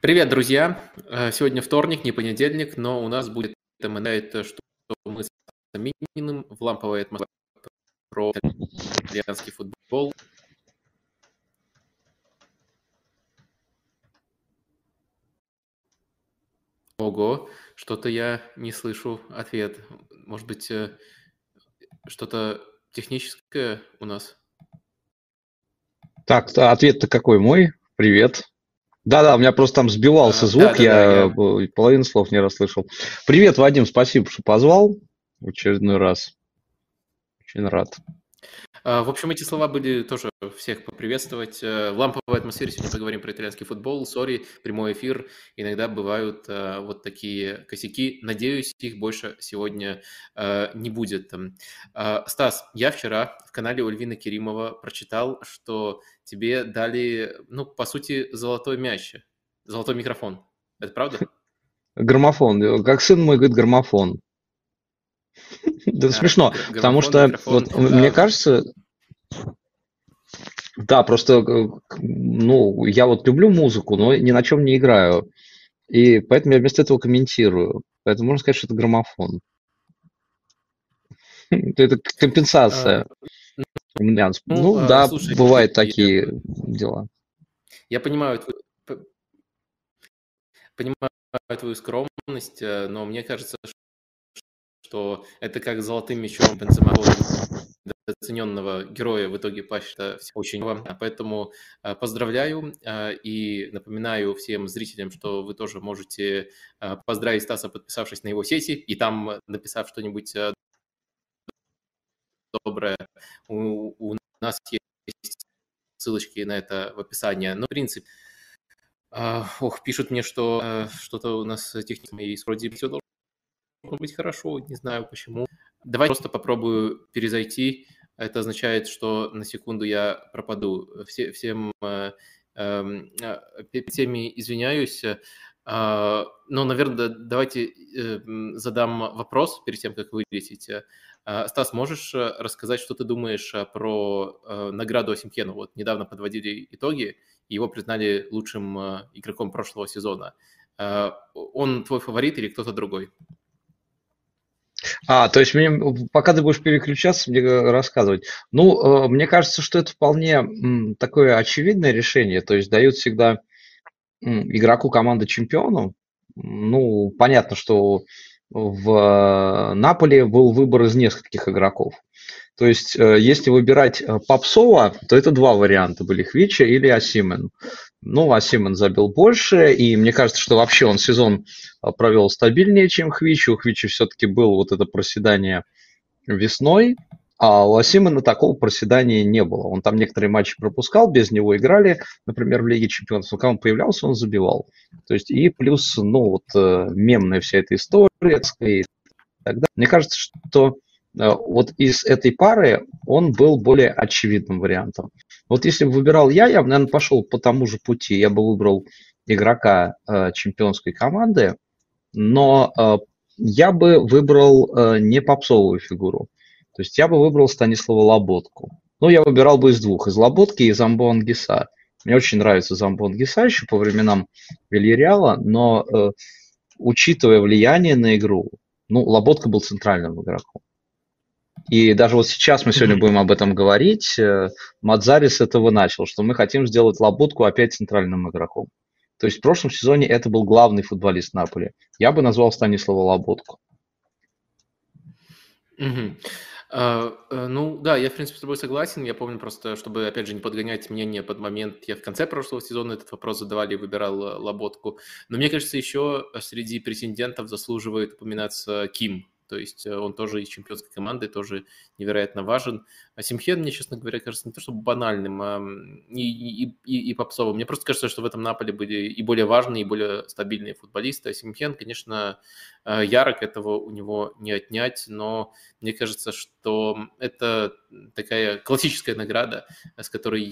Привет, друзья! Э, сегодня вторник, не понедельник, но у нас будет это, что мы с Мининым в ламповой атмосфере про итальянский футбол. Ого, что-то я не слышу ответ. Может быть, э, что-то техническое у нас? Так, ответ-то какой мой? Привет. Да-да, у меня просто там сбивался а, звук, да, да, я, да, я половину слов не расслышал. Привет, Вадим, спасибо, что позвал в очередной раз. Очень рад. А, в общем, эти слова были тоже всех поприветствовать. Э, в ламповой атмосфере сегодня поговорим про итальянский футбол. Сори, прямой эфир. Иногда бывают э, вот такие косяки. Надеюсь, их больше сегодня э, не будет. А, Стас, я вчера в канале Ульвина Керимова прочитал, что тебе дали, ну, по сути, золотой мяч, золотой микрофон. Это правда? Граммофон. Как сын мой говорит, граммофон. Да, смешно, потому что вот мне кажется, да, просто, э, ну, я вот люблю музыку, но ни на чем не играю. И поэтому я вместо этого комментирую. Поэтому можно сказать, что это граммофон. Это компенсация. Ну, да, бывают такие дела. Я понимаю, понимаю твою скромность, э, но мне кажется, что это как золотым мечом Бензема оцененного героя в итоге Паща очень вам. Поэтому э, поздравляю э, и напоминаю всем зрителям, что вы тоже можете э, поздравить Стаса, подписавшись на его сети, и там написав что-нибудь доброе. У, у нас есть ссылочки на это в описании. Но, в принципе, ох, пишут мне, что что-то у нас технически и вроде все должно быть хорошо, не знаю почему. Давай просто попробую перезайти. Это означает, что на секунду я пропаду. Все, всем, э, эм, э, всеми извиняюсь. Э, но, наверное, давайте э, задам вопрос перед тем, как вылететь. Э, Стас, можешь рассказать, что ты думаешь про э, награду Асимкену? Вот недавно подводили итоги, его признали лучшим игроком прошлого сезона. Он твой фаворит или кто-то другой? А, то есть мне, пока ты будешь переключаться, мне рассказывать. Ну, э, мне кажется, что это вполне такое очевидное решение. То есть дают всегда игроку команды чемпиону. Ну, понятно, что в Наполе был выбор из нескольких игроков. То есть, э, если выбирать э, Попсова, то это два варианта были, Хвича или Асимен. Ну, Асимен забил больше, и мне кажется, что вообще он сезон э, провел стабильнее, чем Хвичу. У Хвичи все-таки было вот это проседание весной, а у Асимена такого проседания не было. Он там некоторые матчи пропускал, без него играли, например, в Лиге Чемпионов. Но когда он появлялся, он забивал. То есть и плюс, ну, вот мемная вся эта история и так далее. Мне кажется, что Э, вот из этой пары он был более очевидным вариантом. Вот если бы выбирал я, я бы, наверное, пошел по тому же пути. Я бы выбрал игрока э, чемпионской команды, но э, я бы выбрал э, не попсовую фигуру. То есть я бы выбрал Станислава Лоботку. Ну, я выбирал бы из двух, из Лоботки и Замбо Ангиса. Мне очень нравится Замбо Ангиса еще по временам Вильяреала, но э, учитывая влияние на игру, ну, Лоботка был центральным игроком. И даже вот сейчас мы сегодня будем об этом говорить. Э, Мадзари с этого начал, что мы хотим сделать Лабутку опять центральным игроком. То есть в прошлом сезоне это был главный футболист Наполи. Я бы назвал Станислава Лабутку. Угу. Uh, uh, ну да, я в принципе с тобой согласен. Я помню просто, чтобы опять же не подгонять мнение под момент, я в конце прошлого сезона этот вопрос задавали и выбирал э, Лоботку. Но мне кажется, еще среди претендентов заслуживает упоминаться Ким то есть э, он тоже из чемпионской команды, тоже невероятно важен. А Симхен мне, честно говоря, кажется не то, что банальным, а и, и, и, и попсовым. Мне просто кажется, что в этом Наполе были и более важные, и более стабильные футболисты. А Симхен, конечно, э, ярок, этого у него не отнять, но мне кажется, что это такая классическая награда, с которой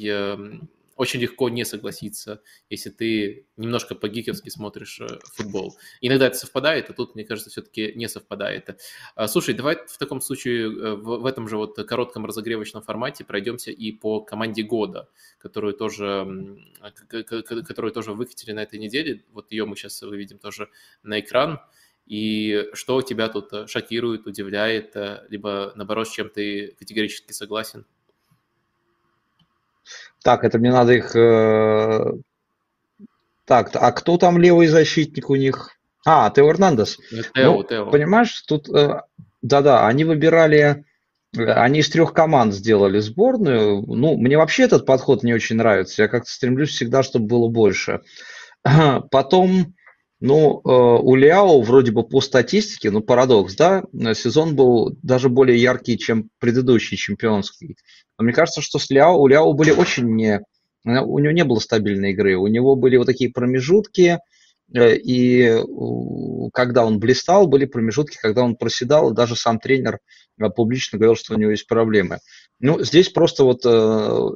очень легко не согласиться, если ты немножко по-гиковски смотришь э, футбол. Иногда это совпадает, а тут, мне кажется, все-таки не совпадает. А, слушай, давай в таком случае э, в, в этом же вот коротком разогревочном формате пройдемся и по команде года, которую тоже, которую тоже выкатили на этой неделе. Вот ее мы сейчас выведем тоже на экран. И что тебя тут э, шокирует, удивляет, либо наоборот, с чем ты категорически согласен? Так, это мне надо их... Э... Так, а кто там левый защитник у них? А, Тео Эрнандес. Э, Тео, ну, Тео. Понимаешь, тут... Э... Да-да, они выбирали... Они из трех команд сделали сборную. Ну, мне вообще этот подход не очень нравится. Я как-то стремлюсь всегда, чтобы было больше. Потом, ну, э, у Ляо вроде бы по статистике, ну, парадокс, да, сезон был даже более яркий, чем предыдущий чемпионский. Но мне кажется, что с Ляо, у Ляо были очень не... У него не было стабильной игры. У него были вот такие промежутки, э, и когда он блистал, были промежутки, когда он проседал, даже сам тренер э, публично говорил, что у него есть проблемы. Ну, здесь просто вот, э,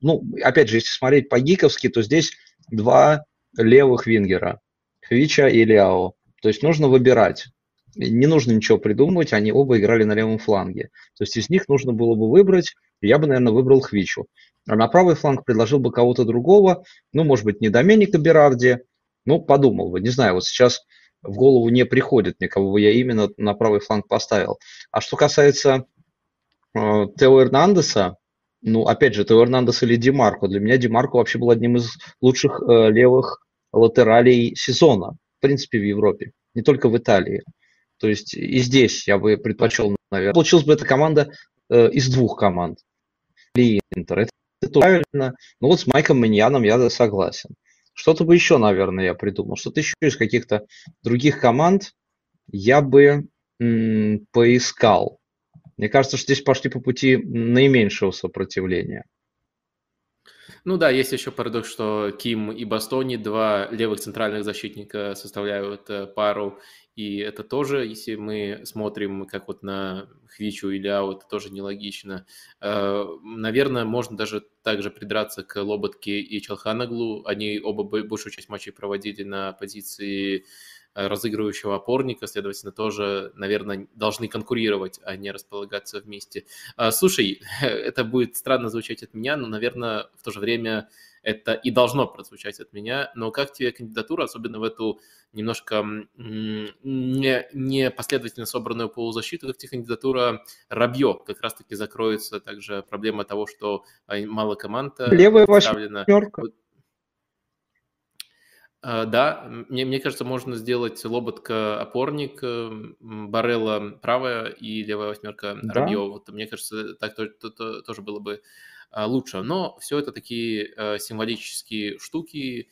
ну, опять же, если смотреть по-гиковски, то здесь два левых вингера, Хвича и Ляо. То есть нужно выбирать. Не нужно ничего придумывать, они оба играли на левом фланге. То есть из них нужно было бы выбрать я бы, наверное, выбрал Хвичу. А на правый фланг предложил бы кого-то другого, ну, может быть, не Доменика Берарди, ну, подумал бы. Не знаю, вот сейчас в голову не приходит никого я именно на правый фланг поставил. А что касается э, Тео Эрнандеса, ну, опять же, Тео Эрнандес или Димарко. Для меня Димарко вообще был одним из лучших э, левых латералей сезона, в принципе, в Европе, не только в Италии. То есть и здесь я бы предпочел, наверное. Получилась бы эта команда э, из двух команд или Интер. Это, это правильно. Ну вот с Майком Маньяном я согласен. Что-то бы еще, наверное, я придумал. Что-то еще из каких-то других команд я бы м, поискал. Мне кажется, что здесь пошли по пути наименьшего сопротивления. Ну да, есть еще парадокс, что Ким и Бастони, два левых центральных защитника, составляют э, пару и это тоже, если мы смотрим как вот на Хвичу или Ау, это тоже нелогично. Э, наверное, можно даже также придраться к Лоботке и Челханаглу. Они оба большую часть матчей проводили на позиции разыгрывающего опорника, следовательно, тоже, наверное, должны конкурировать, а не располагаться вместе. А, слушай, это будет странно звучать от меня, но, наверное, в то же время это и должно прозвучать от меня. Но как тебе кандидатура, особенно в эту немножко не, не последовательно собранную полузащиту, как тебе кандидатура Рабье? Как раз-таки закроется также проблема того, что а, мало команд э, Левая восьмерка. А, да, мне, мне кажется, можно сделать Лоботка-опорник, э, Барелла правая и левая восьмерка да. Рабье. Вот, мне кажется, так то, то, то, тоже было бы а, лучше. Но все это такие э, символические штуки.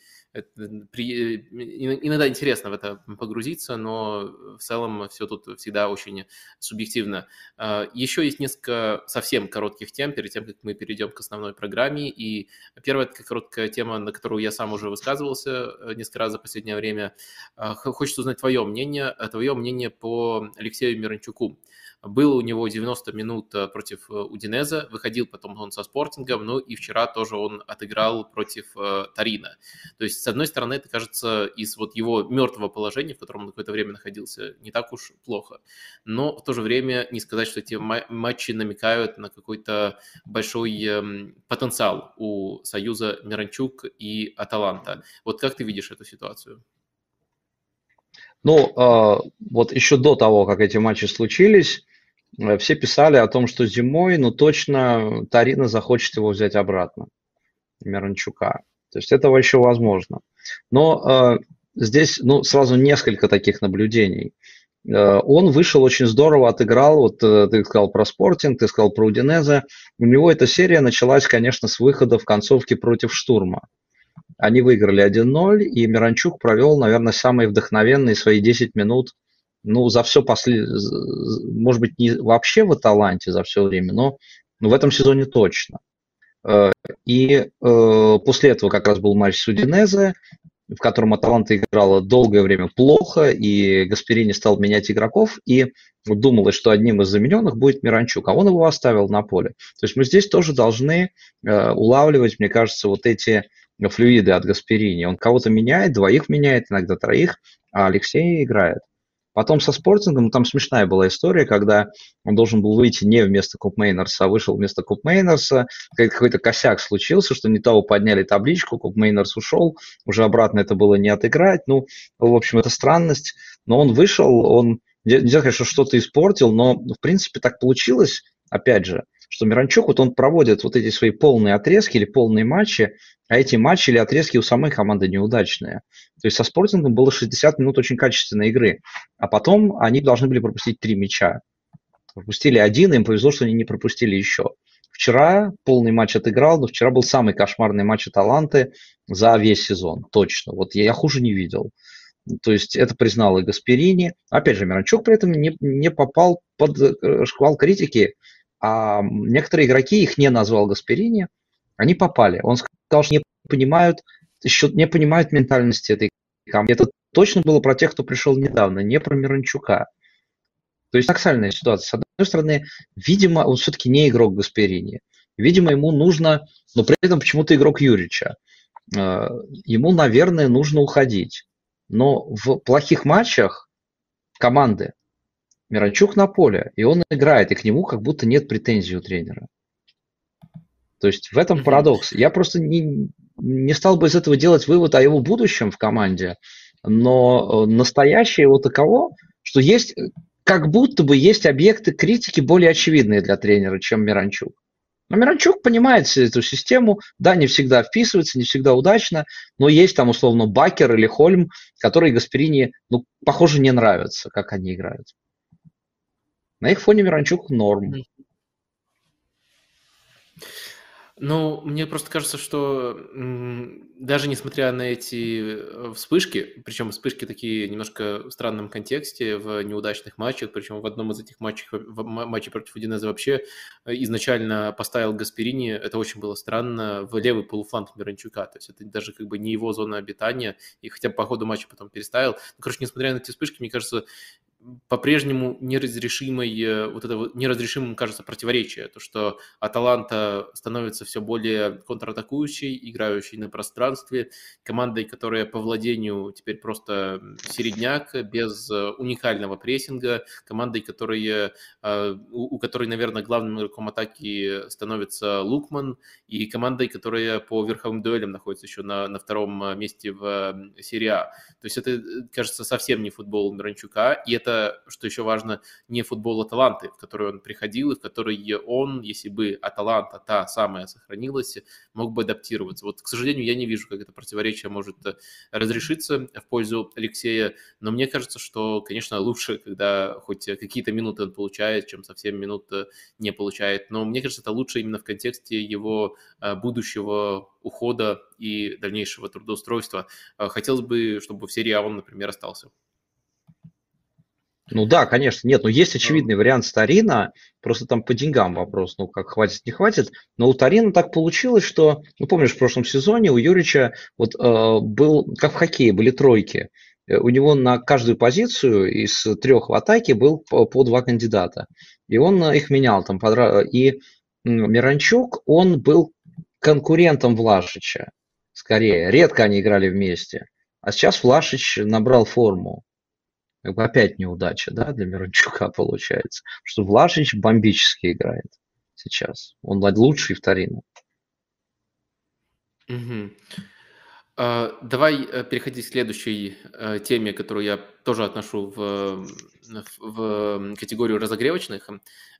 При... Иногда интересно в это погрузиться, но в целом все тут всегда очень субъективно. А, Еще есть несколько совсем коротких тем перед тем, как мы перейдем к основной программе. И первая такая короткая тема, на которую я сам уже высказывался э, несколько раз за последнее время. А, хочется узнать твое мнение, твое мнение по Алексею Миранчуку. Было у него 90 минут э, против э, Удинеза, выходил потом он со спортингом, ну и вчера тоже он отыграл против э, Тарина. То есть, с одной стороны, это кажется из вот его мертвого положения, в котором он какое-то время находился, не так уж плохо. Но в то же время не сказать, что эти матчи намекают на какой-то большой эм, потенциал у Союза Миранчук и Аталанта. Вот как ты видишь эту ситуацию? Ну, а, вот еще до того, как эти матчи случились, э, все писали о том, что зимой, ну, точно Тарина захочет его взять обратно, Миранчука. То есть этого еще возможно. Но э, здесь, ну, сразу несколько таких наблюдений. Э, он вышел очень здорово, отыграл, вот ты сказал про спортинг, ты сказал про Удинезе. У него эта серия началась, конечно, с выхода в концовке против Штурма. Они выиграли 1-0, и Миранчук провел, наверное, самые вдохновенные свои 10 минут, ну, за все после, может быть, не вообще в Аталанте за все время, но ну, в этом сезоне точно. Э, и э, после этого как раз был матч с Удинезе, в котором Аталанта играла долгое время плохо, и Гасперини стал менять игроков, и думалось, что одним из замененных будет Миранчук, а он его оставил на поле. То есть мы здесь тоже должны э, улавливать, мне кажется, вот эти флюиды от Гасперини. Он кого-то меняет, двоих меняет, иногда троих, а Алексей играет. Потом со спортингом, там смешная была история, когда он должен был выйти не вместо Куп Мейнерса, а вышел вместо Куп Мейнерса. Какой-то косяк случился, что не того подняли табличку, Куп Мейнерс ушел, уже обратно это было не отыграть. Ну, в общем, это странность. Но он вышел, он, нельзя сказать, что что-то испортил, но, в принципе, так получилось, опять же, что Миранчук, вот он проводит вот эти свои полные отрезки или полные матчи, а эти матчи или отрезки у самой команды неудачные. То есть со спортингом было 60 минут очень качественной игры, а потом они должны были пропустить три мяча. Пропустили один, им повезло, что они не пропустили еще. Вчера полный матч отыграл, но вчера был самый кошмарный матч Аталанты за весь сезон, точно. Вот я, я хуже не видел. То есть это признал и Гасперини. Опять же, Миранчук при этом не, не попал под э, шквал критики, а некоторые игроки, их не назвал Гасперини, они попали. Он сказал, что не понимают, еще не понимают ментальности этой команды. Это точно было про тех, кто пришел недавно, не про Миранчука. То есть таксальная ситуация. С одной стороны, видимо, он все-таки не игрок Гасперини. Видимо, ему нужно, но при этом почему-то игрок Юрича. Э, ему, наверное, нужно уходить. Но в плохих матчах команды Миранчук на поле, и он играет, и к нему как будто нет претензий у тренера. То есть в этом парадокс. Я просто не, не стал бы из этого делать вывод о его будущем в команде, но э, настоящее его таково, что есть, как будто бы есть объекты критики более очевидные для тренера, чем Миранчук. Но Миранчук понимает эту систему, да, не всегда вписывается, не всегда удачно, но есть там условно Бакер или Хольм, которые Гасперини, ну, похоже, не нравятся, как они играют. На их фоне Миранчук норм. Ну, мне просто кажется, что даже несмотря на эти э, вспышки, причем вспышки такие немножко в странном контексте, в неудачных матчах, причем в одном из этих матчей, в матче против Удинеза вообще э, изначально поставил Гасперини, это очень было странно, в левый полуфланг Миранчука, то есть это даже как бы не его зона обитания, и хотя по ходу матча потом переставил. Ну, короче, несмотря на эти вспышки, мне кажется, по-прежнему неразрешимой, э, вот это неразрешимым кажется противоречие, то, что Аталанта становится все более контратакующей, играющей на пространстве, командой, которая по владению теперь просто середняк, без э, уникального прессинга, командой, которая, э, у которой, наверное, главным игроком атаки становится Лукман, и командой, которая по верховым дуэлям находится еще на, на втором месте в серии А. То есть это, кажется, совсем не футбол Миранчука, и это что еще важно, не футбол Аталанты, в который он приходил, и в который он, если бы Аталанта та самая сохранилась, мог бы адаптироваться. Вот, к сожалению, я не вижу, как это противоречие может э, разрешиться в пользу Алексея, но мне кажется, что, конечно, лучше, когда хоть какие-то минуты он получает, чем совсем минут э, не получает. Но мне кажется, это лучше именно в контексте его э, будущего ухода и дальнейшего трудоустройства. Хотелось бы, чтобы в серии А он, например, остался. Ну да, конечно, нет, но есть очевидный вариант Старина, просто там по деньгам вопрос, ну как хватит, не хватит, но у Тарина так получилось, что, ну помнишь, в прошлом сезоне у Юрича вот э, был, как в хоккее, были тройки, э, у него на каждую позицию из трех в атаке был по, по два кандидата, и он э, их менял там, подра... и Миранчук, он был конкурентом Влашича, скорее, редко они играли вместе, а сейчас Влашич набрал форму, как бы опять неудача, да, для Мирончука получается. Что Влашич бомбически играет сейчас. Он лучший вторина. Угу. Давай uh, переходить к следующей uh, теме, которую я тоже отношу в, в, категорию разогревочных.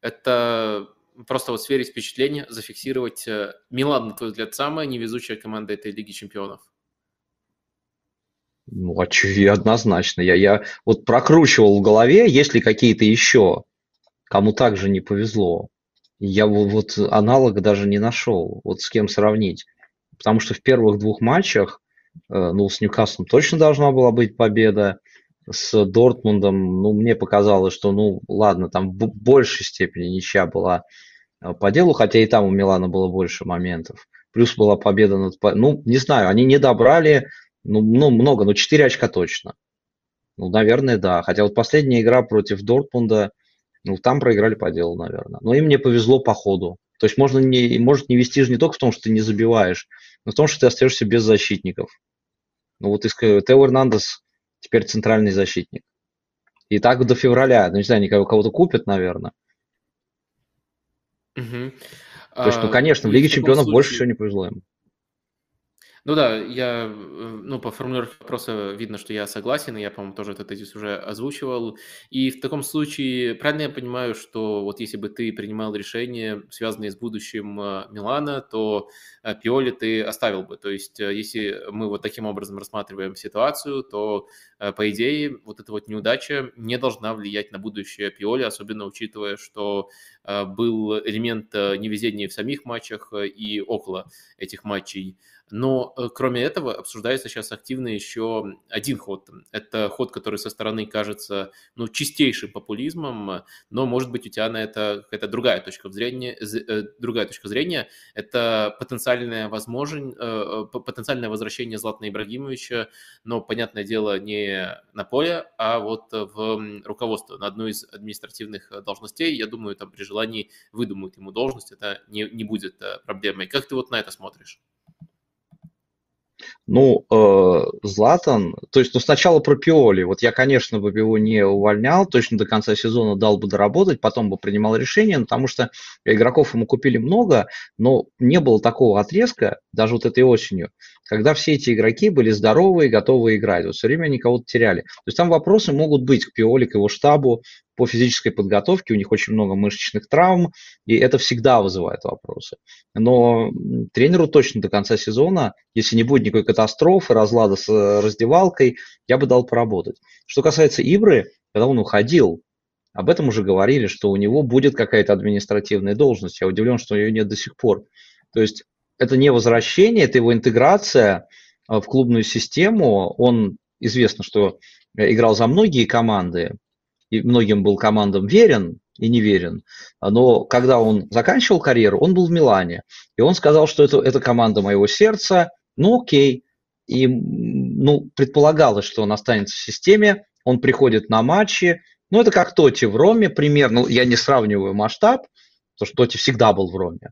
Это просто вот сверить впечатления, зафиксировать. Милан, на твой взгляд, самая невезучая команда этой Лиги Чемпионов? Ну, очевидно, однозначно. Я, я вот прокручивал в голове, есть ли какие-то еще, кому также не повезло. Я вот аналога даже не нашел, вот с кем сравнить. Потому что в первых двух матчах, э, ну, с Ньюкаслом точно должна была быть победа, с Дортмундом, ну, мне показалось, что, ну, ладно, там в большей степени ничья была э, по делу, хотя и там у Милана было больше моментов. Плюс была победа над... Ну, не знаю, они не добрали Ну, ну, много, но 4 очка точно. Ну, наверное, да. Хотя вот последняя игра против Дортмунда, ну, там проиграли по делу, наверное. Но им не повезло по ходу. То есть можно не, может не вести же не только в том, что ты не забиваешь, но в том, что ты остаешься без защитников. Ну вот Тео Эрнандес теперь центральный защитник. И так до февраля. Ну, не знаю, никого кого-то купят, наверное. Угу. То есть, ну, а, конечно, в Лиге Чемпионов случае... больше всего не повезло им. Ну да, я, э, ну, по формулировке вопроса видно, что я согласен, и я, по-моему, тоже этот тезис уже озвучивал. И в таком случае, правильно я понимаю, что вот если бы ты принимал решение, связанное с будущим э, Милана, то э, Пиоли ты оставил бы. То есть, если мы вот таким образом рассматриваем ситуацию, то, по идее, вот эта вот неудача не должна влиять на будущее Пиоли, особенно учитывая, что был элемент невезения в самих матчах и около этих матчей. Но э, кроме этого обсуждается сейчас активно еще один ход. Это ход, который со стороны кажется ну, чистейшим популизмом, но может быть у тебя на это какая-то другая точка зрения. Э, другая точка зрения. Это потенциальное, возможен, э, потенциальное возвращение Златана Ибрагимовича, но, понятное дело, не на поле, а вот в руководство, на одну из административных должностей. Я думаю, там при желании выдумают ему должность, это не, не будет проблемой. Как ты вот на это смотришь? Ну, э, Златан, то есть, ну, сначала про Пиоли. Вот я, конечно, бы его не увольнял, точно до конца сезона дал бы доработать, потом бы принимал решение, потому что игроков ему купили много, но не было такого отрезка, даже вот этой осенью, когда все эти игроки были здоровы и готовы играть. Вот все время они кого-то теряли. То есть там вопросы могут быть к Пиоли, к его штабу, по физической подготовке, у них очень много мышечных травм, и это всегда вызывает вопросы. Но тренеру точно до конца сезона, если не будет никакой катастрофы, разлада с э, раздевалкой, я бы дал поработать. Что касается Ибры, когда он уходил, об этом уже говорили, что у него будет какая-то административная должность. Я удивлен, что ее нет до сих пор. То есть это не возвращение, это его интеграция э, в клубную систему. Он известно, что играл за многие команды, и многим был командам верен и не верен, но когда он заканчивал карьеру, он был в Милане, и он сказал, что это, это команда моего сердца, ну окей, и ну, предполагалось, что он останется в системе, он приходит на матчи, ну это как Тоти в Роме примерно, я не сравниваю масштаб, потому что Тоти всегда был в Роме,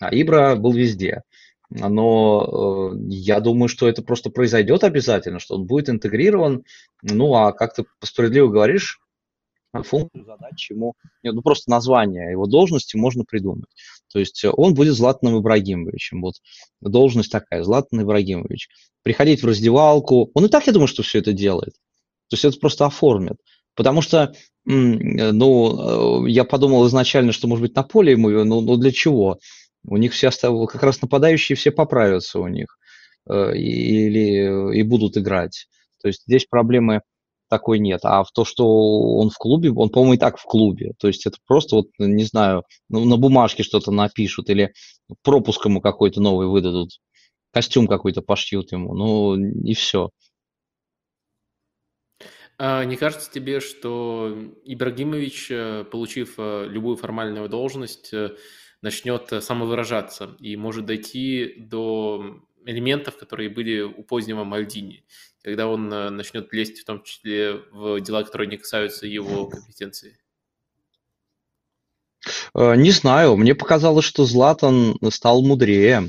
а Ибра был везде. Но э, я думаю, что это просто произойдет обязательно, что он будет интегрирован. Ну, а как ты справедливо говоришь, функцию, задач ему, ну просто название его должности можно придумать. То есть э, он будет Златаном Ибрагимовичем, вот должность такая, Златан Ибрагимович. Приходить в раздевалку, он и так, я думаю, что все это делает. То есть это просто оформит. Потому что, э, ну, э, я подумал изначально, что, может быть, на поле ему, ну, ну для чего? У них все оставили, как раз нападающие все поправятся у них или и будут играть. То есть здесь проблемы такой нет. А в то, что он в клубе, он, по-моему, и так в клубе. То есть это просто, вот, не знаю, ну, на бумажке что-то напишут или пропуск ему какой-то новый выдадут, костюм какой-то пошьют ему, ну и все. А не кажется тебе, что Ибрагимович, э, получив э, любую формальную должность, э, начнет самовыражаться и может дойти до элементов, которые были у позднего Мальдини? когда он э, начнет лезть в том числе в дела, которые не касаются его компетенции? Э, не знаю, мне показалось, что Златан стал мудрее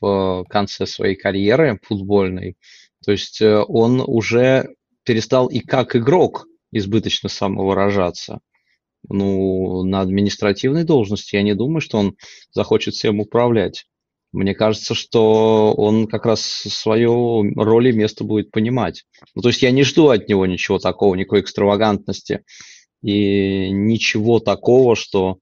в э, конце своей карьеры футбольной. То есть он уже перестал и как игрок избыточно самовыражаться. Ну, на административной должности я не думаю, что он захочет всем управлять. Мне кажется, что он как раз свою роль и место будет понимать. Ну, то есть я не жду от него ничего такого, никакой экстравагантности и ничего такого, что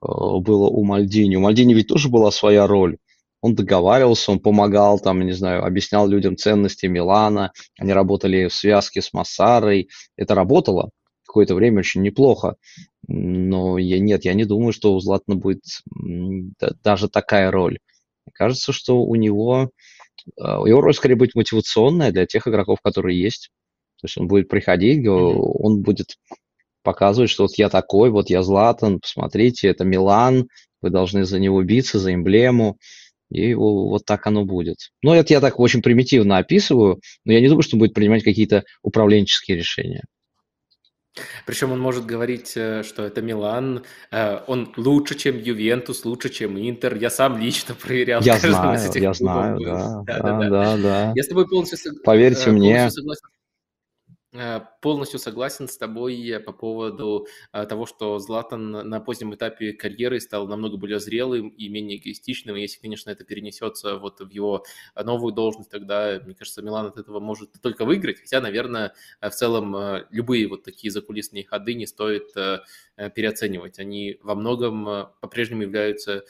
э, было у Мальдини. У Мальдини ведь тоже была своя роль. Он договаривался, он помогал, там, не знаю, объяснял людям ценности Милана. Они работали в связке с Массарой. Это работало какое-то время очень неплохо. Но я, нет, я не думаю, что у Златана будет даже такая роль. Кажется, что у него, а, его роль скорее будет мотивационная для тех игроков, которые есть. То есть он будет приходить, он будет показывать, что вот я такой, вот я Златан, посмотрите, это Милан, вы должны за него биться, за эмблему. И вот так оно будет. Ну, это я так очень примитивно описываю, но я не думаю, что он будет принимать какие-то управленческие решения. Причем он может говорить, э, что это Милан, э, он лучше, чем Ювентус, лучше, чем Интер. Я сам лично проверял. Я знаю, я знаю, да, да, да, да, да. Я с тобой полностью, Поверьте мне. согласен. Э, полностью согласен с тобой по поводу э, того, что Златан на позднем этапе карьеры стал намного более зрелым и менее эгоистичным. Если, конечно, это перенесется вот в его новую должность, тогда, мне кажется, Милан от этого может только выиграть. Хотя, наверное, в целом любые вот такие закулисные ходы не стоит э, переоценивать. Они во многом по-прежнему являются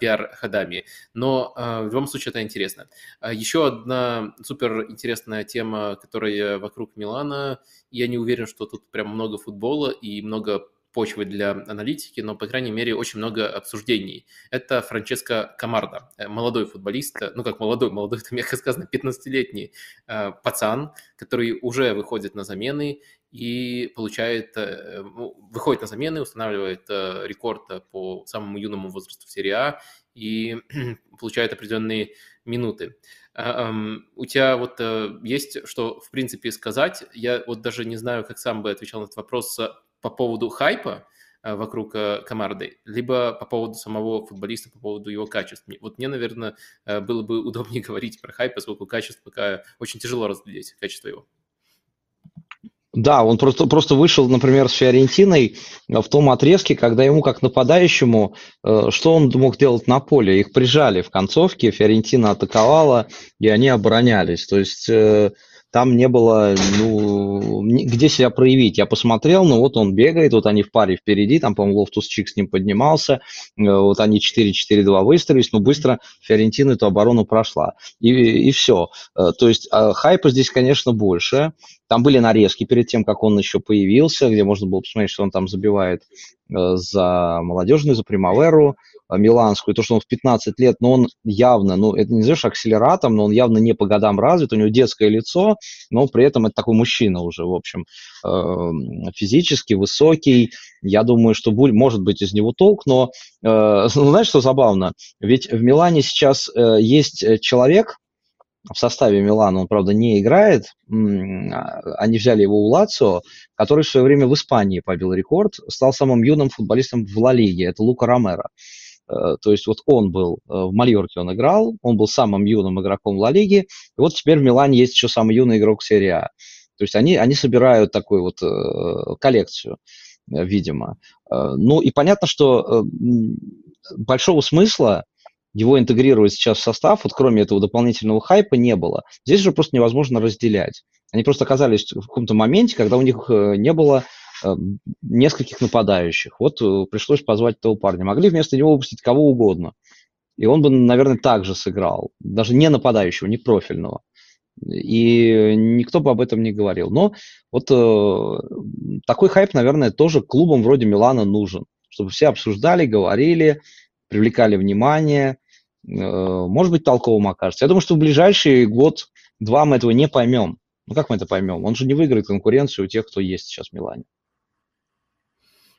пиар-ходами. Но в любом случае это интересно. Еще одна супер интересная тема, которая вокруг Милана, я не уверен, что тут прям много футбола и много почвы для аналитики, но, по крайней мере, очень много обсуждений. Это Франческо Камарда, э, молодой футболист, э, ну как молодой, молодой, это мягко сказано, 15-летний э, пацан, который уже выходит на замены и получает, э, ну, выходит на замены, устанавливает э, рекорд по самому юному возрасту в серии А и получает определенные минуты. А, у тебя вот э, есть что, в принципе, сказать? Я вот даже не знаю, как сам бы отвечал на этот вопрос по поводу хайпа вокруг комарды, либо по поводу самого футболиста, по поводу его качеств. Вот мне, наверное, было бы удобнее говорить про хайп, поскольку качество пока очень тяжело разглядеть, качество его. Да, он просто, просто вышел, например, с Фиорентиной в том отрезке, когда ему как нападающему, э, что он мог делать на поле? Их прижали в концовке, Фиорентина атаковала, и они оборонялись. То есть э, там не было, ну, где себя проявить. Я посмотрел, ну вот он бегает, вот они в паре впереди, там, по-моему, Лофтус-Чик с ним поднимался, э, вот они 4-4-2 выстроились, но быстро Фиорентина эту оборону прошла. И, и все. Э, то есть э, хайпа здесь, конечно, больше. Там были нарезки перед тем, как он еще появился, где можно было посмотреть, что он там забивает за молодежную, за Примаверу. Э, миланскую, то, что он в 15 лет, но он явно, ну, это не знаешь акселератом, но он явно не по годам развит, у него детское лицо, но при этом это такой мужчина уже, в общем, э, физически высокий. Я думаю, что будет, может быть из него толк, но э, ну, знаешь, что забавно? Ведь в Милане сейчас есть человек, в составе Милана, он, правда, не играет, а, они взяли его у Лацио, который в свое время в Испании побил рекорд, стал самым юным футболистом в Ла Лиге, это Лука Ромеро. Э, то есть вот он был э, в Мальорке, он играл, он был самым юным игроком Ла Лиги, и вот теперь в Милане есть еще самый юный игрок серии А. То есть они, они собирают такую вот э, коллекцию, видимо. Ну и понятно, что большого смысла его интегрировать сейчас в состав, вот кроме этого дополнительного хайпа, не было. Здесь же просто невозможно разделять. Они просто оказались в каком-то моменте, когда у них не было Эм, нескольких нападающих. Вот э, пришлось позвать этого парня. Могли вместо него выпустить кого угодно. И он бы, наверное, так же сыграл. Даже не нападающего, не профильного. И никто бы об этом не говорил. Но вот э, такой хайп, наверное, тоже клубам вроде Милана нужен. Чтобы все обсуждали, говорили, привлекали внимание. Э, может быть, толковым окажется. Я думаю, что в ближайший год-два мы этого не поймем. Ну как мы это поймем? Он же не выиграет конкуренцию у тех, кто есть сейчас в Милане.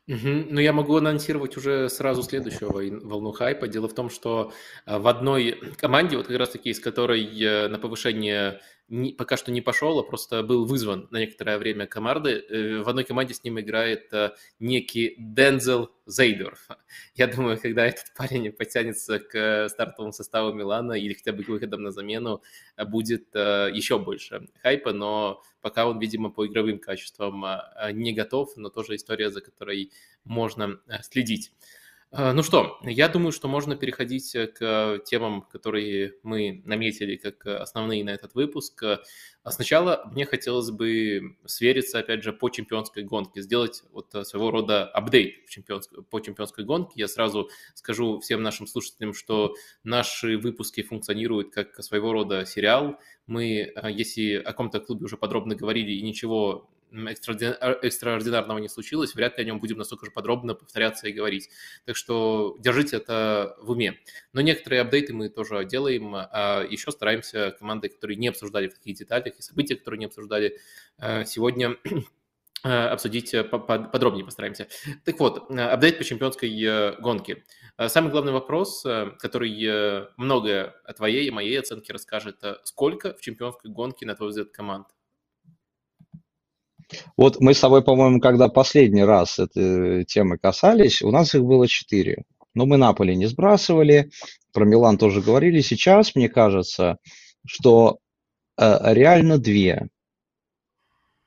Угу. Ну, я могу анонсировать уже сразу следующую волну хайпа. Дело в том, что а, в одной команде, вот как раз-таки из которой э, на повышение не, пока что не пошел, а просто был вызван на некоторое время команды. Э, в одной команде с ним играет э, некий Дензел Зейдорф. Я думаю, когда этот парень потянется к стартовому составу Милана или хотя бы к выходам на замену, э, будет еще больше хайпа, но пока он, видимо, по игровым качествам не готов, но тоже история, за которой можно следить. А, ну что, я думаю, что можно переходить э, к темам, которые мы наметили как основные на этот выпуск. А сначала мне хотелось бы свериться, опять же, по чемпионской гонке, сделать вот э, своего рода апдейт по чемпионской гонке. Я сразу скажу всем нашим слушателям, что наши выпуски функционируют как своего рода сериал. Мы, э, если о каком-то клубе уже подробно говорили и ничего экстраординарного не случилось, вряд ли о нем будем настолько же подробно повторяться и говорить. Так что держите это в уме. Но некоторые апдейты мы тоже делаем, а еще стараемся команды, которые не обсуждали в таких деталях, и события, которые не обсуждали э, сегодня, обсудить подробнее постараемся. Так вот, апдейт по чемпионской гонке. Самый главный вопрос, который многое о твоей и моей оценке расскажет. Сколько в чемпионской гонке, на твой взгляд, команд? Вот мы с тобой, по-моему, когда последний раз этой темы касались, у нас их было четыре. Но мы Наполи не сбрасывали, про Милан тоже говорили. Сейчас, мне кажется, что э, реально две.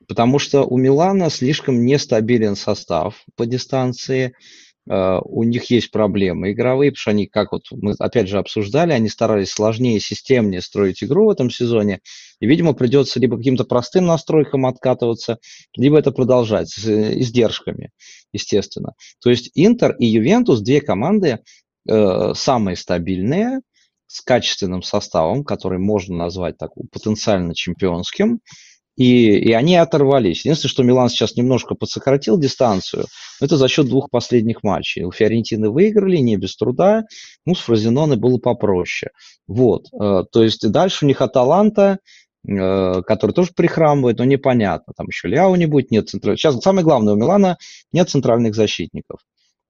Потому что у Милана слишком нестабилен состав по дистанции. Э, у них есть проблемы игровые, потому что они, как вот мы опять же обсуждали, они старались сложнее, системнее строить игру в этом сезоне, и, видимо, придется либо каким-то простым настройкам откатываться, либо это продолжать с э, издержками, естественно. То есть Интер и Ювентус, две команды, э, самые стабильные, с качественным составом, который можно назвать так потенциально чемпионским, и, и они оторвались. Единственное, что Милан сейчас немножко подсократил дистанцию, это за счет двух последних матчей. У Фиорентины выиграли, не без труда, ну, с Фразеноной было попроще. Вот, э, то есть дальше у них Аталанта, э, который тоже прихрамывает, но непонятно. Там еще Ляо не будет, нет центральных. Сейчас самое главное у Милана нет центральных защитников.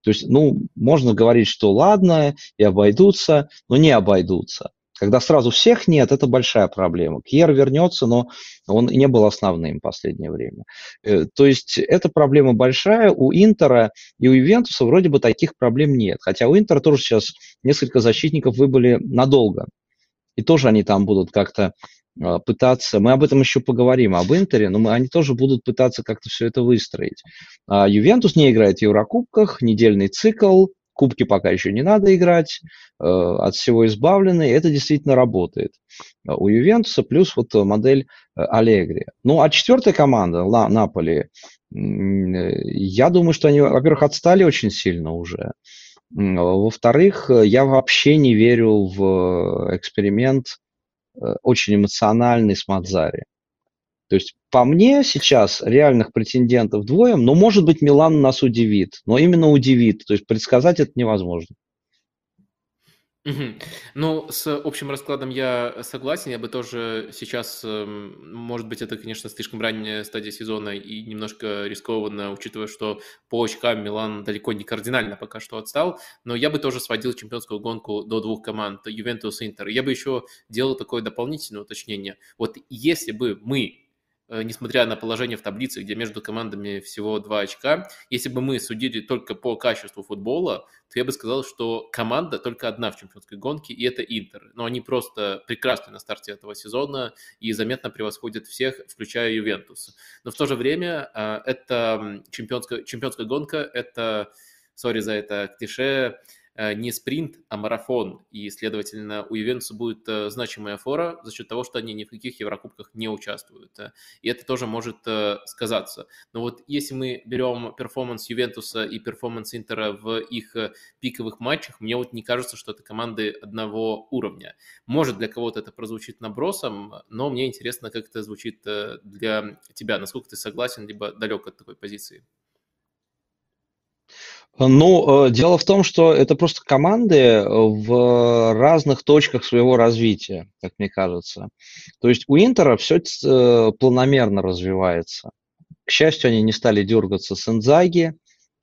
То есть, ну, можно говорить, что ладно, и обойдутся, но не обойдутся. Когда сразу всех нет, это большая проблема. Кьер вернется, но он не был основным в последнее время. Э, то есть эта проблема большая. У Интера и у Ювентуса вроде бы таких проблем нет. Хотя у Интера тоже сейчас несколько защитников выбыли надолго. И тоже они там будут как-то а, пытаться, мы об этом еще поговорим, об Интере, но мы, они тоже будут пытаться как-то все это выстроить. А Ювентус не играет в Еврокубках, недельный цикл, Кубки пока еще не надо играть, э, от всего избавлены, это действительно работает. У Ювентуса плюс вот модель э, Аллегри. Ну, а четвертая команда, Наполи, я думаю, что они, во-первых, отстали очень сильно уже. Во-вторых, я вообще не верю в эксперимент э, очень эмоциональный с Мадзари. То есть по мне сейчас реальных претендентов двое, но может быть Милан нас удивит, но именно удивит, то есть предсказать это невозможно. Угу. Ну, с общим раскладом я согласен. Я бы тоже сейчас, эм, может быть, это, конечно, слишком ранняя стадия сезона и немножко рискованно, учитывая, что по очкам Милан далеко не кардинально пока что отстал. Но я бы тоже сводил чемпионскую гонку до двух команд, Ювентус и Интер. Я бы еще делал такое дополнительное уточнение. Вот если бы мы несмотря на положение в таблице, где между командами всего 2 очка, если бы мы судили только по качеству футбола, то я бы сказал, что команда только одна в чемпионской гонке, и это Интер. Но они просто прекрасны на старте этого сезона и заметно превосходят всех, включая Ювентус. Но в то же время э, это чемпионская, чемпионская гонка, это, сори за это клише, Э, не спринт, а марафон. И, следовательно, у Ювентуса будет э, значимая фора за счет того, что они ни в каких Еврокубках не участвуют. Э, и это тоже может сказаться. Но вот если мы берем перформанс Ювентуса и перформанс Интера в их пиковых матчах, мне вот не кажется, что это команды одного уровня. Может, для кого-то это прозвучит набросом, но мне интересно, как это звучит для тебя. Насколько ты согласен, либо далек от такой позиции? Ну, э, дело в том, что это просто команды в разных точках своего развития, как мне кажется. То есть у Интера все э, планомерно развивается. К счастью, они не стали дергаться с Инзаги,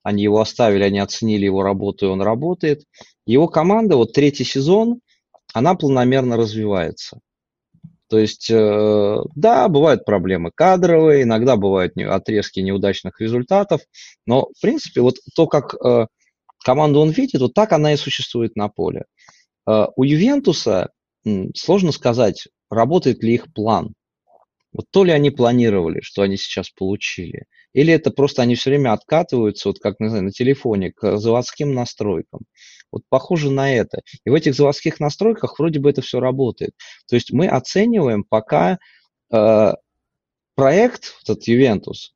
они его оставили, они оценили его работу, и он работает. Его команда, вот третий сезон, она планомерно развивается. То есть, э, да, бывают проблемы кадровые, иногда бывают отрезки неудачных результатов, но, в принципе, вот то, как э, команду он видит, вот так она и существует на поле. Э, у Ювентуса сложно сказать, работает ли их план. Вот то ли они планировали, что они сейчас получили, или это просто они все время откатываются, вот как, не знаю, на телефоне, к заводским настройкам. Вот похоже на это. И в этих заводских настройках вроде бы это все работает. То есть мы оцениваем пока э, проект, этот Ювентус,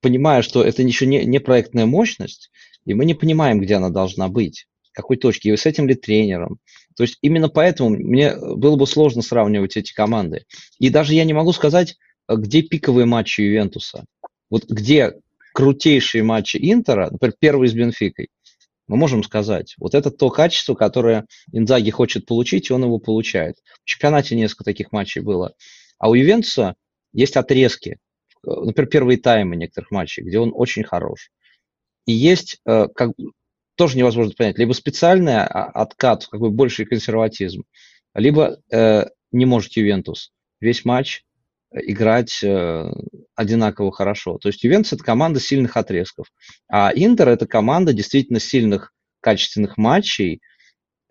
понимая, что это еще не, не проектная мощность, и мы не понимаем, где она должна быть, какой точке, и с этим ли тренером, то есть именно поэтому мне было бы сложно сравнивать эти команды. И даже я не могу сказать, где пиковые матчи Ювентуса. Вот где крутейшие матчи Интера, например, первый с Бенфикой, мы можем сказать, вот это то качество, которое Инзаги хочет получить, и он его получает. В чемпионате несколько таких матчей было. А у Ювентуса есть отрезки, например, первые таймы некоторых матчей, где он очень хорош. И есть, как, тоже невозможно понять, либо специальный откат, как бы больший консерватизм, либо не может Ювентус весь матч играть э, одинаково хорошо. То есть Ювентус – это команда сильных отрезков, а Интер – это команда действительно сильных, качественных матчей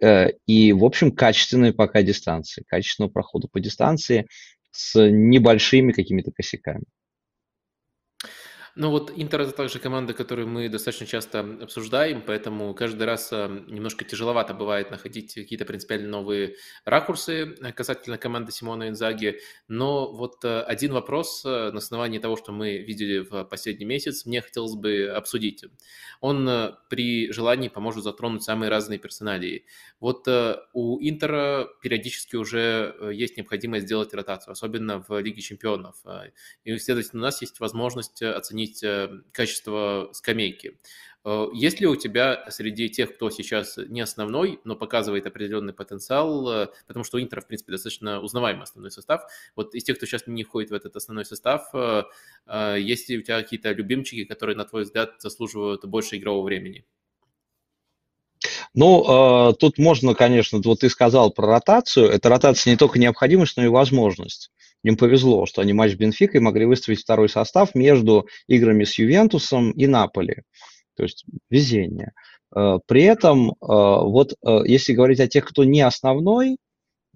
э, и, в общем, качественной пока дистанции, качественного прохода по дистанции с небольшими какими-то косяками. Ну вот Интер это также команда, которую мы достаточно часто обсуждаем, поэтому каждый раз а, немножко тяжеловато бывает находить какие-то принципиально новые ракурсы касательно команды Симона Инзаги. Но вот а, один вопрос на основании того, что мы видели в последний месяц, мне хотелось бы обсудить. Он при желании поможет затронуть самые разные персоналии. Вот у Интера периодически уже есть необходимость сделать ротацию, особенно в Лиге чемпионов. И, следовательно, у нас есть возможность оценить оценить э, качество скамейки. Э, есть ли у тебя среди тех, кто сейчас не основной, но показывает определенный потенциал, э, потому что у Интера, в принципе, достаточно узнаваемый основной состав, вот из тех, кто сейчас не входит в этот основной состав, есть ли у тебя какие-то любимчики, которые, на твой взгляд, заслуживают больше игрового времени? Ну, э, тут можно, конечно, вот ты сказал про ротацию. Это ротация не только необходимость, но и возможность. Им повезло, что они матч с Бенфикой могли выставить второй состав между играми с Ювентусом и Наполи. То есть везение. Э, при этом, э, вот э, если говорить о тех, кто не основной,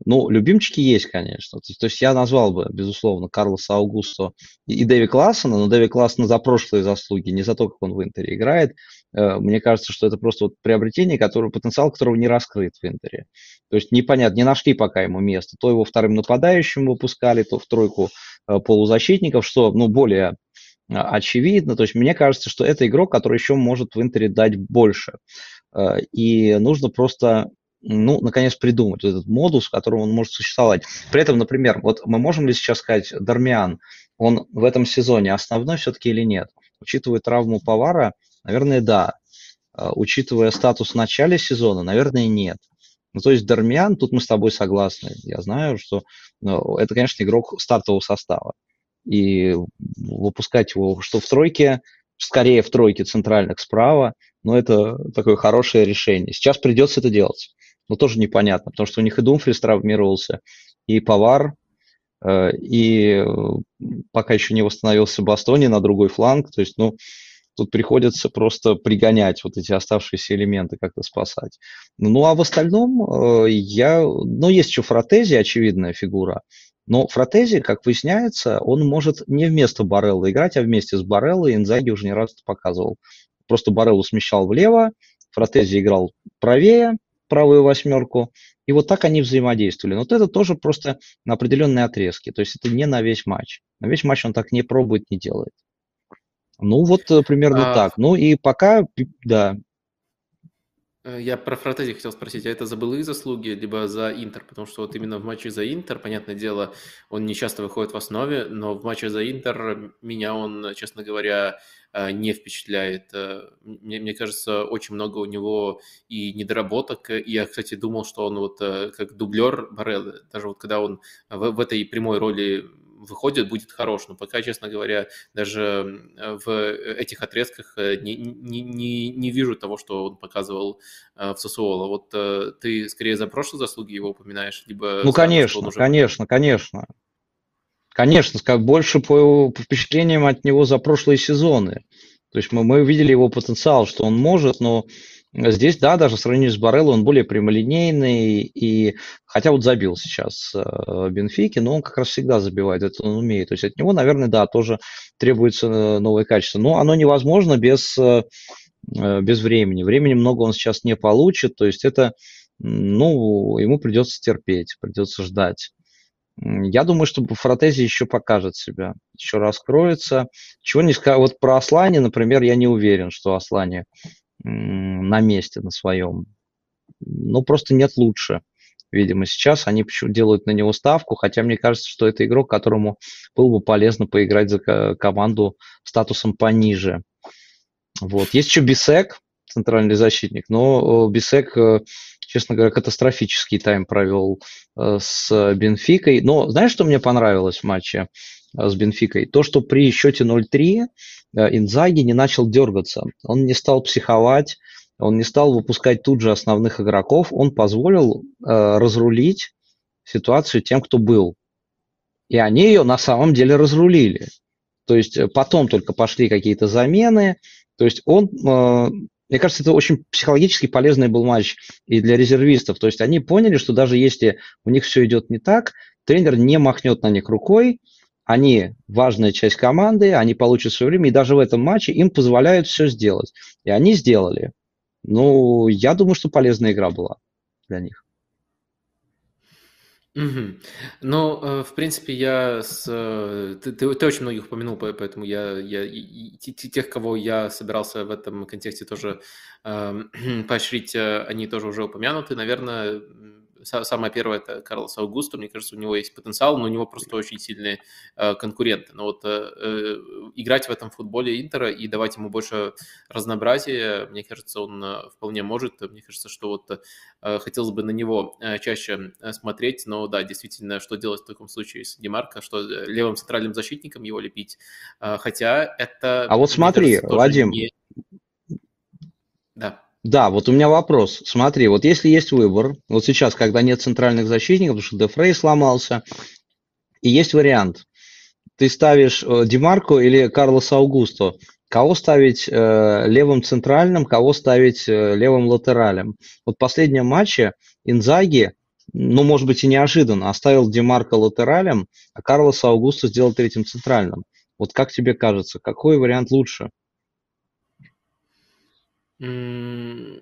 ну, любимчики есть, конечно. То есть, то есть я назвал бы, безусловно, Карлоса Аугусто и, и Дэви Классона, но Дэви Классона за прошлые заслуги, не за то, как он в Интере играет. Э, мне кажется, что это просто вот приобретение, которое, потенциал которого не раскрыт в Интере. То есть непонятно, не нашли пока ему место. То его вторым нападающим выпускали, то в тройку э, полузащитников, что, ну, более э, очевидно. То есть мне кажется, что это игрок, который еще может в Интере дать больше. И нужно просто ну, наконец, придумать вот этот модус, в котором он может существовать. При этом, например, вот мы можем ли сейчас сказать, Дармиан, он в этом сезоне основной все-таки или нет? Учитывая травму Повара, наверное, да. А, учитывая статус в начале сезона, наверное, нет. Ну, то есть Дармиан, тут мы с тобой согласны. Я знаю, что ну, это, конечно, игрок стартового состава. И выпускать его что в тройке, скорее в тройке центральных справа, но это такое хорошее решение. Сейчас придется это делать но тоже непонятно, потому что у них и Думфрис травмировался, и Повар, э, и пока еще не восстановился Бастони на другой фланг, то есть, ну, тут приходится просто пригонять вот эти оставшиеся элементы, как-то спасать. Ну, а в остальном э, я... Ну, есть еще Фротези, очевидная фигура, но Фротези, как выясняется, он может не вместо Барелла играть, а вместе с Бареллой. Инзаги уже не раз это показывал. Просто Бареллу смещал влево, Фротези играл правее, правую восьмерку. И вот так они взаимодействовали. Но вот это тоже просто на определенные отрезки. То есть это не на весь матч. На весь матч он так не пробует, не делает. Ну вот э, примерно а... так. Ну и пока, да, Э, я про Фратези хотел спросить, а это за былые заслуги, либо за Интер? Потому что вот именно в матче за Интер, понятное дело, он не часто выходит в основе, но в матче за Интер меня он, честно говоря, э, не впечатляет. Мне, мне кажется, очень много у него и недоработок. И я, кстати, думал, что он вот как дублер Бареллы, даже вот когда он в, в этой прямой роли выходит, будет хорош. Но пока, честно говоря, даже в этих отрезках э, не, не, не, не вижу того, что он показывал э, в Сосуоло. Вот э, ты скорее за прошлые заслуги его упоминаешь, либо... Ну, конечно, уже... конечно, конечно. Конечно, как больше по, впечатлениям от него за прошлые сезоны. То есть мы, мы увидели его потенциал, что он может, но Здесь, да, даже в сравнении с Барелло он более прямолинейный, и хотя вот забил сейчас э, Бенфики, но он как раз всегда забивает, это он умеет. То есть от него, наверное, да, тоже требуется э, новое качество. Но оно невозможно без, э, без времени. Времени много он сейчас не получит, то есть это, ну, ему придется терпеть, придется ждать. Я думаю, что Фротези еще покажет себя, еще раскроется. Чего не скажу. Вот про Аслани, например, я не уверен, что Аслани на месте на своем. Ну, просто нет лучше. Видимо, сейчас они делают на него ставку, хотя мне кажется, что это игрок, которому было бы полезно поиграть за команду статусом пониже. Вот. Есть еще Бисек, центральный защитник, но Бисек, э, честно говоря, катастрофический тайм провел э, с Бенфикой. Но знаешь, что мне понравилось в матче? С Бенфикой, то, что при счете 0-3 Инзаги не начал дергаться, он не стал психовать, он не стал выпускать тут же основных игроков, он позволил э, разрулить ситуацию тем, кто был. И они ее на самом деле разрулили. То есть э, потом только пошли какие-то замены. То есть он, э, мне кажется, это очень психологически полезный был матч и для резервистов. То есть они поняли, что даже если у них все идет не так, тренер не махнет на них рукой, они важная часть команды, они получат свое время, и даже в этом матче им позволяют все сделать. И они сделали. Ну, я думаю, что полезная игра была для них. Угу. Ну, э, в принципе, я с... Э, ты, ты, ты очень многих упомянул, поэтому я, я и, и, тех, кого я собирался в этом контексте тоже э, поощрить, э, они тоже уже упомянуты. Наверное, самое первое это Карлос Аугусто, мне кажется, у него есть потенциал, но у него просто очень сильные э, конкуренты. Но вот э, э, играть в этом футболе Интера и давать ему больше разнообразия, мне кажется, он вполне может. Мне кажется, что вот хотелось бы на него чаще смотреть, но да, действительно, что делать в таком случае с Демарко, что левым центральным защитником его лепить, хотя это... А вот смотри, кажется, Вадим, не... да. Да, вот у меня вопрос. Смотри, вот если есть выбор, вот сейчас, когда нет центральных защитников, потому что Дефрей сломался, и есть вариант, ты ставишь э, Демарко или Карлоса Аугусто, кого ставить э, левым центральным, кого ставить э, левым латералем. Вот в последнем матче Инзаги, ну, может быть, и неожиданно, оставил Демарко латералем, а Карлоса Аугусто сделал третьим центральным. Вот как тебе кажется, какой вариант лучше? Ну,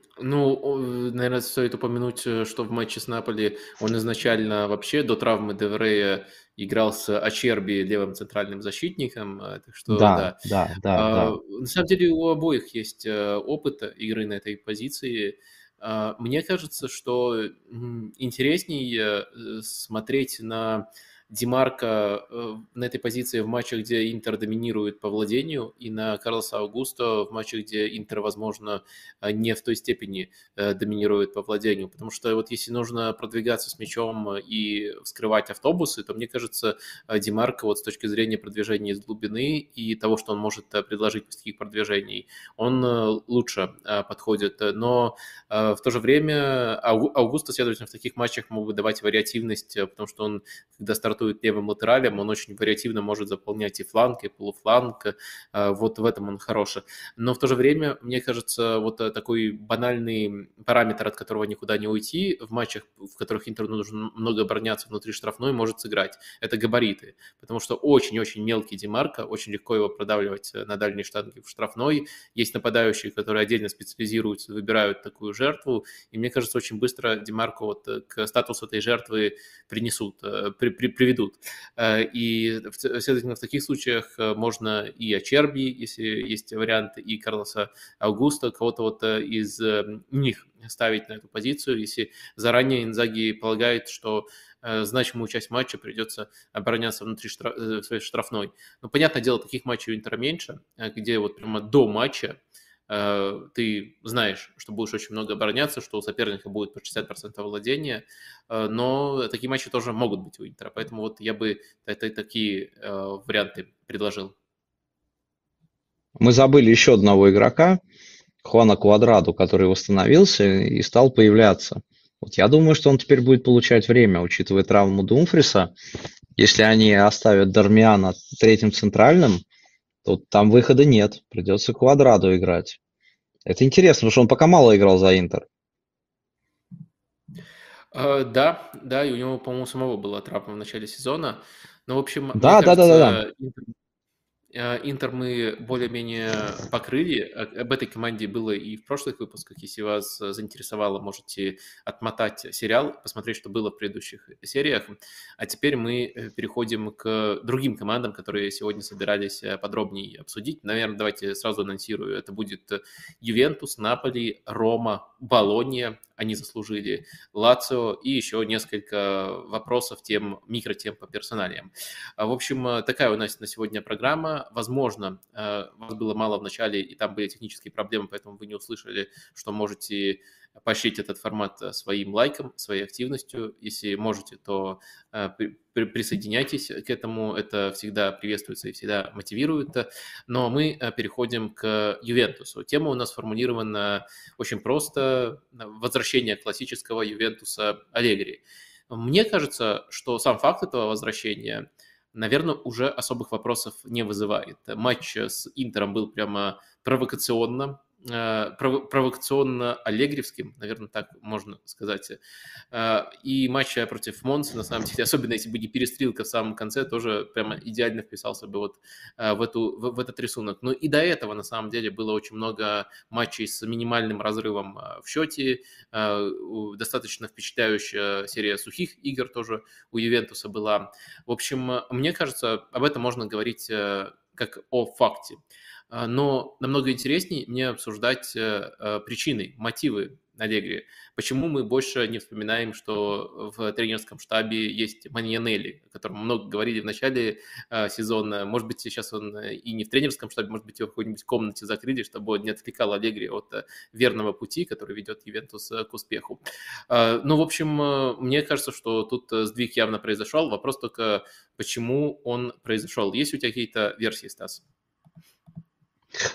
наверное, стоит упомянуть, э, что в матче с Наполи он изначально вообще до травмы Деврея играл с Ачерби левым центральным защитником, э, так что да. Да, да, да, да. На самом деле у обоих есть э, опыт игры на этой позиции. А, мне кажется, что интереснее смотреть на Димарка э, на этой позиции в матчах, где Интер доминирует по владению, и на Карлоса Аугусто в матчах, где Интер, возможно, э, не в той степени э, доминирует по владению. Потому что вот если нужно продвигаться с мячом и вскрывать автобусы, то, мне кажется, Димарка вот с точки зрения продвижения из глубины и того, что он может предложить из таких продвижений, он лучше подходит. Но в то же время Аугусто, следовательно, в таких матчах мог бы давать вариативность, потому что он, когда стартует стартует левым латералем, он очень вариативно может заполнять и фланг, и полуфланг, э, вот в этом он хороший. Но в то же время, мне кажется, вот э, такой банальный параметр, от которого никуда не уйти, в матчах, в которых Интеру нужно много обороняться внутри штрафной, может сыграть. Это габариты, потому что очень-очень мелкий Демарко, очень легко его продавливать э, на дальней штанге в штрафной. Есть нападающие, которые отдельно специализируются, выбирают такую жертву, и мне кажется, очень быстро Демарко вот к статусу этой жертвы принесут, при, при, приведут. Э, и, следовательно, в таких случаях э, можно и Ачерби, если есть варианты, и Карлоса Аугуста, кого-то вот э, из них ставить на эту позицию, если заранее Инзаги полагает, что значимую часть матча придется обороняться внутри штраф, своей штрафной. Но, понятное дело, таких матчей у Интера меньше, где вот прямо до матча ты знаешь, что будешь очень много обороняться, что у соперника будет по 60% владения, э, но такие матчи тоже могут быть у Интера, поэтому вот я бы это, такие э, варианты предложил. Мы забыли еще одного игрока, Хуана Квадраду, который восстановился и стал появляться. Вот я думаю, что он теперь будет получать время, учитывая травму Думфриса. Если они оставят Дармиана третьим центральным – Тут там выхода нет, придется Квадраду играть. Это интересно, потому что он пока мало играл за Интер. Uh, да, да, и у него, по-моему, самого была травма в начале сезона. Но, в общем, да, да, кажется, да, да, да. Интер, Э, Интер мы более-менее покрыли. Об этой команде было и в прошлых выпусках. Если вас заинтересовало, можете отмотать сериал, посмотреть, что было в предыдущих сериях. А теперь мы э, переходим к другим командам, которые сегодня собирались э, подробнее обсудить. Наверное, давайте сразу анонсирую. Это будет Ювентус, Наполи, Рома, Болония. Они заслужили Лацио и еще несколько вопросов, тем, микротем по персоналиям. В общем, такая у нас на сегодня программа. Возможно, э, вас было мало в начале, и там были технические проблемы, поэтому вы не услышали, что можете поощрить этот формат своим лайком, своей активностью. Если можете, то присоединяйтесь к этому, это всегда приветствуется и всегда мотивирует. Но мы переходим к Ювентусу. Тема у нас сформулирована очень просто. Возвращение классического Ювентуса Аллегри. Мне кажется, что сам факт этого возвращения, наверное, уже особых вопросов не вызывает. Матч с Интером был прямо провокационно Э, провокационно-аллегревским, наверное, так можно сказать. Э, и матч против Монса, на самом деле, особенно если бы не перестрелка в самом конце, тоже прямо идеально вписался бы вот э, в, эту, в, этот рисунок. Но и до этого, на самом деле, было очень много матчей с минимальным разрывом в счете, достаточно впечатляющая серия сухих игр тоже у Ювентуса была. В общем, мне кажется, об этом можно говорить как о факте. А, но намного интереснее мне обсуждать э, э, причины, мотивы Аллегри. Почему мы больше не вспоминаем, что в тренерском штабе есть Маньянелли, о котором много говорили в начале э, сезона. Может быть, сейчас он и не в тренерском штабе, может быть, его в какой-нибудь комнате закрыли, чтобы не отвлекал Аллегри от верного пути, который ведет Ювентус к успеху. Ну, в общем, мне кажется, что тут сдвиг явно произошел. Вопрос только, почему он произошел. Есть у тебя какие-то версии, Стас?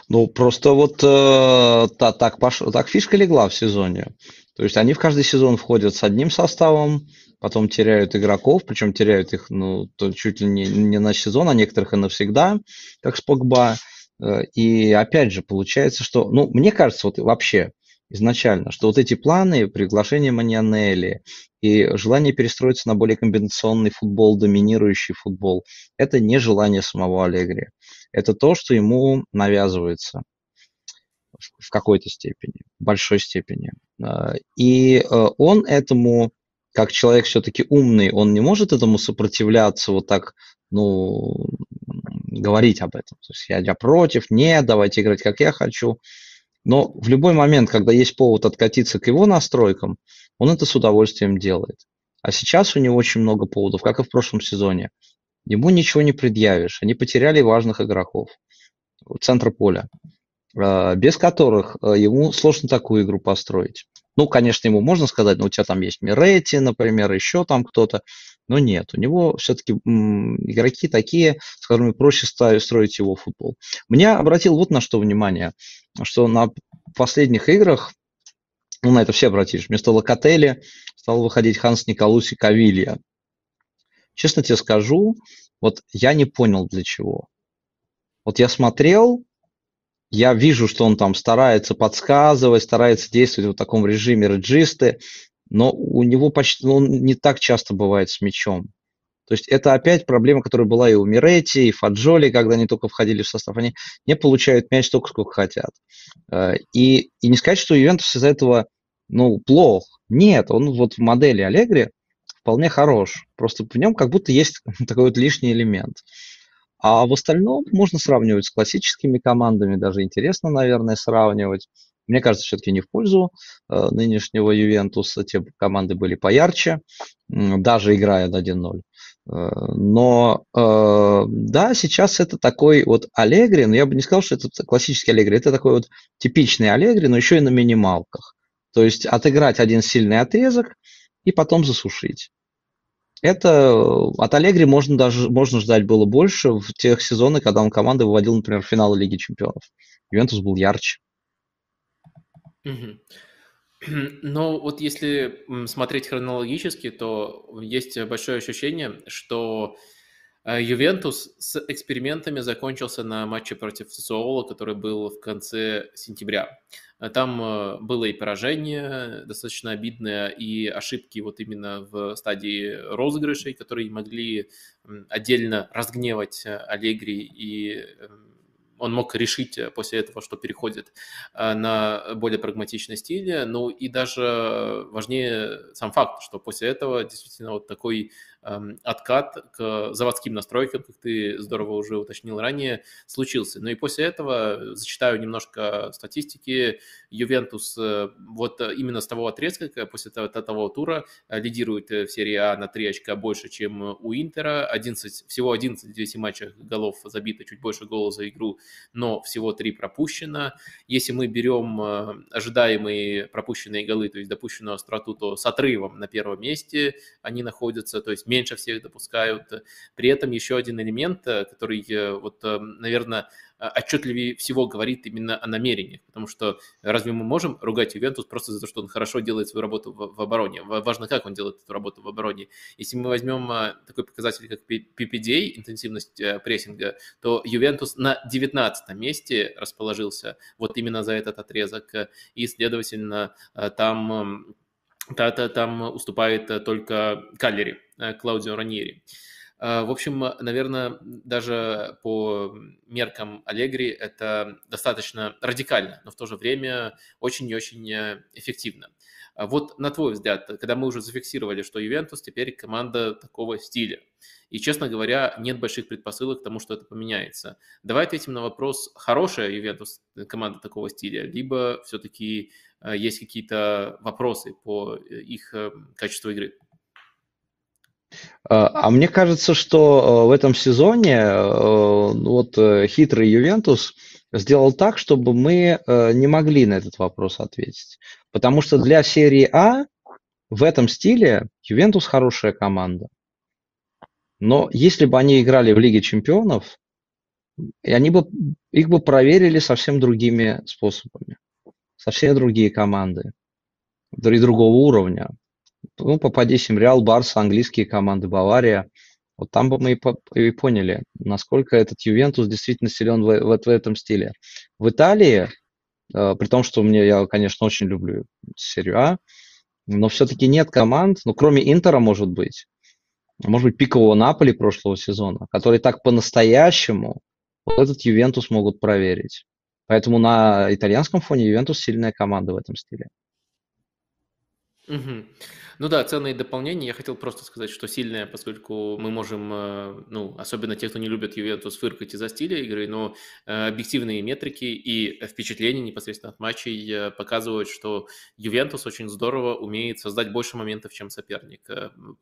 Ну, просто вот э, та, так, пош... так фишка легла в сезоне. То есть они в каждый сезон входят с одним составом, потом теряют игроков, причем теряют их ну, то чуть ли не, не на сезон, а некоторых и навсегда, как Спокба. Э, и опять же, получается, что, ну, мне кажется, вот вообще изначально, что вот эти планы, приглашение Маньянелли и желание перестроиться на более комбинационный футбол, доминирующий футбол, это не желание самого Аллегри это то, что ему навязывается в какой-то степени, в большой степени. А, и э, он этому, как человек все-таки умный, он не может этому сопротивляться вот так, ну, говорить об этом. То есть я, я против, нет, давайте играть, как я хочу. Но в любой момент, когда есть повод откатиться к его настройкам, он это с удовольствием делает. А сейчас у него очень много поводов, как и в прошлом сезоне. Ему ничего не предъявишь. Они потеряли важных игроков. Центр поля. А, без которых а, ему сложно такую игру построить. Ну, конечно, ему можно сказать, ну, у тебя там есть Миретти, например, еще там кто-то. Но нет, у него все-таки игроки такие, с которыми проще строить его футбол. Мне обратил вот на что внимание, что на последних играх, ну, на это все обратишь, вместо Локотели стал выходить Ханс Николуси Кавилья. Честно тебе скажу, вот я не понял для чего. Вот я смотрел, я вижу, что он там старается подсказывать, старается действовать в таком режиме реджисты, но у него почти, ну, он не так часто бывает с мячом. То есть это опять проблема, которая была и у Миретти, и Фаджоли, когда они только входили в состав. Они не получают мяч столько, сколько хотят. Э, и, и не сказать, что Ювентус из-за этого ну, плох. Нет, он вот в модели Аллегри вполне хорош. Просто в нем как будто есть такой вот лишний элемент. А в остальном можно сравнивать с классическими командами, даже интересно, наверное, сравнивать. Мне кажется, все-таки не в пользу э, нынешнего Ювентуса. Те команды были поярче, даже играя на 1-0. Э, но э, да, сейчас это такой вот Аллегри, но я бы не сказал, что это классический Аллегри. Это такой вот типичный Аллегри, но еще и на минималках. То есть отыграть один сильный отрезок и потом засушить. Это э, от Аллегри можно даже можно ждать было больше в тех сезонах, когда он команды выводил, например, в финалы Лиги Чемпионов. Ювентус был ярче. Но вот если смотреть хронологически, то есть большое ощущение, что э, Ювентус с экспериментами закончился на матче против Сосуола, который был в конце сентября. Э, там э, было и поражение достаточно обидное, и ошибки вот именно в стадии розыгрышей, которые могли отдельно разгневать э, Аллегри, и он мог решить после этого, что переходит на более прагматичный стиль. Ну и даже важнее сам факт, что после этого действительно вот такой откат к заводским настройкам, как ты здорово уже уточнил ранее, случился. Ну и после этого, зачитаю немножко статистики, Ювентус вот именно с того отрезка, после того, того тура, лидирует в серии А на 3 очка больше, чем у Интера, 11, всего 11 в 10 матчах голов забито, чуть больше голов за игру, но всего 3 пропущено. Если мы берем ожидаемые пропущенные голы, то есть допущенную остроту, то с отрывом на первом месте они находятся, то есть меньше всех допускают. При этом еще один элемент, э, который, э, вот, э, наверное, отчетливее всего говорит именно о намерениях, потому что разве мы можем ругать Ювентус просто за то, что он хорошо делает свою работу в, в обороне? Важно, как он делает эту работу в обороне. Если мы возьмем такой показатель, как PPDA, интенсивность прессинга, то Ювентус на 19 месте расположился вот именно за этот отрезок, и, следовательно, там там уступает только Каллери, Клаудио Раньери. А, в общем, наверное, даже по меркам Аллегри это достаточно радикально, но в то же время очень и очень эффективно. А вот на твой взгляд, когда мы уже зафиксировали, что Ювентус теперь команда такого стиля, и, честно говоря, нет больших предпосылок к тому, что это поменяется. Давай ответим на вопрос, хорошая Ювентус команда такого стиля, либо все-таки э, есть какие-то вопросы по э, их э, качеству игры? А, а мне кажется, что в этом сезоне вот хитрый Ювентус сделал так, чтобы мы не могли на этот вопрос ответить. Потому что для серии А в этом стиле Ювентус хорошая команда. Но если бы они играли в Лиге чемпионов, они бы, их бы проверили совсем другими способами. Совсем другие команды. И другого уровня ну, попадись им Реал, Барса, английские команды, Бавария. Вот там бы мы и, по, и поняли, насколько этот Ювентус действительно силен в, в, в этом стиле. В Италии, э, при том, что мне, я, конечно, очень люблю серию А, но все-таки нет команд, ну, кроме Интера, может быть, может быть, пикового Наполи прошлого сезона, которые так по-настоящему вот этот Ювентус могут проверить. Поэтому на итальянском фоне Ювентус сильная команда в этом стиле. Угу. Ну да, ценные дополнения. Я хотел просто сказать, что сильное, поскольку мы можем, э, ну, особенно те, кто не любит Ювентус, фыркать из-за стиля игры, но э, объективные метрики и впечатления непосредственно от матчей э, показывают, что Ювентус очень здорово умеет создать больше моментов, чем соперник.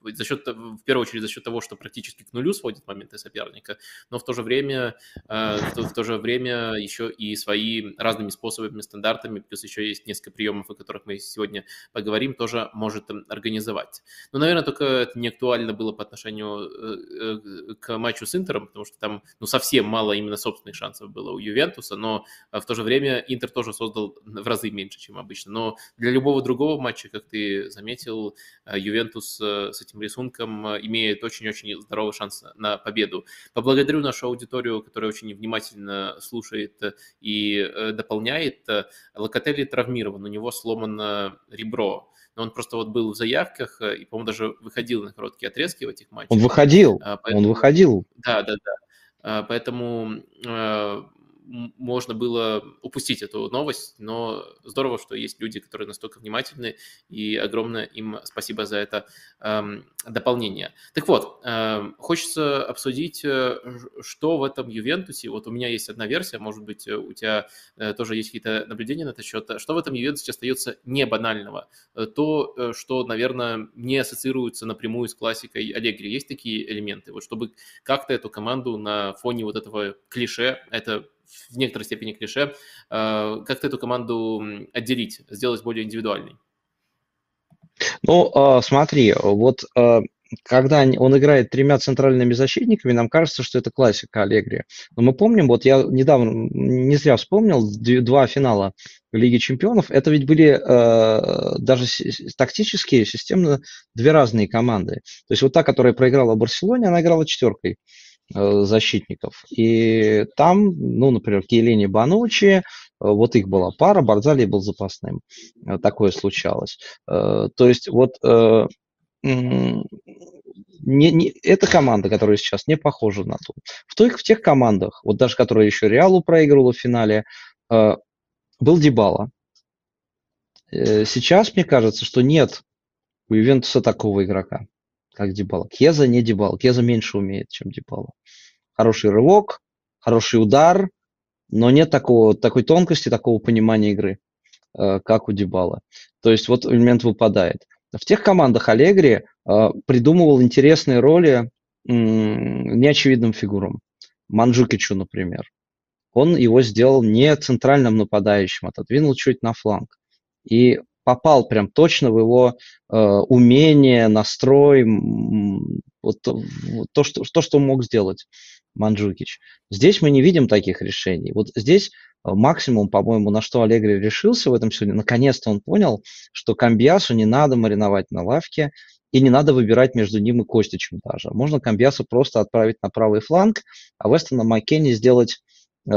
За счет, в первую очередь, за счет того, что практически к нулю сводит моменты соперника, но в то же время, в то же время еще и свои разными способами, стандартами, плюс еще есть несколько приемов, о которых мы сегодня поговорим, тоже может организовать организовать. Но, наверное, только это не актуально было по отношению э, э, к матчу с Интером, потому что там ну, совсем мало именно собственных шансов было у Ювентуса, но в то же время Интер тоже создал в разы меньше, чем обычно. Но для любого другого матча, как ты заметил, э, Ювентус с этим рисунком имеет очень-очень здоровый шанс на победу. Поблагодарю нашу аудиторию, которая очень внимательно слушает и дополняет. Локотели травмирован, у него сломано ребро но он просто вот был в заявках и, по-моему, даже выходил на короткие отрезки в этих матчах. Он выходил, а, поэтому... он выходил. Да, да, да. А, поэтому а, можно было упустить эту новость, но здорово, что есть люди, которые настолько внимательны, и огромное им спасибо за это эм, дополнение. Так вот, эм, хочется обсудить, э, что в этом Ювентусе, вот у меня есть одна версия, может быть, у тебя э, тоже есть какие-то наблюдения на этот счет, что в этом Ювентусе остается не банального, э, то, что, наверное, не ассоциируется напрямую с классикой Аллегри. Есть такие элементы, вот чтобы как-то эту команду на фоне вот этого клише, это в некоторой степени клише, э, как-то эту команду отделить, сделать более индивидуальной? Ну, а, смотри, вот а, когда он играет тремя центральными защитниками, нам кажется, что это классика Аллегри. Но мы помним, вот я недавно, не зря вспомнил, два финала Лиги Чемпионов, это ведь были э, даже тактические, системно две разные команды. То есть вот та, которая проиграла в Барселоне, она играла четверкой. Э, защитников. И там, ну, например, Кейлини Банучи, э, вот их была пара, Борзали был запасным. Э, такое случалось. То есть вот не, не, эта команда, которая сейчас не похожа на ту. В, тех, в тех командах, вот даже которая еще Реалу проигрывала в финале, был Дебала. Сейчас мне кажется, что нет у Ювентуса такого игрока как Дебала. Кеза не Дебала. Кеза меньше умеет, чем Дебала. Хороший рывок, хороший удар, но нет такого, такой тонкости, такого понимания игры, э, как у Дебала. То есть вот элемент выпадает. В тех командах Аллегри э, придумывал интересные роли неочевидным фигурам. Манджукичу, например. Он его сделал не центральным нападающим, отодвинул чуть на фланг. И попал прям точно в его э, умение, настрой, вот, вот то, что, то, что мог сделать Манджукич. Здесь мы не видим таких решений. Вот здесь э, максимум, по-моему, на что Аллегри решился в этом сегодня, наконец-то он понял, что Камбиасу не надо мариновать на лавке, и не надо выбирать между ним и Костичем даже. Можно Камбиасу просто отправить на правый фланг, а Вестона Маккенни сделать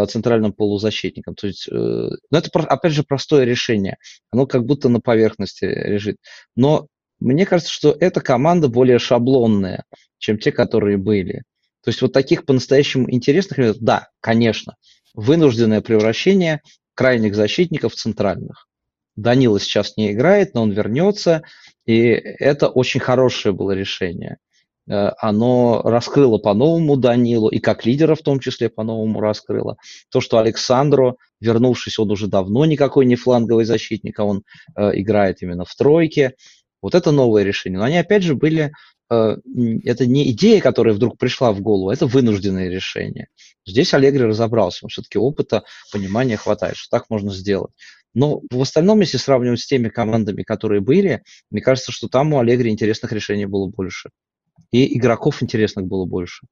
центральным полузащитником. То есть, э, ну, это, опять же, простое решение. Оно как будто на поверхности лежит. Но мне кажется, что эта команда более шаблонная, чем те, которые были. То есть вот таких по-настоящему интересных, да, конечно, вынужденное превращение крайних защитников в центральных. Данила сейчас не играет, но он вернется, и это очень хорошее было решение. Э, оно раскрыло по-новому Данилу, и как лидера в том числе по-новому раскрыло. То, что Александро, вернувшись, он уже давно никакой не фланговый защитник, а он э, играет именно в тройке. Вот это новое решение. Но они опять же были э, это не идея, которая вдруг пришла в голову, это вынужденное решение. Здесь Аллегри разобрался, все-таки опыта, понимания хватает, что так можно сделать. Но в остальном, если сравнивать с теми командами, которые были, мне кажется, что там у Аллегри интересных решений было больше и игроков интересных было больше.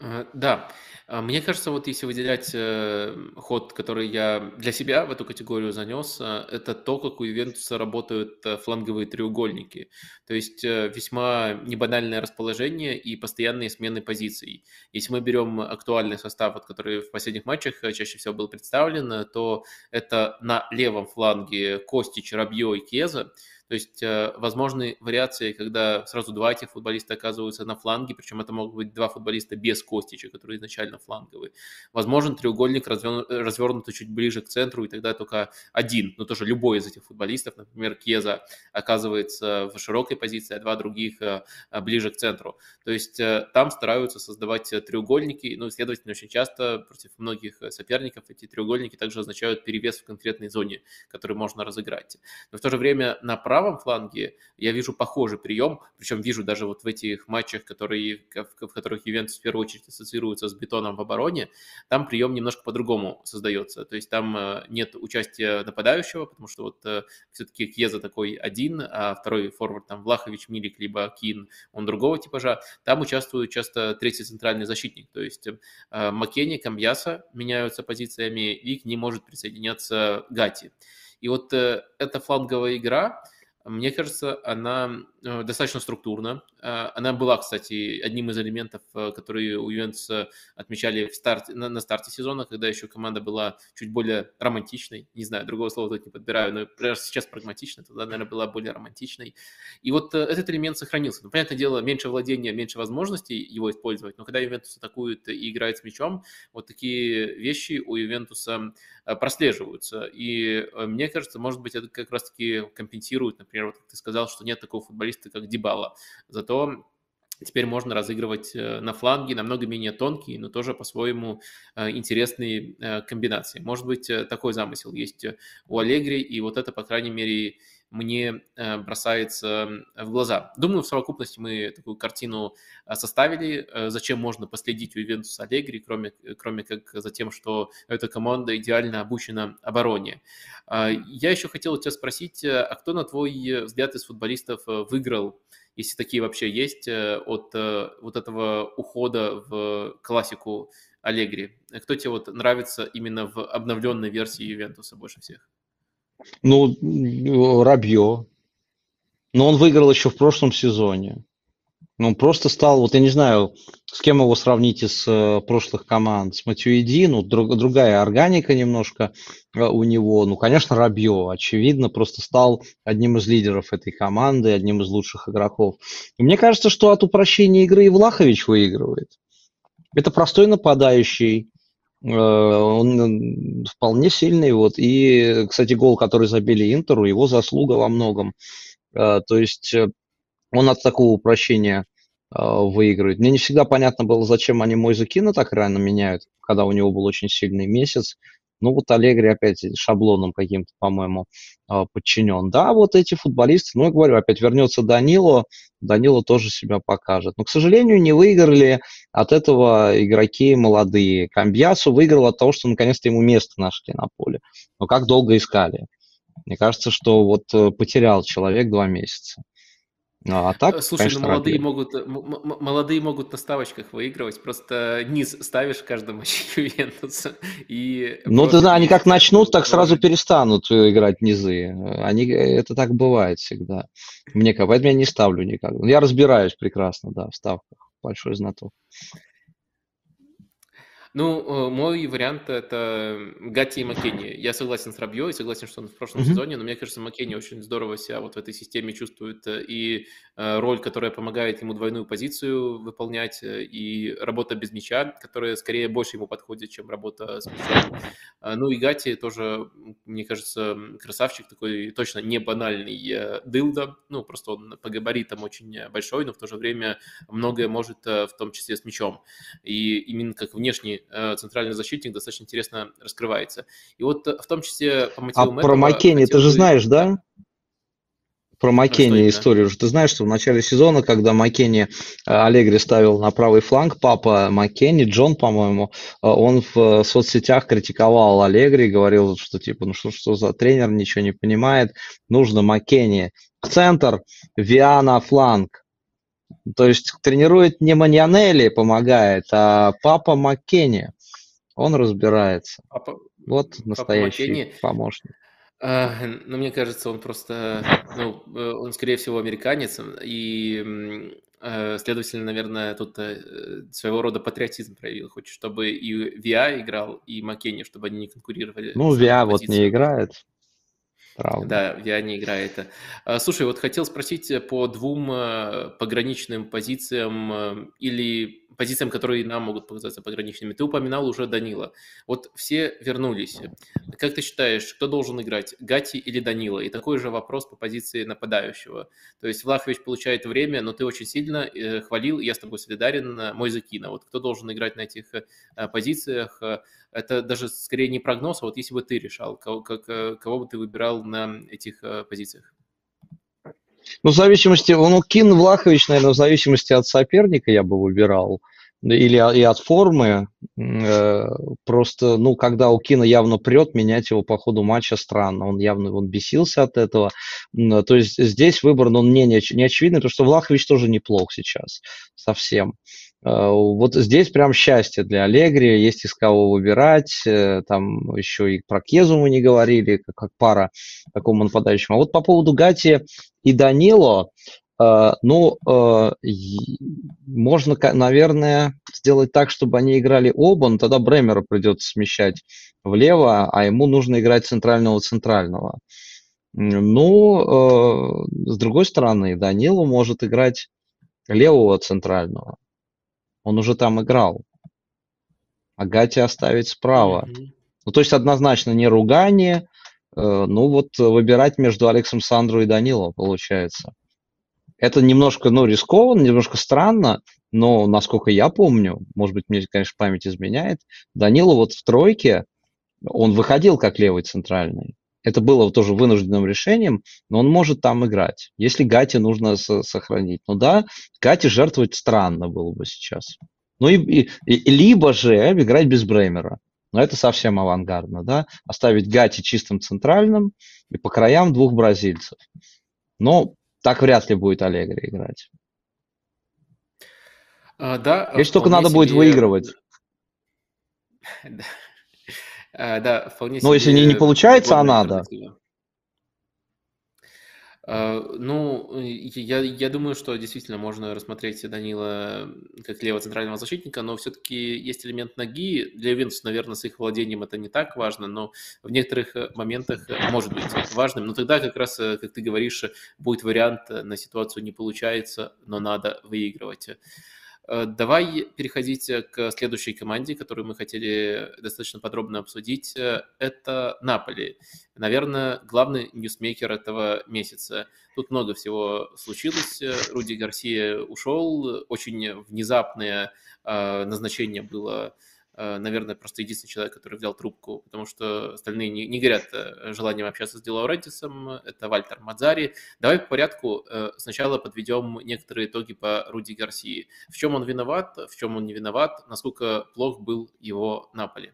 Э, да, а, мне кажется, вот если выделять э, ход, который я для себя в эту категорию занес, э, это то, как у Ювентуса работают фланговые треугольники. То есть весьма небанальное расположение и постоянные смены позиций. Если мы берем актуальный состав, который в последних матчах чаще всего был представлен, то это на левом фланге Костич, Рабье и Кеза. То есть э, возможны вариации, когда сразу два этих футболиста оказываются на фланге, причем это могут быть два футболиста без Костича, которые изначально фланговые. Возможен треугольник развернутый чуть ближе к центру, и тогда только один, но тоже любой из этих футболистов, например, Кеза, оказывается в широкой позиции, а два других э, ближе к центру. То есть э, там стараются создавать треугольники, ну, следовательно, очень часто против многих соперников эти треугольники также означают перевес в конкретной зоне, который можно разыграть. Но в то же время на правом фланге я вижу похожий прием, причем вижу даже вот в этих матчах, которые, в которых Ювентус в первую очередь ассоциируется с бетоном в обороне, там прием немножко по-другому создается. То есть там э, нет участия нападающего, потому что вот э, все-таки Кьеза такой один, а второй форвард там Влахович, Милик, либо Кин, он другого типажа. Там участвует часто третий центральный защитник, то есть э, Маккенни, Камьяса меняются позициями, и к ним может присоединяться Гати. И вот э, эта фланговая игра, мне кажется, она э, достаточно структурна. Э, она была, кстати, одним из элементов, э, которые у Ювентуса отмечали в старте, на, на старте сезона, когда еще команда была чуть более романтичной. Не знаю, другого слова тут не подбираю, но сейчас прагматичной, тогда, наверное, была более романтичной. И вот этот элемент сохранился. Ну, понятное дело, меньше владения, меньше возможностей его использовать, но когда Ювентус атакует и играет с мячом, вот такие вещи у Ювентуса прослеживаются. И мне кажется, может быть, это как раз-таки компенсирует, например, вот ты сказал, что нет такого футболиста, как Дибала. Зато Теперь можно разыгрывать э, на фланге намного менее тонкие, но тоже по-своему э, интересные э, комбинации. Может быть, такой замысел есть у Аллегри, и вот это, по крайней мере, мне бросается в глаза. Думаю, в совокупности мы такую картину составили, зачем можно последить у Ивентуса Аллегри, кроме, кроме как за тем, что эта команда идеально обучена обороне. Я еще хотел тебя спросить, а кто, на твой взгляд, из футболистов выиграл если такие вообще есть, э, от э, вот этого ухода в классику Аллегри? Кто тебе вот нравится именно в обновленной версии Ювентуса больше всех? Ну, Рабье. Но он выиграл еще в прошлом сезоне. Ну, он просто стал, вот я не знаю, с кем его сравнить из э, прошлых команд. С Матюиди, ну, друг, другая органика немножко э, у него. Ну, конечно, Рабье, очевидно, просто стал одним из лидеров этой команды, одним из лучших игроков. И мне кажется, что от упрощения игры и Влахович выигрывает. Это простой нападающий, он вполне сильный. Вот. И, кстати, гол, который забили Интеру, его заслуга во многом. То есть он от такого упрощения э, выигрывает. Мне не всегда понятно было, зачем они Мойза Кина так рано меняют, когда у него был очень сильный месяц. Ну вот Аллегри опять шаблоном каким-то, по-моему, а, подчинен. Да, вот эти футболисты, ну я говорю, опять вернется Данило, Данило тоже себя покажет. Но, к сожалению, не выиграли от этого игроки молодые. Камбьясу выиграл от того, что наконец-то ему место нашли на поле. Но как долго искали? Мне кажется, что вот э, потерял человек два месяца. Ну, а так, э, Слушай, конечно, ну молодые могут, э, молодые могут на ставочках выигрывать, просто низ ставишь в каждом матче Ювентуса. И ну, ты, да, они как начнут, так сразу перестанут э, играть низы. Они, это так бывает всегда. Мне поэтому я не ставлю никак. Я разбираюсь прекрасно, да, в ставках. Большой знаток. Ну, э, мой вариант это Гати и Маккенни. Я согласен с Рабьё и согласен, что он в прошлом mm-hmm. сезоне, но мне кажется, Маккенни очень здорово себя вот в этой системе чувствует. Э, и э, роль, которая помогает ему двойную позицию выполнять, и работа без мяча, которая скорее больше ему подходит, чем работа с мячом. Ну и Гати тоже, мне кажется, красавчик такой, точно не банальный дылда. Ну, просто он по габаритам очень большой, но в то же время многое может, в том числе с мячом. И именно как внешний центральный защитник достаточно интересно раскрывается. И вот э, в том числе по мотивам А про Маккенни ты же знаешь, да? Про Маккенни а историю. Ты знаешь, что в начале сезона, когда Маккенни э, Аллегри ставил на правый фланг, папа Маккенни, Джон, по-моему, он в соцсетях критиковал Аллегри, говорил, что типа, ну что, что за тренер, ничего не понимает, нужно Маккенни в центр, Виана фланг. То есть тренирует не Маньянелли помогает, а папа Маккенни. Он разбирается. Папа, вот настоящий папа помощник. А, ну, мне кажется, он просто, ну, э, он, скорее всего, американец, и, э, следовательно, наверное, тут э, своего рода патриотизм проявил. Хочет, чтобы и Виа играл, и Маккенни, чтобы они не конкурировали. Ну, Виа вот не играет. Правда. Да, я не играю это. А, слушай, вот хотел спросить э, по двум э, пограничным позициям э, или позициям, которые нам могут показаться пограничными. Ты упоминал уже Данила. Вот все вернулись. Как ты считаешь, кто должен играть, Гати или Данила? И такой же вопрос по позиции нападающего. То есть Влахович получает время, но ты очень сильно э, хвалил, я с тобой солидарен, мой Закина. Вот кто должен играть на этих э, позициях? Это даже скорее не прогноз, а вот если бы ты решал, кого, как, э, кого бы ты выбирал на этих позициях? Ну, в зависимости, ну, Кин Влахович, наверное, в зависимости от соперника я бы выбирал или и от формы. Э, просто, ну, когда у Кина явно прет, менять его по ходу матча странно. Он явно он бесился от этого. То есть здесь выбор, но он не, не очевидный, потому что Влахович тоже неплох сейчас совсем. Э, вот здесь прям счастье для Аллегри, есть из кого выбирать, э, там еще и про Кезу мы не говорили, как, пара такому нападающему. А вот по поводу Гати и Данило, э, ну, можно, наверное, сделать так, чтобы они играли оба, но тогда Бремера придется смещать влево, а ему нужно играть центрального-центрального. Ну, с другой стороны, Данило может играть левого центрального. Он уже там играл. А Гати оставить справа. Mm-hmm. Ну, то есть однозначно не ругание. Э, ну, вот выбирать между Алексом Сандру и Данило получается. Это немножко, ну, рискованно, немножко странно, но, насколько я помню, может быть, мне, конечно, память изменяет, Данило вот в тройке, он выходил как левый центральный. Это было тоже вынужденным решением, но он может там играть, если Гати нужно сохранить. Ну да, Гати жертвовать странно было бы сейчас. Ну и, и, и либо же играть без Бремера. Но это совсем авангардно, да? Оставить Гати чистым центральным и по краям двух бразильцев. Но так вряд ли будет Аллегри играть. А, да. Если только надо себе... будет выигрывать. А, да, вполне Но если не, не получается, а надо. А, ну, я, я думаю, что действительно можно рассмотреть Данила как левого центрального защитника, но все-таки есть элемент ноги. Для Ювентуса, наверное, с их владением это не так важно, но в некоторых моментах может быть важным. Но тогда как раз, как ты говоришь, будет вариант на ситуацию не получается, но надо выигрывать. Э, давай переходить к следующей команде, которую мы хотели достаточно подробно обсудить. Э, это Наполи. Наверное, главный ньюсмейкер этого месяца. Тут много всего случилось. Руди Гарсия ушел. Очень внезапное назначение было Э, наверное, просто единственный человек, который взял трубку, потому что остальные не, не горят э, желанием общаться с Де Лаурентисом, это Вальтер Маццарри. Давай по порядку э, сначала подведем некоторые итоги по Руди Гарсии. В чем он виноват, в чем он не виноват, насколько плох был его Наполи?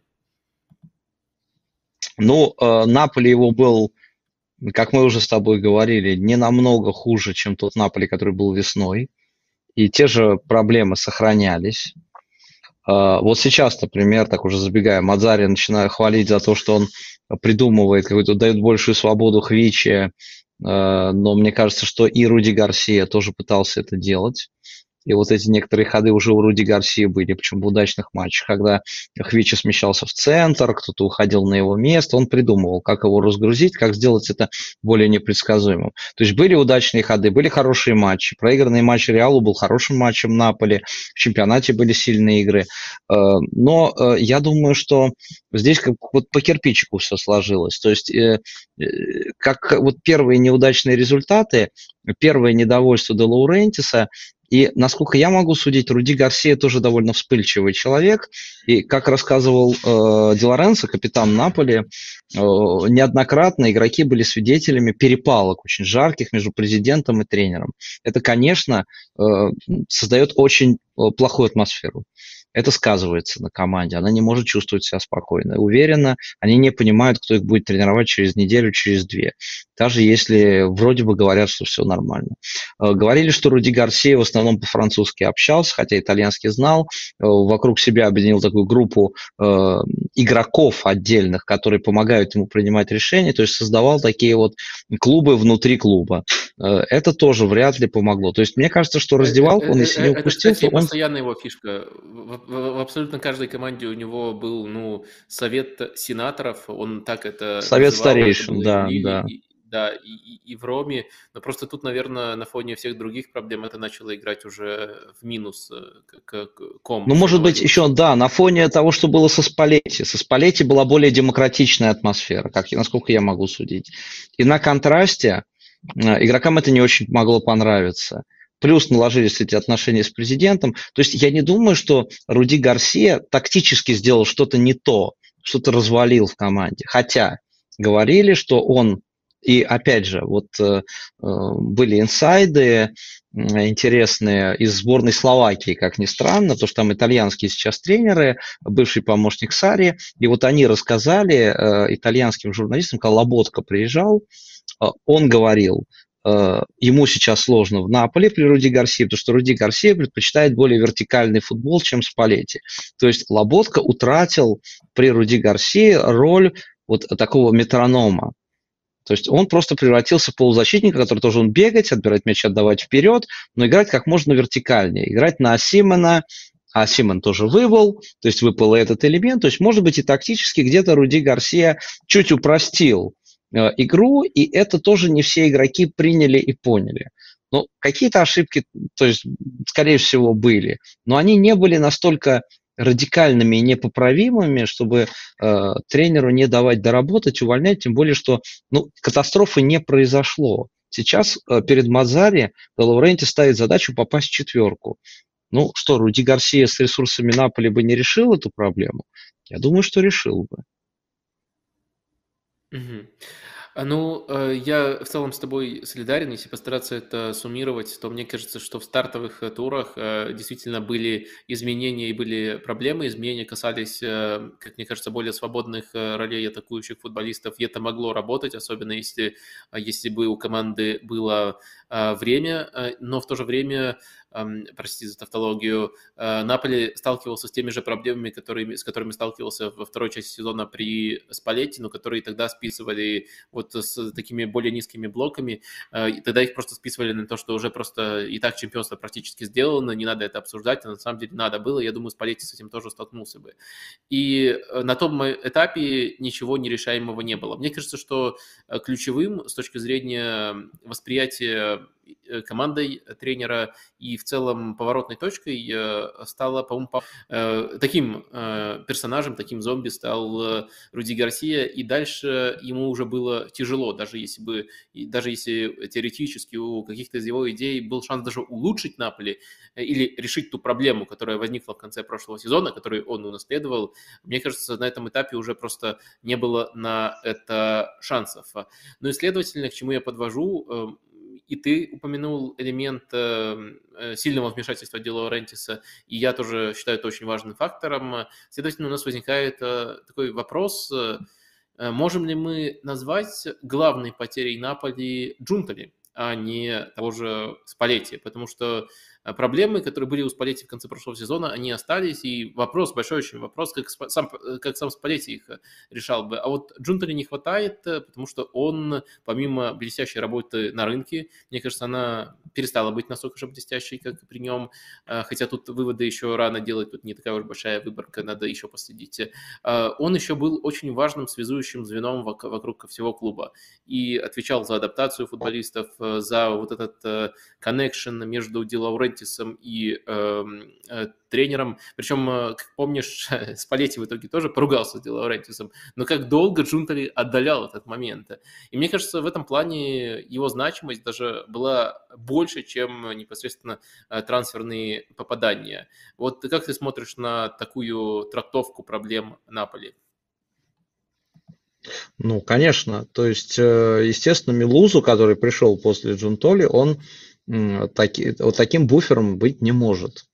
Ну, Наполи его был, как мы уже с тобой говорили, не намного хуже, чем тот Наполи, который был весной. И те же проблемы сохранялись. А, вот сейчас, например, так уже забегая, Мадзари начинаю хвалить за то, что он придумывает, какой-то дает большую свободу Хвиче, а, но мне кажется, что и Руди Гарсия тоже пытался это делать. И вот эти некоторые ходы уже у Руди Гарсии были, причем в удачных матчах, когда Хвичи смещался в центр, кто-то уходил на его место, он придумывал, как его разгрузить, как сделать это более непредсказуемым. То есть были удачные ходы, были хорошие матчи. Проигранный матч Реалу был хорошим матчем Наполи, в чемпионате были сильные игры. Э, но э, я думаю, что здесь как вот по кирпичику все сложилось. То есть э, как вот первые неудачные результаты, первое недовольство Де Лаурентиса, и, насколько я могу судить, Руди Гарсия тоже довольно вспыльчивый человек. И, как рассказывал э, Ди капитан Наполи, э, неоднократно игроки были свидетелями перепалок очень жарких между президентом и тренером. Это, конечно, э, создает очень э, плохую атмосферу это сказывается на команде. Она не может чувствовать себя спокойно. Уверенно, они не понимают, кто их будет тренировать через неделю, через две. Даже если вроде бы говорят, что все нормально. Э, говорили, что Руди Гарсия в основном по-французски общался, хотя итальянский знал. Э, вокруг себя объединил такую группу э, игроков отдельных, которые помогают ему принимать решения. То есть создавал такие вот клубы внутри клуба. Это тоже вряд ли помогло. То есть мне кажется, что раздевалку он, если не упустил, это, кстати, он... постоянная его фишка в, абсолютно каждой команде у него был, ну, совет сенаторов, он так это Совет называл, старейшин, это да, и, да. И, да, и, и в Роме, но просто тут, наверное, на фоне всех других проблем это начало играть уже в минус э, к, к ком. Ну, может быть, еще, да, на фоне того, что было со Спалетти. Со Спалетти была более демократичная атмосфера, как, насколько я могу судить. И на контрасте э, игрокам это не очень могло понравиться плюс наложились эти отношения с президентом. То есть я не думаю, что Руди Гарсия тактически сделал что-то не то, что-то развалил в команде. Хотя говорили, что он и опять же, вот э, э были инсайды интересные из сборной Словакии, как ни странно, то что там итальянские сейчас тренеры, бывший помощник Сари, и вот они рассказали э, итальянским журналистам, когда Лоботко приезжал, э, он говорил, ему сейчас сложно в Наполе при Руди Гарсии, потому что Руди Гарсия предпочитает более вертикальный футбол, чем Спалетти. То есть Лоботка утратил при Руди Гарсии роль вот такого метронома. То есть он просто превратился в полузащитника, который должен бегать, отбирать мяч, отдавать вперед, но играть как можно вертикальнее. Играть на Симона, а Симон тоже вывел, то есть выпал этот элемент. То есть, может быть, и тактически где-то Руди Гарсия чуть упростил Э, игру, и это тоже не все игроки приняли и поняли. Ну, какие-то ошибки, то есть, скорее всего, были, но они не были настолько радикальными и непоправимыми, чтобы э, тренеру не давать доработать, увольнять, тем более, что ну, катастрофы не произошло. Сейчас э, перед Мазари Лауренти ставит задачу попасть в четверку. Ну что, Руди Гарсия с ресурсами Наполи бы не решил эту проблему? Я думаю, что решил бы. Угу. Ну, э, я в целом с тобой солидарен. Если постараться это суммировать, то мне кажется, что в стартовых э, турах э, действительно были изменения и были проблемы. Изменения касались, как мне кажется, более свободных ролей атакующих футболистов, и это могло работать, особенно если, если бы у команды было время, но в то же время простите за тавтологию, э, Наполи сталкивался с теми же проблемами, которыми, с которыми сталкивался во второй части сезона при Спалетти, но которые тогда списывали вот с такими более низкими блоками, э, и тогда их просто списывали на то, что уже просто и так чемпионство практически сделано, не надо это обсуждать, а на самом деле надо было, я думаю, Спалетти с этим тоже столкнулся бы. И э, на том этапе ничего нерешаемого не было. Мне кажется, что ключевым с точки зрения восприятия Э, командой тренера и в целом поворотной точкой э, стала, по-моему, э, таким персонажем, таким зомби стал Руди Гарсия, и дальше ему уже было тяжело, даже если бы, даже если теоретически у каких-то из его идей был шанс даже улучшить Наполи или решить ту проблему, которая возникла в конце прошлого сезона, которую он унаследовал, мне кажется, на этом этапе уже просто не было на это шансов. Ну и, следовательно, к чему я подвожу, и ты упомянул элемент эм, э, сильного вмешательства дела Лорентиса, и я тоже считаю это очень важным фактором. Следовательно, у нас возникает э, такой вопрос, э, можем ли мы назвать главной потерей Наполи Джунтали, а не того же Спалетти, потому что проблемы, которые были у Спалетти в конце прошлого сезона, они остались, и вопрос, большой очень вопрос, как сам, как сам Спалетти их э, решал бы. А вот Джунтали не хватает, э, потому что он, помимо блестящей работы на рынке, мне кажется, она перестала быть настолько же блестящей, как при нем, э, хотя тут выводы еще рано делать, тут не такая уж большая выборка, надо еще последить. Он еще был очень важным связующим звеном вокруг всего клуба и отвечал за адаптацию футболистов, за вот этот connection между Дилаурен Лорентисом и эм, э, тренером. Причем, э, как помнишь, Спалетти в итоге тоже поругался с Ди Лорентисом. Но как долго Джунтали отдалял этот момент. И мне кажется, в этом плане его значимость даже была больше, чем непосредственно э, трансферные попадания. Вот как ты смотришь на такую трактовку проблем Наполи? Ну, конечно. То есть, э, естественно, Милузу, который пришел после Джунтоли, он таки, вот таким буфером быть не может.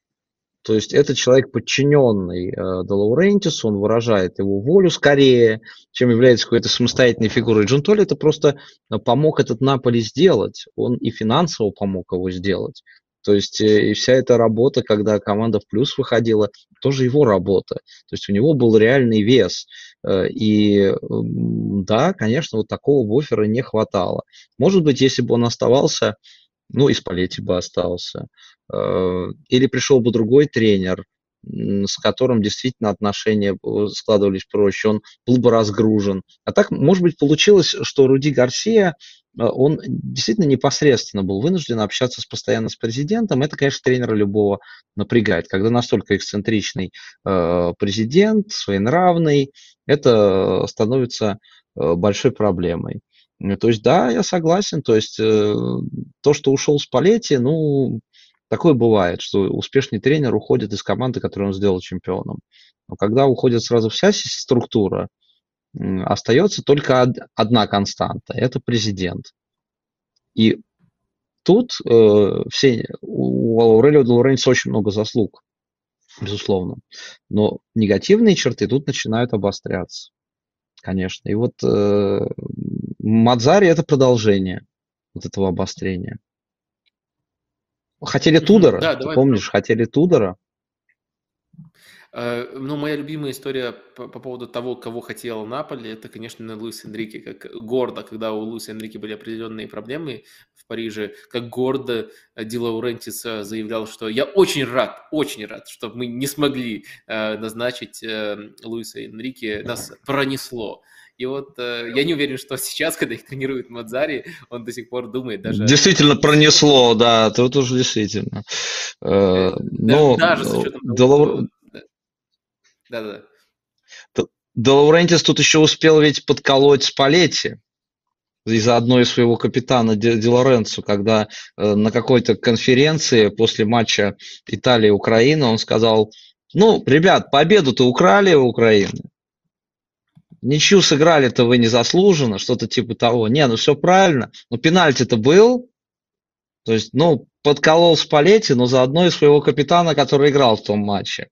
То есть это человек подчиненный э, Делаурентису, он выражает его волю скорее, чем является какой-то самостоятельной фигурой. Джунтоли это просто э, помог этот Наполи сделать, он и финансово помог его сделать. То есть э, и вся эта работа, когда команда в плюс выходила, тоже его работа. То есть у него был реальный вес. Э, и да, конечно, вот такого буфера не хватало. Может быть, если бы он оставался ну, и Спалетти бы остался. Э, или пришел бы другой тренер, с которым действительно отношения складывались проще, он был бы разгружен. А так, может быть, получилось, что Руди Гарсия, э, он действительно непосредственно был вынужден общаться с, постоянно с президентом. Это, конечно, тренера любого напрягает. Когда настолько эксцентричный э, президент, своенравный, это становится большой проблемой. Ну, то есть, да, я согласен. То есть, э, то, что ушел с Палетти, ну, такое бывает, что успешный тренер уходит из команды, которую он сделал чемпионом. Но когда уходит сразу вся структура, остается только одна константа – это президент. И тут э, все, у Аурелио де очень много заслуг, безусловно. Но негативные черты тут начинают обостряться, конечно. И вот э, Мадзари это продолжение вот этого обострения. Хотели Тудора, да, ты давай. помнишь, хотели Тудора. Э, ну, моя любимая история по, по поводу того, кого хотел Наполи, это, конечно, Луис Энрике, как гордо, когда у Луиса Энрике были определенные проблемы в Париже, как гордо Ди Лаурентис заявлял, что я очень рад, очень рад, что мы не смогли э, назначить э, Луиса Энрике, нас пронесло. И вот э, я не уверен, что сейчас, когда их тренирует Мадзари, он до сих пор думает даже... Действительно пронесло, да, тут уже действительно. Э, но, даже с учетом того, Да-да. Де Лаурентис тут еще успел ведь подколоть Спалетти из-за одной своего капитана Ди Лоренцо, когда э, на какой-то конференции после матча Италия-Украина он сказал, ну, ребят, победу-то украли у Украины, ничью сыграли-то вы незаслуженно, что-то типа того. Не, ну все правильно. Но пенальти-то был. То есть, ну, подколол Спалетти, но заодно и своего капитана, который играл в том матче.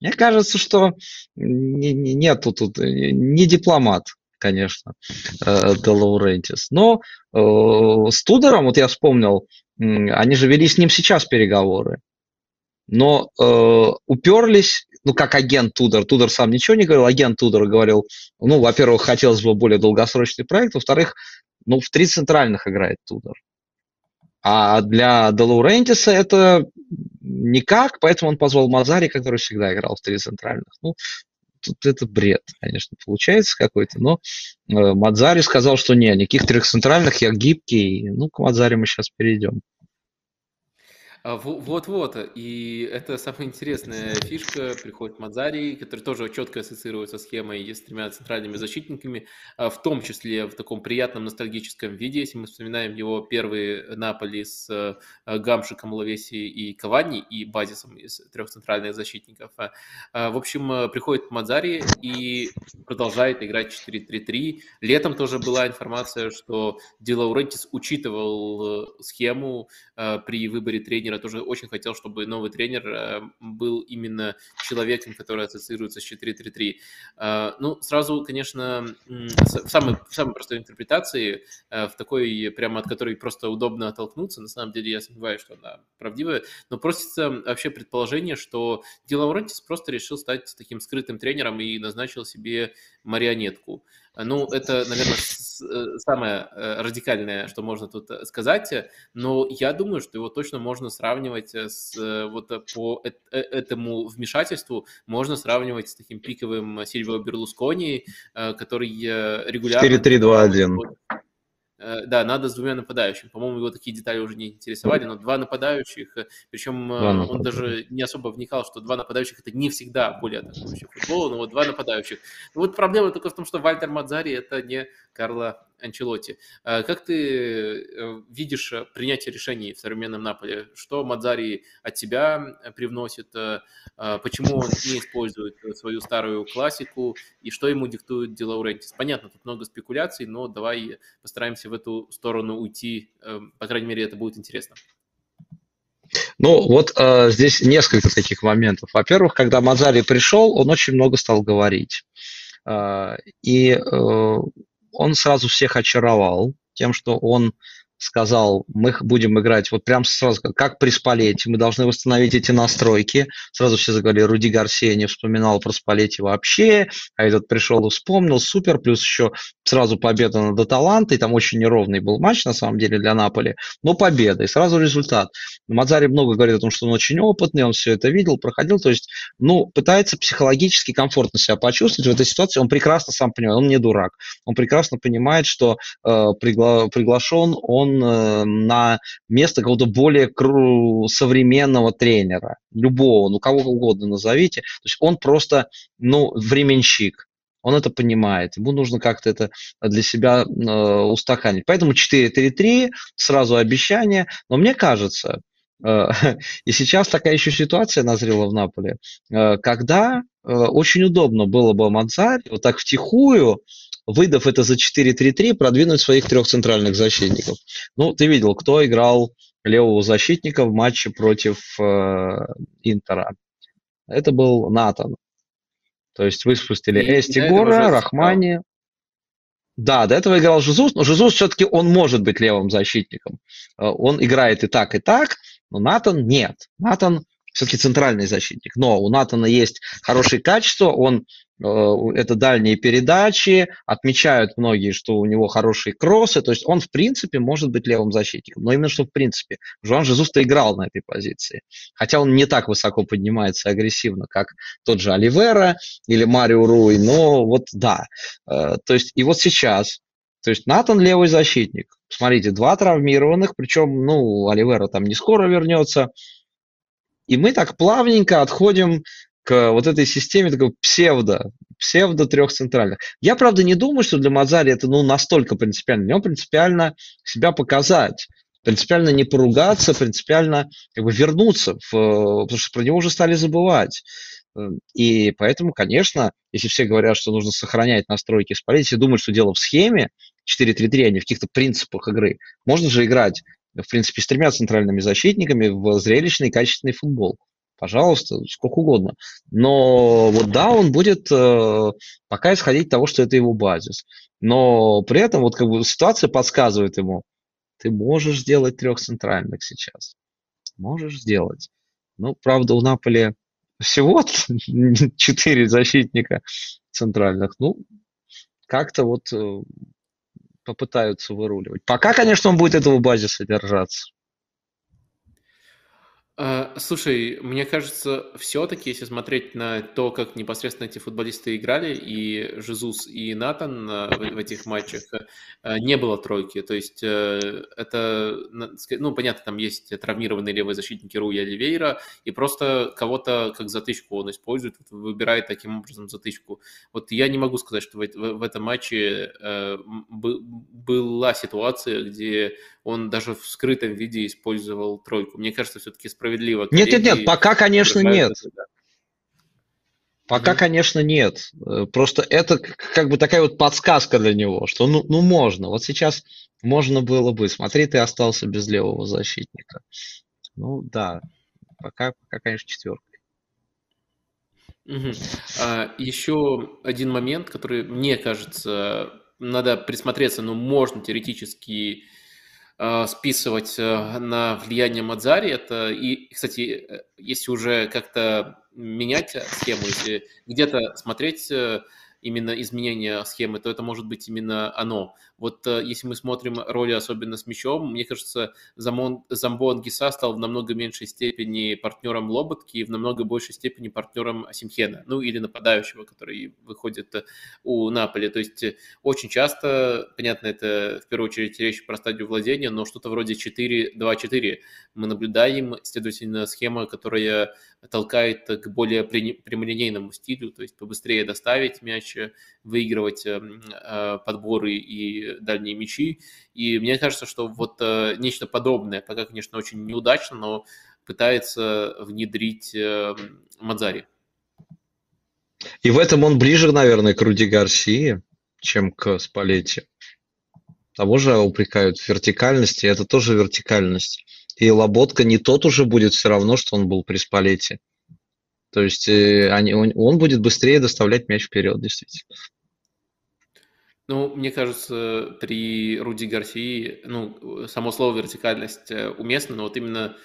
Мне кажется, что нету тут, не дипломат, конечно, э, Де Лаурентис. Но э, с Тудором, вот я вспомнил, они же вели с ним сейчас переговоры но э, уперлись, ну, как агент Тудор, Тудор сам ничего не говорил, агент Тудор говорил, ну, во-первых, хотелось бы более долгосрочный проект, во-вторых, ну, в три центральных играет Тудор. А для Делаурентиса это никак, поэтому он позвал Мазари, который всегда играл в три центральных. Ну, тут это бред, конечно, получается какой-то, но э, Мадзари сказал, что не, никаких трех центральных, я гибкий, ну, к Мадзари мы сейчас перейдем. А, вот-вот, и это самая интересная фишка. Приходит Мадзари, который тоже четко ассоциируется с схемой с тремя центральными защитниками, а, в том числе в таком приятном ностальгическом виде. Если мы вспоминаем его первый Наполи с а, Гамшиком, Лавеси и Кавани, и базисом из трех центральных защитников. В общем, приходит Мадзари и продолжает играть 4-3-3. Летом тоже была информация, что Ди Лаурентис учитывал э, схему при выборе тренера тренера тоже очень хотел, чтобы новый тренер э, был именно человеком, который ассоциируется с 4-3-3. Э, ну, сразу, конечно, в самой, в самой простой интерпретации, э, в такой, прямо от которой просто удобно оттолкнуться, на самом деле я сомневаюсь, что она правдивая, но просится вообще предположение, что Ди Лаурентис просто решил стать таким скрытым тренером и назначил себе марионетку. Ну, это, наверное, э, самое э, радикальное, что можно тут э, сказать, но я думаю, что его точно можно сравнивать с вот по этому вмешательству, можно сравнивать с таким пиковым Сильвио Берлускони, который регулярно... 4-3-2-1. Э, да, надо с двумя нападающими. По-моему, его такие детали уже не интересовали, но два нападающих, э, причем два э, он даже не особо вникал, что два нападающих это не всегда более атакующий футбол, но вот два нападающих. Но вот проблема только в том, что Вальтер Мадзари это не Карло Анчелотти. Как ты видишь принятие решений в современном Наполе? Что Мадзари от тебя привносит? Почему он не использует свою старую классику? И что ему диктует Ди Лаурентис? Понятно, тут много спекуляций, но давай постараемся в эту сторону уйти. По крайней мере, это будет интересно. Ну, вот э, здесь несколько таких моментов. Во-первых, когда Мазари пришел, он очень много стал говорить. Э, и э, он сразу всех очаровал тем, что он сказал, мы будем играть вот прям сразу, как при Спалете, мы должны восстановить эти настройки. Сразу все заговорили, Руди Гарсия не вспоминал про Спалете вообще, а этот пришел и вспомнил, супер, плюс еще сразу победа над Аталантой, там очень неровный был матч на самом деле для Наполи, но победа, и сразу результат. Мазари много говорит о том, что он очень опытный, он все это видел, проходил, то есть, ну, пытается психологически комфортно себя почувствовать в этой ситуации, он прекрасно сам понимает, он не дурак, он прекрасно понимает, что э, пригла- приглашен он он э, на место какого-то более современного тренера, любого, ну кого угодно назовите. То есть он просто, ну, временщик. Он это понимает. Ему нужно как-то это для себя э, устаканить. Поэтому 4-3-3, сразу обещание. Но мне кажется, э, и сейчас такая еще ситуация назрела в Наполе, э, когда э, очень удобно было бы Мансари вот так втихую выдав это за 4-3-3, продвинуть своих трех центральных защитников. Ну, ты видел, кто играл левого защитника в матче против э, Интера. Это был Натан. То есть выпустили Эстигора, Рахмани. Да, до этого играл Жезус, но Жезус все-таки он может быть левым защитником. Э, он играет и так, и так, но Натан нет. Натан все-таки центральный защитник. Но у Натана есть хорошие качества, он это дальние передачи, отмечают многие, что у него хорошие кроссы, то есть он в принципе может быть левым защитником, но именно что в принципе. Жуан Жезус-то играл на этой позиции, хотя он не так высоко поднимается агрессивно, как тот же Оливера или Марио Руй, но вот да. Э, то есть и вот сейчас, то есть Натан левый защитник, смотрите, два травмированных, причем, ну, Оливера там не скоро вернется, и мы так плавненько отходим вот этой системе такого псевдо, псевдо трех центральных. Я, правда, не думаю, что для Мазари это ну, настолько принципиально. Для него принципиально себя показать, принципиально не поругаться, принципиально как бы вернуться, в, потому что про него уже стали забывать. И поэтому, конечно, если все говорят, что нужно сохранять настройки спалить, если думают, что дело в схеме 4-3-3, а не в каких-то принципах игры, можно же играть, в принципе, с тремя центральными защитниками в зрелищный качественный футбол пожалуйста, сколько угодно. Но вот да, он будет э, пока исходить от того, что это его базис. Но при этом вот как бы ситуация подсказывает ему, ты можешь сделать трех центральных сейчас. Можешь сделать. Ну, правда, у Наполи всего четыре защитника центральных. Ну, как-то вот э, попытаются выруливать. Пока, конечно, он будет этого базиса держаться. А, слушай, мне кажется, все-таки, если смотреть на то, как непосредственно эти футболисты играли, и Жезус, и Натан а, в, этих матчах, а, не было тройки. То есть э, это, ну, понятно, там есть травмированные левые защитники Руя Оливейра, и просто кого-то как затычку он использует, выбирает таким образом затычку. Вот я не могу сказать, что в, в, в этом матче э, была ситуация, где он даже в скрытом виде использовал тройку. Мне кажется, все-таки справедливо. Нет, нет, нет, пока, конечно, нет. Пока, mm-hmm. конечно, нет. Э, просто это как бы такая вот подсказка для него, что ну, ну можно. Вот сейчас можно было бы. Смотри, ты остался без левого защитника. Ну да, пока, пока конечно, четверка. Угу. А, еще один момент, который мне кажется, надо присмотреться, но можно теоретически списывать э, на влияние Мадзари. Это и, кстати, э, если уже как-то менять схему, если где-то смотреть именно изменение схемы, то это может быть именно оно. Вот э, если мы смотрим роли, особенно с мячом, мне кажется, Замон, Замбо Ангиса стал в намного меньшей степени партнером Лоботки и в намного большей степени партнером Асимхена, ну или нападающего, который выходит э, у Наполи. То есть э, очень часто, понятно, это в первую очередь речь про стадию владения, но что-то вроде 4-2-4 мы наблюдаем, следовательно, схема, которая толкает к более прямолинейному стилю, то есть побыстрее доставить мяч, выигрывать эм, подборы и дальние мячи. И мне кажется, что вот э, нечто подобное, пока, конечно, очень неудачно, но пытается внедрить э, Мадзари. И в этом он ближе, наверное, к Руди Гарсии, чем к Спалетти. Того же упрекают в вертикальности, это тоже вертикальность. И Лоботка не тот уже будет все равно, что он был при Спалете. То есть э, они, он, он будет быстрее доставлять мяч вперед, действительно. Ну, мне кажется, при Руди Гарсии, ну, само слово вертикальность э, уместно, но вот именно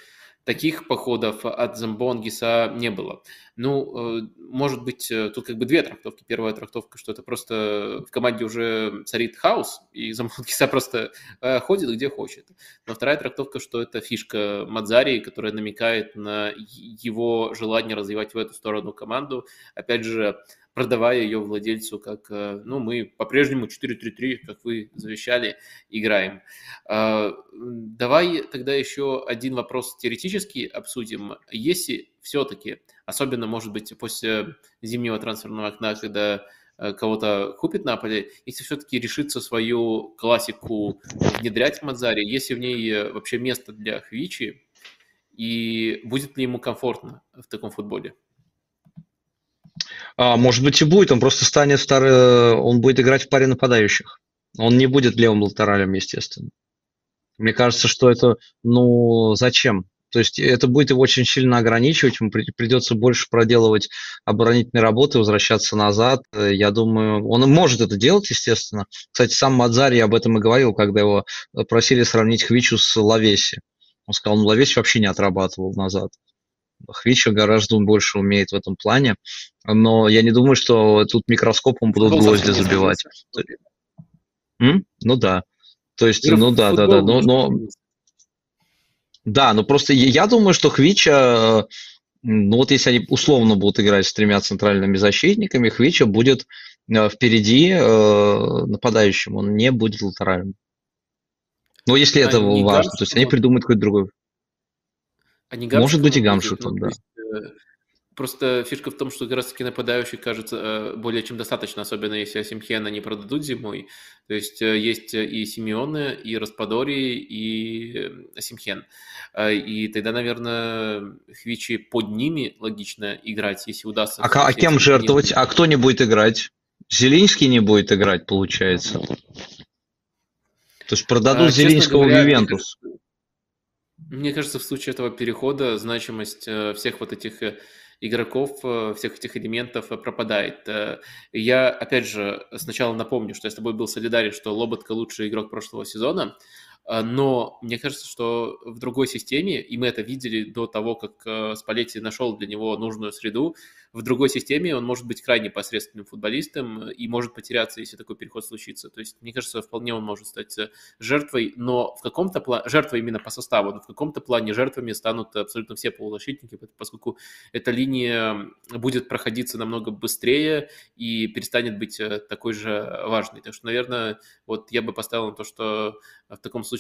таких походов от Замбонгиса не было. Ну, э, может быть, э, тут как бы две трактовки. Первая трактовка, что это просто в команде уже царит хаос, и Замбонгиса просто ходит где хочет. Но вторая трактовка, что это фишка Мадзари, которая намекает на его желание развивать в эту сторону команду. Опять же, продавая ее владельцу, как, э, ну, мы по-прежнему 4-3-3, как вы завещали, играем. А, давай тогда еще один вопрос теоретически обсудим. Если все-таки, особенно, может быть, после зимнего трансферного окна, когда э, кого-то купит Наполе, если все-таки решится свою классику внедрять в Мадзаре, если в ней э, вообще место для Хвичи, и будет ли ему комфортно в таком футболе? А, может быть и будет, он просто станет вторым, он будет играть в паре нападающих. Он не будет левым латералем, естественно. Мне кажется, что это, ну, зачем? То есть это будет его очень сильно ограничивать, ему придется больше проделывать оборонительные работы, возвращаться назад. Я думаю, он может это делать, естественно. Кстати, сам Мадзари об этом и говорил, когда его просили сравнить Хвичу с Лавеси. Он сказал, ну, Лавеси вообще не отрабатывал назад. Хвича гораздо больше умеет в этом плане, но я не думаю, что тут микроскопом будут Футбол гвозди забивать. М? Ну да. То есть, ну да, да, да, но, но... Да, но просто я, думаю, что Хвича, ну вот если они условно будут играть с тремя центральными защитниками, Хвича будет э, впереди э, нападающим, он не будет латеральным. Ну, если а это важно, то есть они придумают какой-то другой. А не Может быть и гамшутом, да. Э, просто фишка в том, что как раз-таки нападающий кажется э, более чем достаточно, особенно если Асимхена не продадут зимой. То есть э, есть и Симеоне, и Распадори, и Асимхен. И тогда, наверное, Хвичи под ними логично играть, если удастся. А, а кем жертвовать? А кто не будет играть? Зелинский не будет играть, получается. То есть продадут а, Зелинского в Ювентус. Мне кажется, в случае этого перехода значимость э, всех вот этих э, игроков, э, всех этих элементов пропадает. Я, опять же, сначала напомню, что я с тобой был солидарен, что Лоботка лучший игрок прошлого сезона, но мне кажется, что в другой системе, и мы это видели до того, как э, Спалетти нашел для него нужную среду, в другой системе он может быть крайне посредственным футболистом и может потеряться, если такой переход случится. То есть, мне кажется, вполне он может стать э, жертвой, но в каком-то плане, жертвой именно по составу, но в каком-то плане жертвами станут абсолютно все полузащитники, поскольку эта линия будет проходиться намного быстрее и перестанет быть э, такой же важной. Так что, наверное, вот я бы поставил на то, что в таком случае,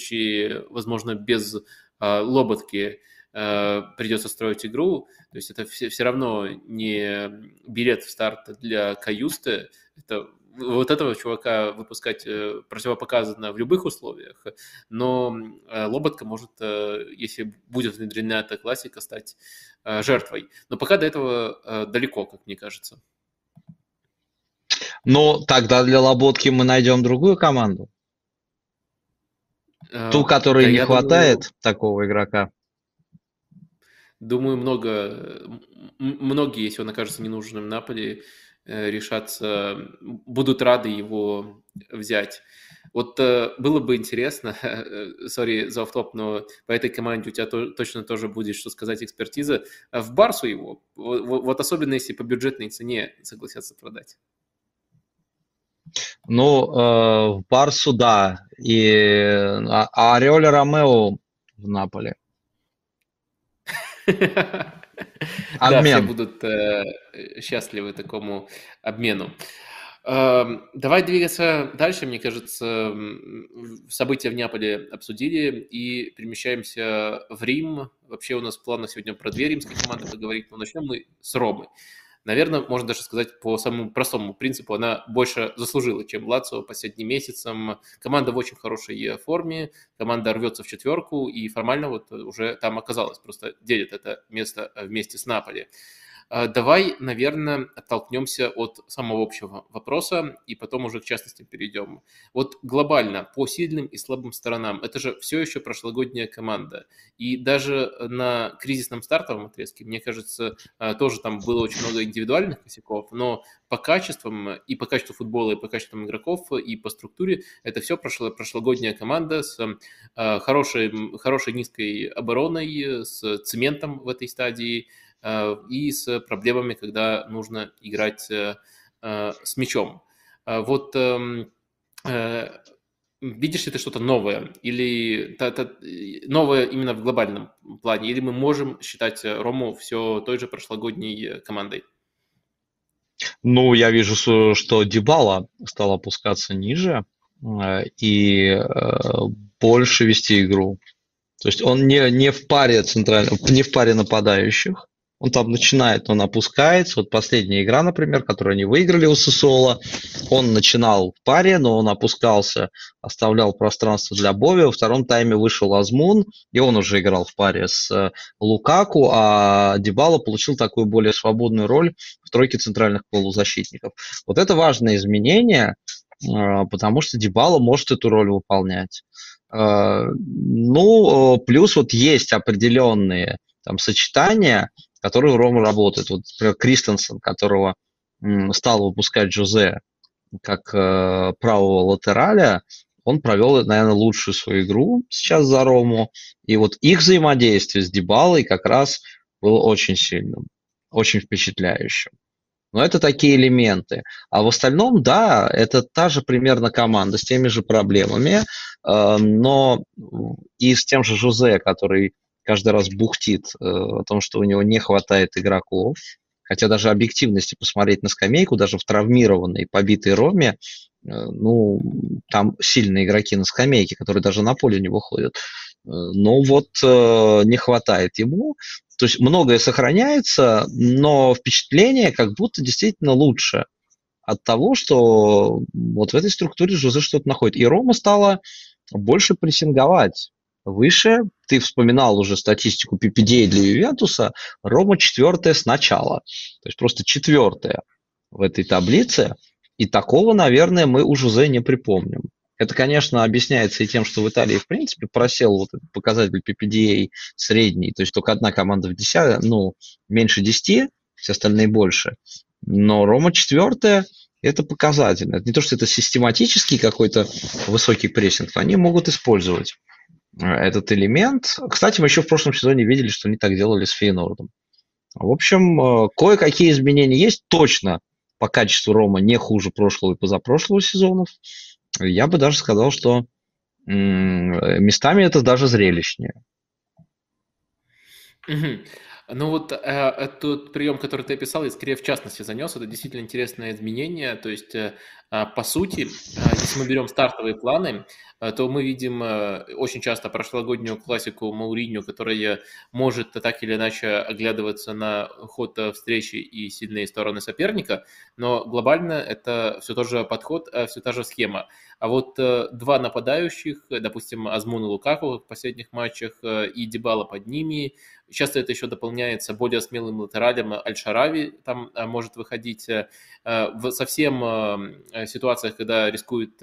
возможно, без а, лоботки э, придется строить игру. То есть это все, все равно не билет в старт для Каюсты. Это вот этого чувака выпускать э, противопоказано в любых условиях, но э, Лоботка может, если будет внедрена эта классика, стать жертвой. Но пока до этого далеко, как мне кажется. Но тогда для Лоботки мы найдем другую команду. Ту, которой да, не хватает думаю, такого игрока. Думаю, много, многие, если он окажется ненужным Наполи, э, решаться, будут рады его взять. Вот э, было бы интересно, сори за автоп, но по этой команде у тебя то, точно тоже будет что сказать экспертиза. А в Барсу его, вот, вот особенно если по бюджетной цене согласятся продать. Ну, э, в Барсу, да. И, а, а Ореоле Ромео в Наполе. Да, все будут э, счастливы такому обмену. Эм, давай двигаться дальше. Мне кажется, события в Неаполе обсудили и перемещаемся в Рим. Вообще у нас в планах сегодня про две римские команды поговорить, но начнем мы с Ромы наверное, можно даже сказать по самому простому принципу, она больше заслужила, чем Лацио последним месяцем. Команда в очень хорошей форме, команда рвется в четверку и формально вот уже там оказалась, просто делит это место вместе с Наполи. А, давай, наверное, оттолкнемся от самого общего вопроса и потом уже к частностям перейдем. Вот глобально, по сильным и слабым сторонам, это же все еще прошлогодняя команда. И даже на кризисном стартовом отрезке, мне кажется, а, тоже там было очень много индивидуальных косяков, но по качествам и по качеству футбола, и по качествам игроков, и по структуре это все прошло, прошлогодняя команда с хорошей, хорошей низкой обороной, с цементом в этой стадии, Э, и с проблемами, когда нужно играть э, э, с мячом. Вот эм, видишь ли ты что-то новое или новое именно в глобальном плане, или мы можем считать Рому все той же прошлогодней командой? Ну, я вижу, что Дебала стал опускаться ниже и больше вести игру. То есть он не, не в паре центральных, не в паре нападающих, он там начинает, он опускается. Вот последняя игра, например, которую они выиграли у Сосола, он начинал в паре, но он опускался, оставлял пространство для Бови. Во втором тайме вышел Азмун, и он уже играл в паре с э, Лукаку, а Дебала получил такую более свободную роль в тройке центральных полузащитников. Вот это важное изменение, э, потому что Дебала может эту роль выполнять. Э, ну, плюс вот есть определенные там сочетания, который у Ромы работает. Вот, например, Кристенсен, которого стал выпускать Джозе как э, правого латераля, он провел, наверное, лучшую свою игру сейчас за Рому. И вот их взаимодействие с Дебалой как раз было очень сильным, очень впечатляющим. Но это такие элементы. А в остальном, да, это та же примерно команда с теми же проблемами, э, но и с тем же Жузе, который каждый раз бухтит э, о том, что у него не хватает игроков. Хотя даже объективности посмотреть на скамейку, даже в травмированной, побитой Роме, э, ну, там сильные игроки на скамейке, которые даже на поле не выходят. Э, но вот не хватает ему. То есть многое сохраняется, но впечатление как будто действительно лучше от того, что вот в этой структуре Жозе что-то находит. И Рома стала больше прессинговать выше. Ты вспоминал уже статистику PPDA для Ювентуса. Рома четвертая сначала. То есть просто четвертая в этой таблице. И такого, наверное, мы у Жузе не припомним. Это, конечно, объясняется и тем, что в Италии, в принципе, просел вот этот показатель PPDA средний. То есть только одна команда в 10, ну, меньше 10, все остальные больше. Но Рома четвертая, это показательно. Это не то, что это систематический какой-то высокий прессинг, они могут использовать этот элемент. Кстати, мы еще в прошлом сезоне видели, что они так делали с Фейнордом. В общем, кое-какие изменения есть точно по качеству Рома не хуже прошлого и позапрошлого сезонов. Я бы даже сказал, что местами это даже зрелищнее. Ну вот э, этот прием, который ты описал, я скорее в частности занес, это действительно интересное изменение. То есть, э, по сути, э, если мы берем стартовые планы, Э, то мы видим очень часто прошлогоднюю классику Мауриню, которая может так или иначе оглядываться на ход встречи и сильные стороны соперника, но глобально это все тот же подход, все та же схема. А вот два нападающих, допустим, Азмун и Лукаку в последних матчах и Дебала под ними, Часто это еще дополняется более смелым латералем Аль-Шарави, там может выходить совсем ситуациях, когда рискует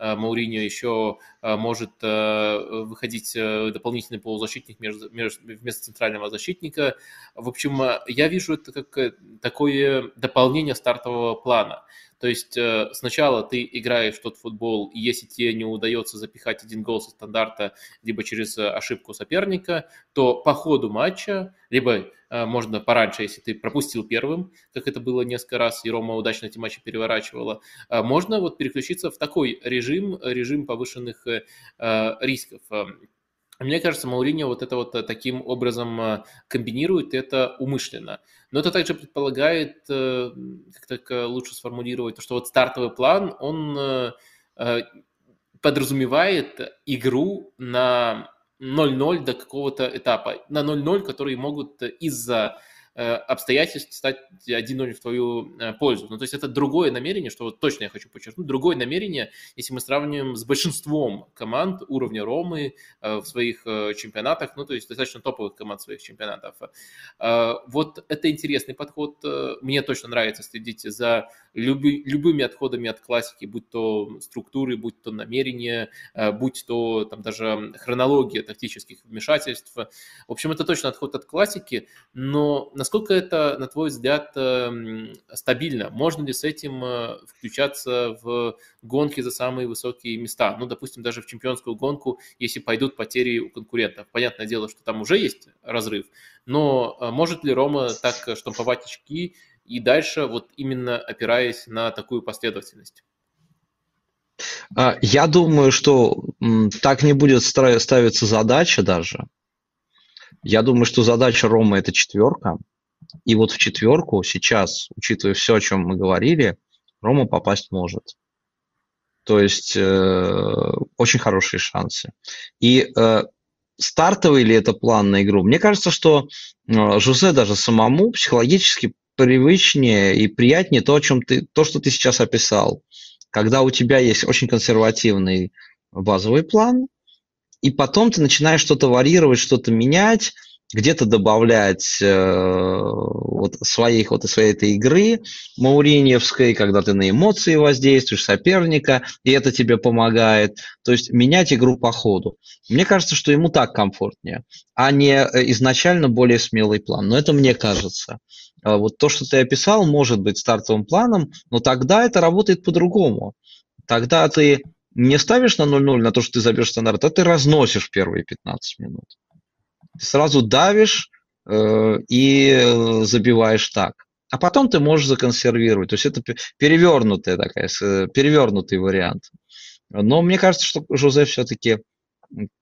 Э, Мауриньо еще э, может э, выходить дополнительный полузащитник вместо центрального защитника. В общем, я вижу это как такое дополнение стартового плана. То есть э, сначала ты играешь тот футбол, и если тебе не удается запихать один гол со стандарта, либо через э, ошибку соперника, то по ходу матча, либо э, можно пораньше, если ты пропустил первым, как это было несколько раз, и Рома удачно эти матчи переворачивала, можно вот переключиться в такой режим, режим повышенных рисков. Мне кажется, Мауриньо вот это вот таким образом комбинирует это умышленно. Но это также предполагает, э, как так лучше сформулировать, то, что вот стартовый план, он э, э, подразумевает игру на 0-0 до какого-то этапа, на 0-0, которые могут из-за Э, обстоятельств стать 1-0 в твою э, пользу. Ну, то есть это другое намерение, что вот точно я хочу подчеркнуть, другое намерение, если мы сравниваем с большинством команд уровня Ромы э, в своих чемпионатах, ну, то есть достаточно топовых команд своих чемпионатов. Вот это интересный подход. Мне точно нравится следить за люби, любыми отходами от классики, будь то структуры, будь то намерения, будь то там даже хронология тактических вмешательств. В общем, это точно отход от классики, но насколько это, на твой взгляд, эм, стабильно? Можно ли с этим э, включаться в гонки за самые высокие места? Ну, допустим, даже в чемпионскую гонку, если пойдут потери у конкурентов. Понятное дело, что там уже есть разрыв, но э, может ли Рома так штамповать очки и дальше вот именно опираясь на такую последовательность? А, я думаю, что так не будет ставиться задача даже. Я думаю, что задача Рома это четверка. И вот в четверку сейчас, учитывая все, о чем мы говорили, Рома попасть может. То есть э, очень хорошие шансы. И э, стартовый ли это план на игру? Мне кажется, что э, Жузе даже самому психологически привычнее и приятнее то, о чем ты, то, что ты сейчас описал. Когда у тебя есть очень консервативный базовый план, и потом ты начинаешь что-то варьировать, что-то менять, где-то добавлять э, вот своих вот своей этой игры мауриньевской, когда ты на эмоции воздействуешь соперника, и это тебе помогает. То есть менять игру по ходу. Мне кажется, что ему так комфортнее, а не э, изначально более смелый план. Но это мне кажется. А вот то, что ты описал, может быть стартовым планом, но тогда это работает по-другому. Тогда ты не ставишь на 0-0 на то, что ты забьешь стандарт, а ты разносишь первые 15 минут сразу давишь э, и э, забиваешь так. А потом ты можешь законсервировать. То есть это перевернутый такая, перевернутый вариант. Но мне кажется, что Жозе все-таки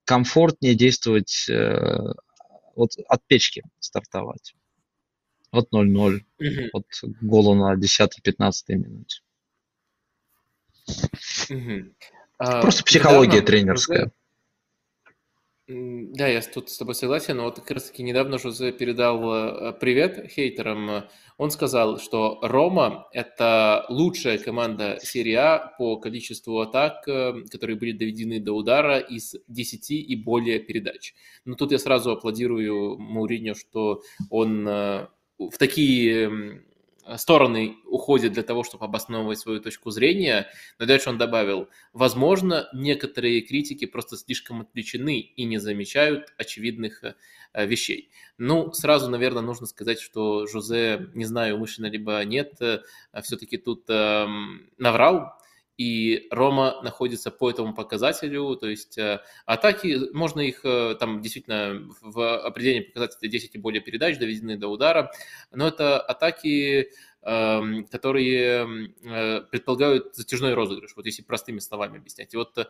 комфортнее действовать э, вот от печки стартовать. Вот 0-0, угу. от гола на 10-15 минуте. Угу. Просто психология недавно тренерская. Жозе да, я тут с тобой согласен, но вот как раз таки недавно Жозе передал э, привет хейтерам. Он сказал, что Рома – это лучшая команда серии А по количеству атак, э, которые были доведены до удара из 10 и более передач. Но тут я сразу аплодирую Мауриньо, что он э, в такие стороны уходят для того, чтобы обосновывать свою точку зрения. Но дальше он добавил, возможно, некоторые критики просто слишком отвлечены и не замечают очевидных э, вещей. Ну, сразу, наверное, нужно сказать, что Жозе, не знаю, умышленно либо нет, э, все-таки тут эм, наврал, и Рома находится по этому показателю, то есть э, атаки, можно их э, там действительно в определении показателя 10 и более передач доведены до удара, но это атаки которые э, предполагают затяжной розыгрыш, вот если простыми словами объяснять. И вот э,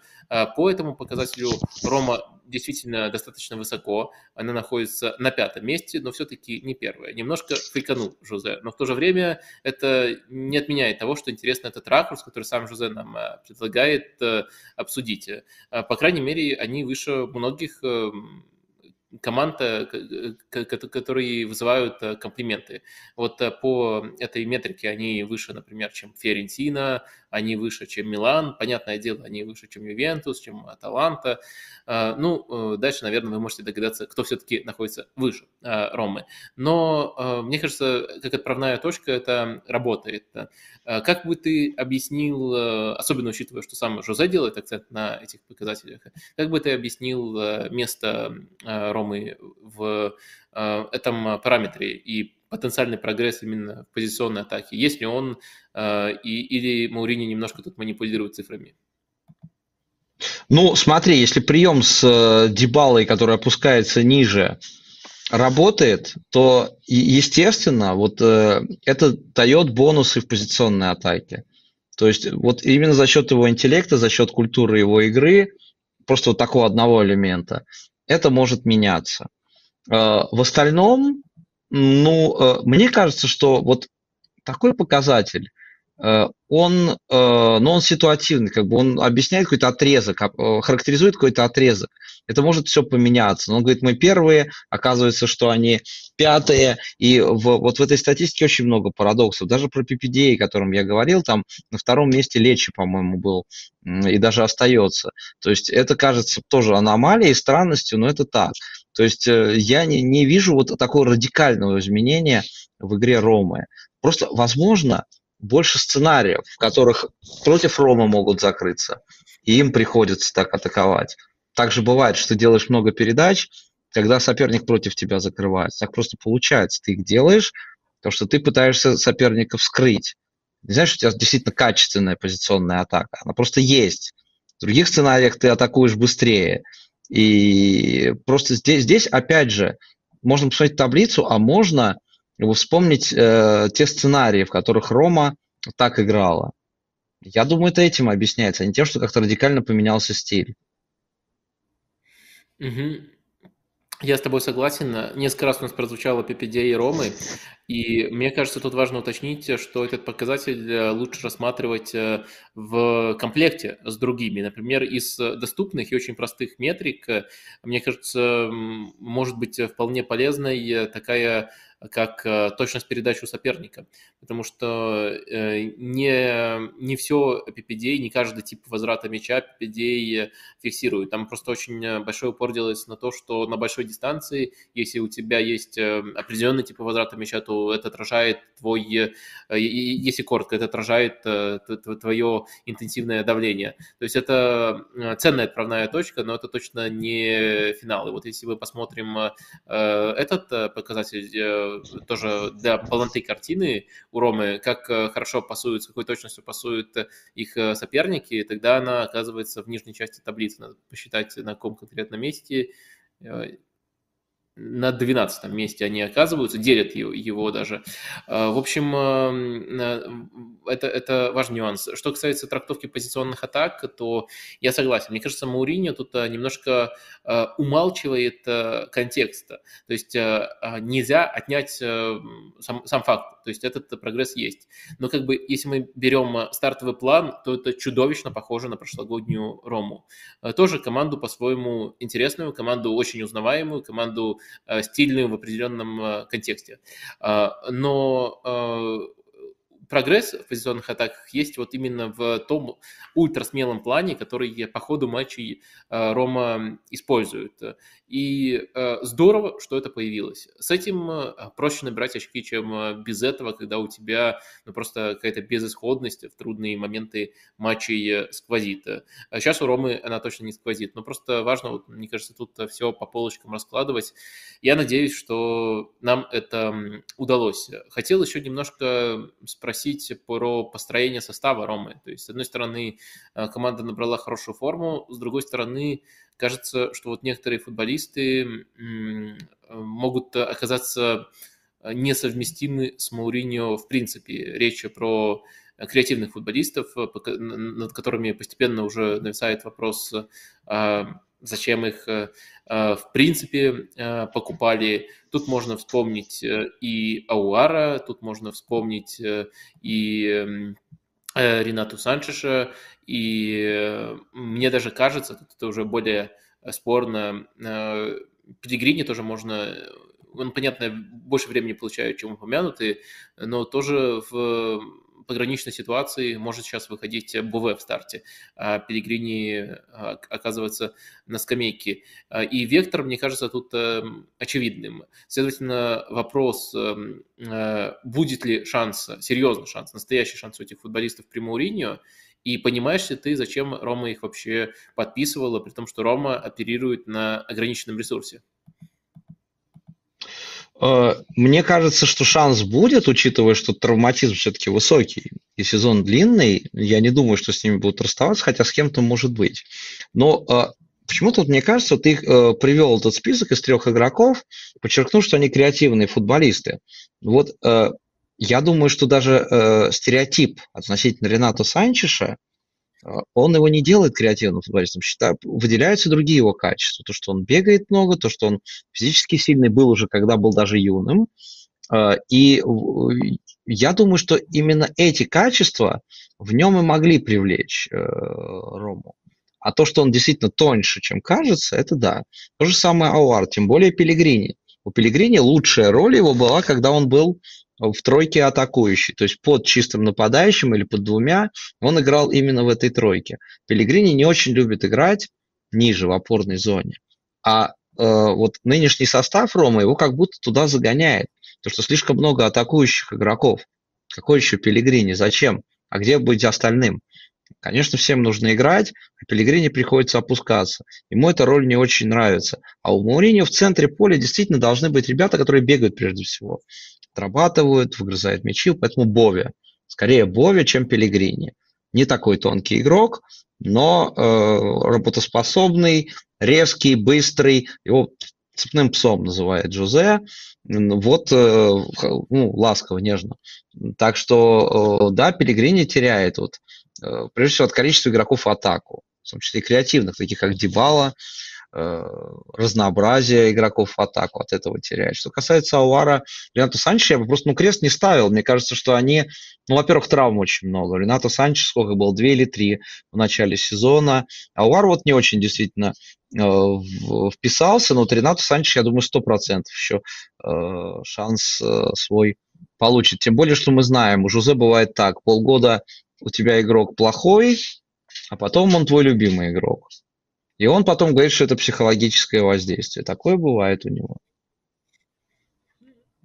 по этому показателю Рома действительно достаточно высоко, она находится на пятом месте, но все-таки не первая. Немножко фейканул Жозе, но в то же время это не отменяет того, что интересно этот ракурс, который сам Жозе нам э, предлагает обсудить. По крайней мере, они выше многих эм, команд, которые вызывают э, комплименты. Вот э, по этой метрике они выше, например, чем Ферентина, они выше, чем Милан, понятное дело, они выше, чем Ювентус, чем Аталанта. А, ну, дальше, наверное, вы можете догадаться, кто все-таки находится выше а, Ромы. Но а, мне кажется, как отправная точка это работает. Как бы ты объяснил, особенно учитывая, что сам Жозе делает акцент на этих показателях, как бы ты объяснил место Ромы в этом параметре и потенциальный прогресс именно в позиционной атаке? Есть ли он, э, и, или Маурини немножко тут манипулирует цифрами? Ну, смотри, если прием с э, Дебалой, который опускается ниже, работает, то, естественно, вот э, это дает бонусы в позиционной атаке. То есть вот именно за счет его интеллекта, за счет культуры его игры, просто вот такого одного элемента, это может меняться. В остальном, ну, э, мне кажется, что вот такой показатель, э, он, э, ну, он ситуативный, как бы он объясняет какой-то отрезок, характеризует какой-то отрезок. Это может все поменяться. Но он говорит, мы первые, оказывается, что они пятые. И в, вот в этой статистике очень много парадоксов. Даже про PPDA, о котором я говорил, там на втором месте Лечи, по-моему, был и даже остается. То есть это кажется тоже аномалией, странностью, но это так. То есть э, я не, не вижу вот такого радикального изменения в игре Ромы. Просто, возможно, больше сценариев, в которых против Ромы могут закрыться, и им приходится так атаковать. Также бывает, что делаешь много передач, когда соперник против тебя закрывается. Так просто получается. Ты их делаешь, потому что ты пытаешься соперника вскрыть. Не знаешь, у тебя действительно качественная позиционная атака. Она просто есть. В других сценариях ты атакуешь быстрее. И просто здесь, здесь опять же, можно посмотреть таблицу, а можно вспомнить э, те сценарии, в которых Рома так играла. Я думаю, это этим объясняется, а не тем, что как-то радикально поменялся стиль. Угу. Я с тобой согласен. Несколько раз у нас прозвучало PPD и Ромы, и мне кажется, тут важно уточнить, что этот показатель э, лучше рассматривать э, в комплекте с другими. Например, из доступных и очень простых метрик, э, мне кажется, может быть вполне полезной такая как э, точность передачи у соперника, потому что э, не, не все PPDA, не каждый тип возврата мяча PPDA фиксирует. Там просто очень большой упор делается на то, что на большой дистанции, если у тебя есть э, определенный тип возврата мяча, то это отражает твой, если коротко, это отражает твое интенсивное давление. То есть это ценная отправная точка, но это точно не финал. И вот если мы посмотрим этот показатель тоже для полноты картины у Ромы, как э, хорошо пасуют, с какой точностью пасуют э, их э, соперники, тогда она оказывается в нижней части таблицы. Надо посчитать, на каком конкретном месте на 12 месте они оказываются, делят его, его даже. А, в общем, это, это важный нюанс. Что касается трактовки позиционных атак, то я согласен. Мне кажется, Мауриньо тут а, немножко умалчивает контекста. То есть нельзя отнять сам, сам факт. То есть этот прогресс есть. Но как бы если мы берем стартовый план, то это чудовищно похоже на прошлогоднюю Рому. Тоже команду по-своему интересную, команду очень узнаваемую, команду Э, стильную в определенном э, контексте. А, но э, прогресс в позиционных атаках есть вот именно в том ультрасмелом плане, который по ходу матчей Рома использует. И э, здорово, что это появилось. С этим э, проще набирать очки, чем э, без этого, когда у тебя ну, просто какая-то безысходность в трудные моменты матчей сквозит. А сейчас у Ромы она точно не сквозит, но просто важно, вот, мне кажется, тут все по полочкам раскладывать. Я надеюсь, что нам это удалось. Хотел еще немножко спросить про построение состава Ромы. То есть, с одной стороны, команда набрала хорошую форму, с другой стороны, кажется, что вот некоторые футболисты могут оказаться несовместимы с Мауриньо в принципе. Речь про креативных футболистов, над которыми постепенно уже нависает вопрос, зачем их в принципе покупали. Тут можно вспомнить и Ауара, тут можно вспомнить и Ренату Санчеша, и мне даже кажется, тут это уже более спорно, Педигрини тоже можно он, понятно, больше времени получает, чем упомянутый, но тоже в пограничной ситуации может сейчас выходить Буве в старте, а Пелигрини а, оказывается на скамейке. А, и вектор, мне кажется, тут э, очевидным. Следовательно, вопрос, эм, э, будет ли шанс, серьезный шанс, настоящий шанс у этих футболистов при Мауриньо, и понимаешь ли ты, зачем Рома их вообще подписывала, при том, что Рома оперирует на ограниченном ресурсе? Э, мне кажется, что шанс будет, учитывая, что травматизм все-таки высокий и сезон длинный. Я не думаю, что с ними будут расставаться, хотя с кем-то может быть. Но э, почему-то мне кажется, ты э, привел этот список из трех игроков, подчеркнув, что они креативные футболисты. Вот я думаю, что даже стереотип относительно Рената Санчеша он его не делает креативным футболистом, считаю, выделяются другие его качества. То, что он бегает много, то, что он физически сильный был уже, когда был даже юным. А, и я думаю, что именно эти качества в нем и могли привлечь э, Рому. А то, что он действительно тоньше, чем кажется, это да. То же самое Ауар, тем более Пелигрини. У Пелигрини лучшая роль его была, когда он был в тройке атакующий, то есть под чистым нападающим или под двумя, он играл именно в этой тройке. Пелигрини не очень любит играть ниже, в опорной зоне. А э, вот нынешний состав Рома его как будто туда загоняет, потому что слишком много атакующих игроков. Какой еще Пелигрини? Зачем? А где быть остальным? Конечно, всем нужно играть, а Пелигрини приходится опускаться. Ему эта роль не очень нравится. А у Мауриньо в центре поля действительно должны быть ребята, которые бегают прежде всего отрабатывают, выгрызают мячи, поэтому Бови. Скорее Бови, чем Пелигрини. Не такой тонкий игрок, но э, работоспособный, резкий, быстрый. Его цепным псом называет Джозе. Вот, э, ну, ласково, нежно. Так что, э, да, Пелигрини теряет вот, э, прежде всего от количества игроков в атаку, в том числе и креативных, таких как Дибала, Э, разнообразие игроков в атаку от этого теряет. Что касается Ауара, Рената Санчеса, я бы просто ну, крест не ставил. Мне кажется, что они, ну, во-первых, травм очень много. Рената Санчес сколько было, две или три в начале сезона. Ауар вот не очень действительно э, вписался, но вот Ренату Санчес, я думаю, сто процентов еще э, шанс э, свой получит. Тем более, что мы знаем, у Жузе бывает так, полгода у тебя игрок плохой, а потом он твой любимый игрок. И он потом говорит, что это психологическое воздействие. Такое бывает у него.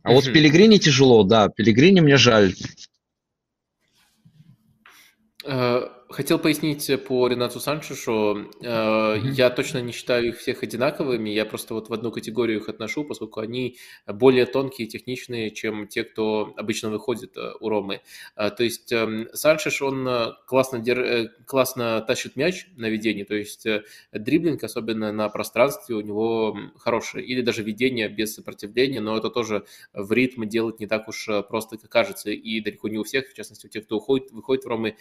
А вот Пелигрини тяжело, да. Пелигрини мне жаль. Э, Хотел пояснить по Ренату Санчешу. Mm-hmm. Я точно не считаю их всех одинаковыми. Я просто вот в одну категорию их отношу, поскольку они более тонкие и техничные, чем те, кто обычно выходит э, у Ромы. Э, то есть эм, Санчеш, он классно, дер... классно тащит мяч на ведении, то есть дриблинг, особенно на пространстве, у него хороший. Или даже ведение без сопротивления, но это тоже в ритм делать не так уж просто, как кажется. И далеко не у всех, в частности, у тех, кто уходит, выходит в Ромы,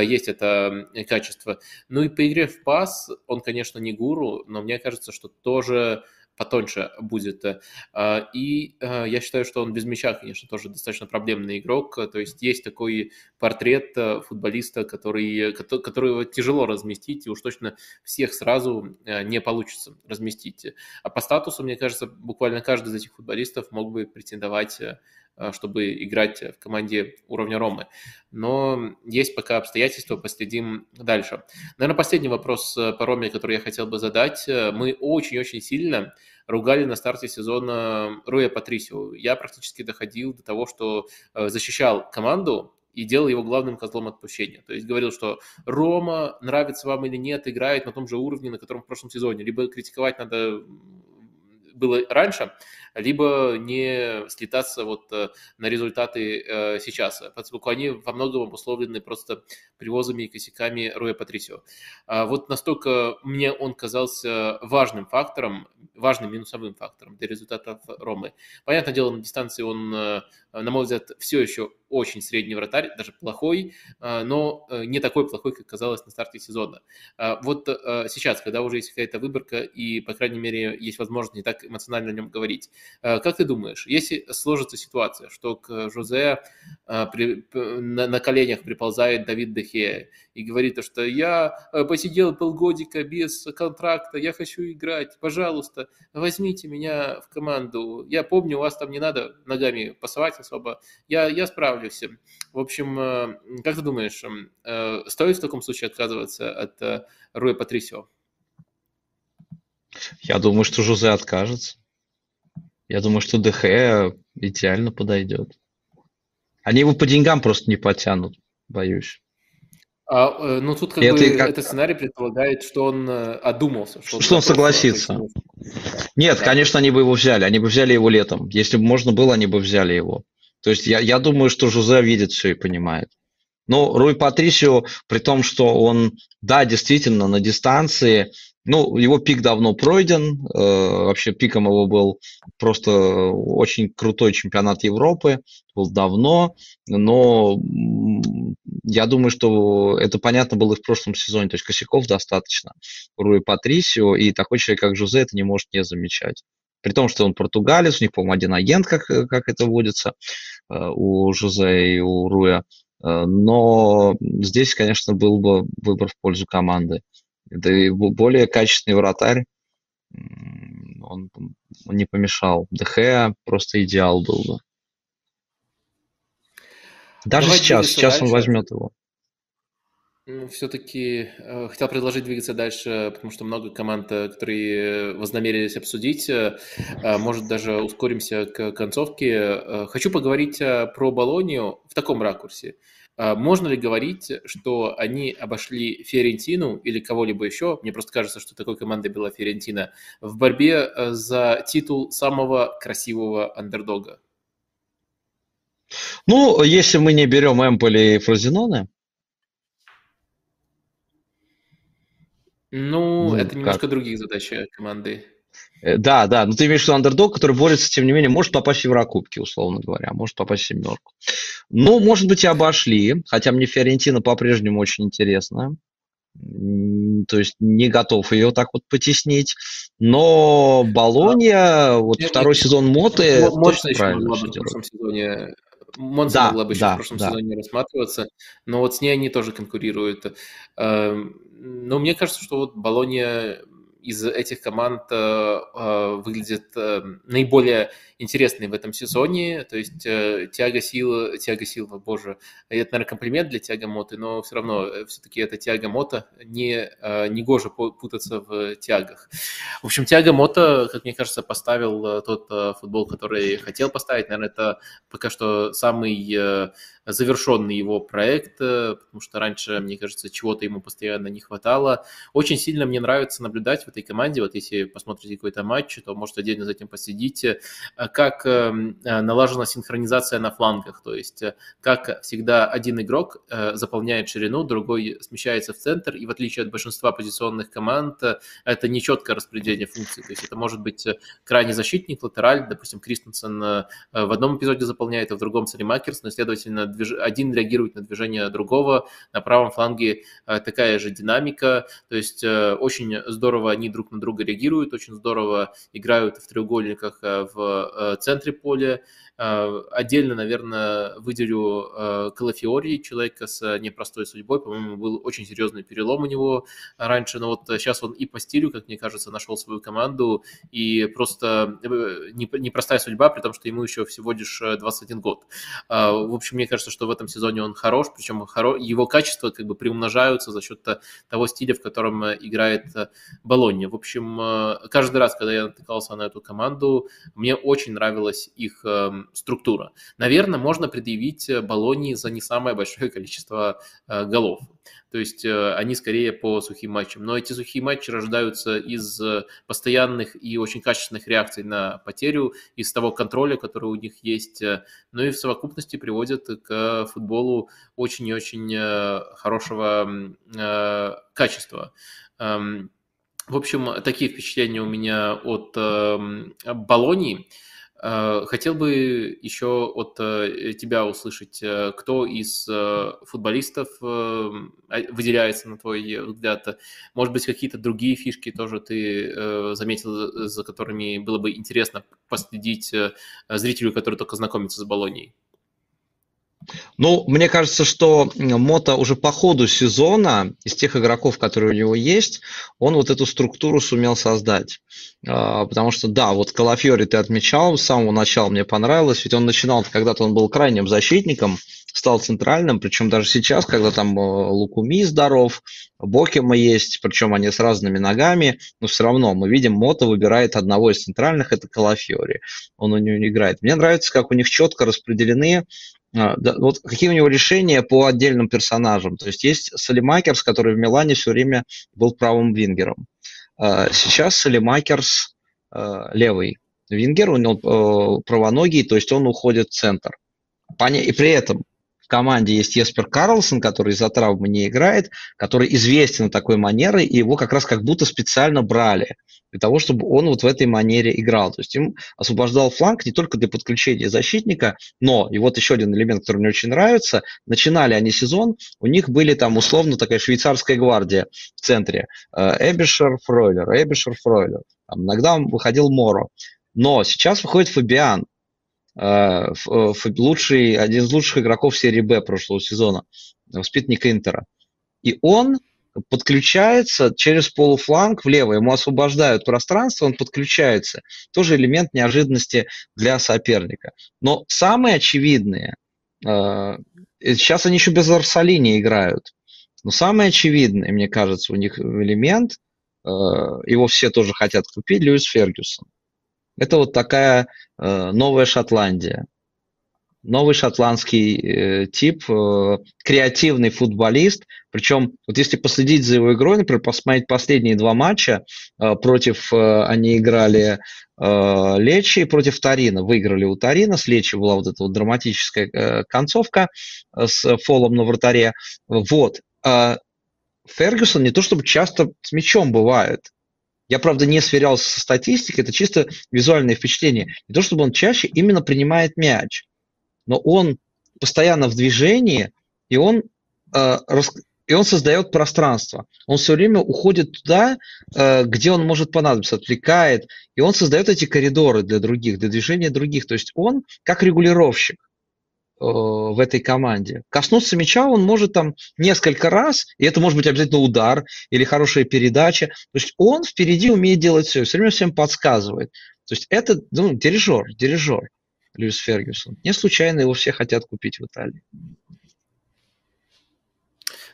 есть это э, качество. Ну и по игре в пас, он, конечно, не гуру, но мне кажется, что тоже потоньше будет. А, и а, я считаю, что он без мяча, конечно, тоже достаточно проблемный игрок. То есть есть такой портрет э, футболиста, который, которого тяжело разместить, и уж точно всех сразу э, не получится разместить. А по статусу, мне кажется, буквально каждый из этих футболистов мог бы претендовать э, Э, чтобы играть в команде уровня Ромы. Но есть пока обстоятельства, последим дальше. Наверное, последний вопрос э, по Роме, который я хотел бы задать. Э, мы очень-очень сильно ругали на старте сезона Руя Патрисио. Я практически доходил до того, что защищал команду и делал его главным козлом отпущения. То есть говорил, что Рома, нравится вам или нет, играет на том же уровне, на котором в прошлом сезоне. Либо критиковать надо было раньше, либо не слетаться вот э, на результаты э, сейчас, поскольку они во многом обусловлены просто привозами и косяками Роя Патрисио. А вот настолько мне он казался важным фактором, важным минусовым фактором для результатов Ромы. Понятное дело, на дистанции он, э, на мой взгляд, все еще очень средний вратарь, даже плохой, но не такой плохой, как казалось на старте сезона. Вот сейчас, когда уже есть какая-то выборка и, по крайней мере, есть возможность не так эмоционально о нем говорить, Э, как ты думаешь, если сложится ситуация, что к Жозе э, при, на, на коленях приползает Давид Дехе и говорит, что я э, посидел полгодика без контракта, я хочу играть, пожалуйста, возьмите меня в команду. Я помню, у вас там не надо ногами пасовать особо, я, я справлюсь. В общем, как ты думаешь, стоит в таком случае отказываться от Руя Патрисио? Я думаю, что Жозе откажется. Я думаю, что ДХ идеально подойдет. Они его по деньгам просто не потянут, боюсь. А, э, ну, тут как это, бы как... этот сценарий предполагает, что он э, одумался. Что, что он согласится. Нет, да. конечно, они бы его взяли. Они бы взяли его летом. Если бы можно было, они бы взяли его. То есть я, я думаю, что Жузе видит все и понимает. Но Руй Патрисио, при том, что он, да, действительно, на дистанции ну, его пик давно пройден. Э, вообще пиком его был просто очень крутой чемпионат Европы. Был давно. Но я думаю, что это понятно было и в прошлом сезоне. То есть косяков достаточно. Руи Патрисио и такой человек, как Жузе, это не может не замечать. При том, что он португалец, у них, по-моему, один агент, как, как это водится у Жозе и у Руя. Э, но здесь, конечно, был бы выбор в пользу команды. Да и более качественный вратарь, он, он не помешал. ДХ просто идеал был бы. Даже Давай сейчас, сейчас дальше. он возьмет его. Ну, все-таки э, хотел предложить двигаться дальше, потому что много команд, э, которые вознамерились обсудить. Э, э, может, даже ускоримся к концовке. Э, хочу поговорить э, про Болонию в таком ракурсе. А можно ли говорить, что они обошли Фиорентину или кого-либо еще, мне просто кажется, что такой командой была Фиорентина, в борьбе э, за титул самого красивого андердога? Ну, если мы не берем Эмполи и Фрозеноне. Ну, ну это немножко как? другие задачи команды. Э, да, да, но ты имеешь в виду андердог, который борется, тем не менее, может попасть в Еврокубки, условно говоря, может попасть в семерку. Ну, может быть, и обошли, хотя мне Фиорентина по-прежнему очень интересна. То есть не готов ее так вот потеснить. Но Болония, вот Нет, второй сезон Моты, точно правильно в прошлом сезоне Монса да, могла бы еще да, в прошлом да. сезоне рассматриваться, но вот с ней они тоже конкурируют. Эм, но мне кажется, что вот Болония из этих команд э, э, выглядит э, наиболее интересный в этом сезоне. То есть э, тяга сил, тяга сил, боже, это, наверное, комплимент для тяга моты, но все равно все-таки это тяга мота, не, не гоже путаться в тягах. В общем, тяга мота, как мне кажется, поставил тот футбол, который хотел поставить. Наверное, это пока что самый завершенный его проект, потому что раньше, мне кажется, чего-то ему постоянно не хватало. Очень сильно мне нравится наблюдать в этой команде, вот если посмотрите какой-то матч, то, может, отдельно за этим последите, как эм, э, налажена синхронизация на флангах, то есть э, как всегда один игрок э, заполняет ширину, другой смещается в центр, и в отличие от большинства позиционных команд, это не четкое распределение функций, то есть это может быть крайний защитник, латераль, допустим, Кристенсен в одном эпизоде заполняет, а в другом Салимакерс, но, следовательно, один реагирует на движение другого, на правом фланге такая же динамика, то есть очень здорово они друг на друга реагируют, очень здорово играют в треугольниках в Э, центре поля, Э, отдельно, наверное, выделю э, Калафиори, человека с непростой судьбой. По-моему, был очень серьезный перелом у него раньше, но вот сейчас он и по стилю, как мне кажется, нашел свою команду, и просто э, непростая судьба, при том, что ему еще всего лишь 21 год. В общем, мне кажется, что в этом сезоне он хорош, причем его качества как бы приумножаются за счет того стиля, в котором играет Болонья. В общем, каждый раз, когда я натыкался на эту команду, мне очень нравилась их эм, структура. Наверное, можно предъявить э, Болонии за не самое большое количество э, голов. То есть они скорее по сухим матчам. Но эти сухие матчи рождаются из постоянных и очень качественных реакций на потерю, из того контроля, который у них есть. Ну и в совокупности приводят к футболу очень и очень хорошего качества. Эм, в общем, такие впечатления у меня от э, Болонии. Э, хотел бы еще от э, тебя услышать, э, кто из футболистов выделяется, на твой взгляд. Может быть, какие-то другие фишки тоже ты заметил, за которыми было бы интересно последить зрителю, который только знакомится с Болонией? Ну, мне кажется, что Мота уже по ходу сезона, из тех игроков, которые у него есть, он вот эту структуру сумел создать. А, потому что, да, вот Калафьори ты отмечал, с самого начала мне понравилось, ведь он начинал, когда-то он был крайним защитником, стал центральным, причем даже сейчас, когда там э, Лукуми здоров, Бокема есть, причем они с разными ногами, но все равно мы видим, Мото выбирает одного из центральных, это Калафьори, он у него не играет. Мне нравится, как у них четко распределены да, вот какие у него решения по отдельным персонажам. То есть есть Салимакерс, который в Милане все время был правым вингером. А, сейчас Салимакерс а, левый вингер, у него правоногий, то есть он уходит в центр. И при этом в команде есть Еспер Карлсон, который из-за травмы не играет, который известен такой манерой, и его как раз как будто специально брали для того, чтобы он вот в этой манере играл. То есть им освобождал фланг не только для подключения защитника, но, и вот еще один элемент, который мне очень нравится, начинали они сезон, у них были там условно такая швейцарская гвардия в центре. Э, Эбишер, Фройлер, Эбишер, Фройлер. Там иногда выходил Моро. Но сейчас выходит Фабиан, лучший, один из лучших игроков серии Б прошлого сезона, воспитанник Интера. И он подключается через полуфланг влево, ему освобождают пространство, он подключается. Тоже элемент неожиданности для соперника. Но самые очевидные, э, сейчас они еще без Арсалини играют, но самый очевидный, мне кажется, у них элемент, его все тоже хотят купить, Льюис Фергюсон. Это вот такая э, новая Шотландия. Новый шотландский э, тип, э, креативный футболист. Причем, вот если последить за его игрой, например, посмотреть последние два матча, э, против э, они играли э, Лечи против Тарина. Выиграли у Тарина, с Лечи была вот эта вот драматическая э, концовка э, с фолом на вратаре. Вот. Э, Фергюсон не то чтобы часто с мячом бывает. Я, правда, не сверялся со статистикой, это чисто визуальное впечатление. Не то, чтобы он чаще именно принимает мяч, но он постоянно в движении, и он, э, рас... и он создает пространство. Он все время уходит туда, э, где он может понадобиться, отвлекает, и он создает эти коридоры для других, для движения других. То есть он как регулировщик. Э, в этой команде. Коснуться мяча он может там несколько раз, и это может быть обязательно удар или хорошая передача. То есть он впереди умеет делать все, все время всем подсказывает. То есть это ну, дирижер, дирижер Льюис Фергюсон. Не случайно его все хотят купить в Италии.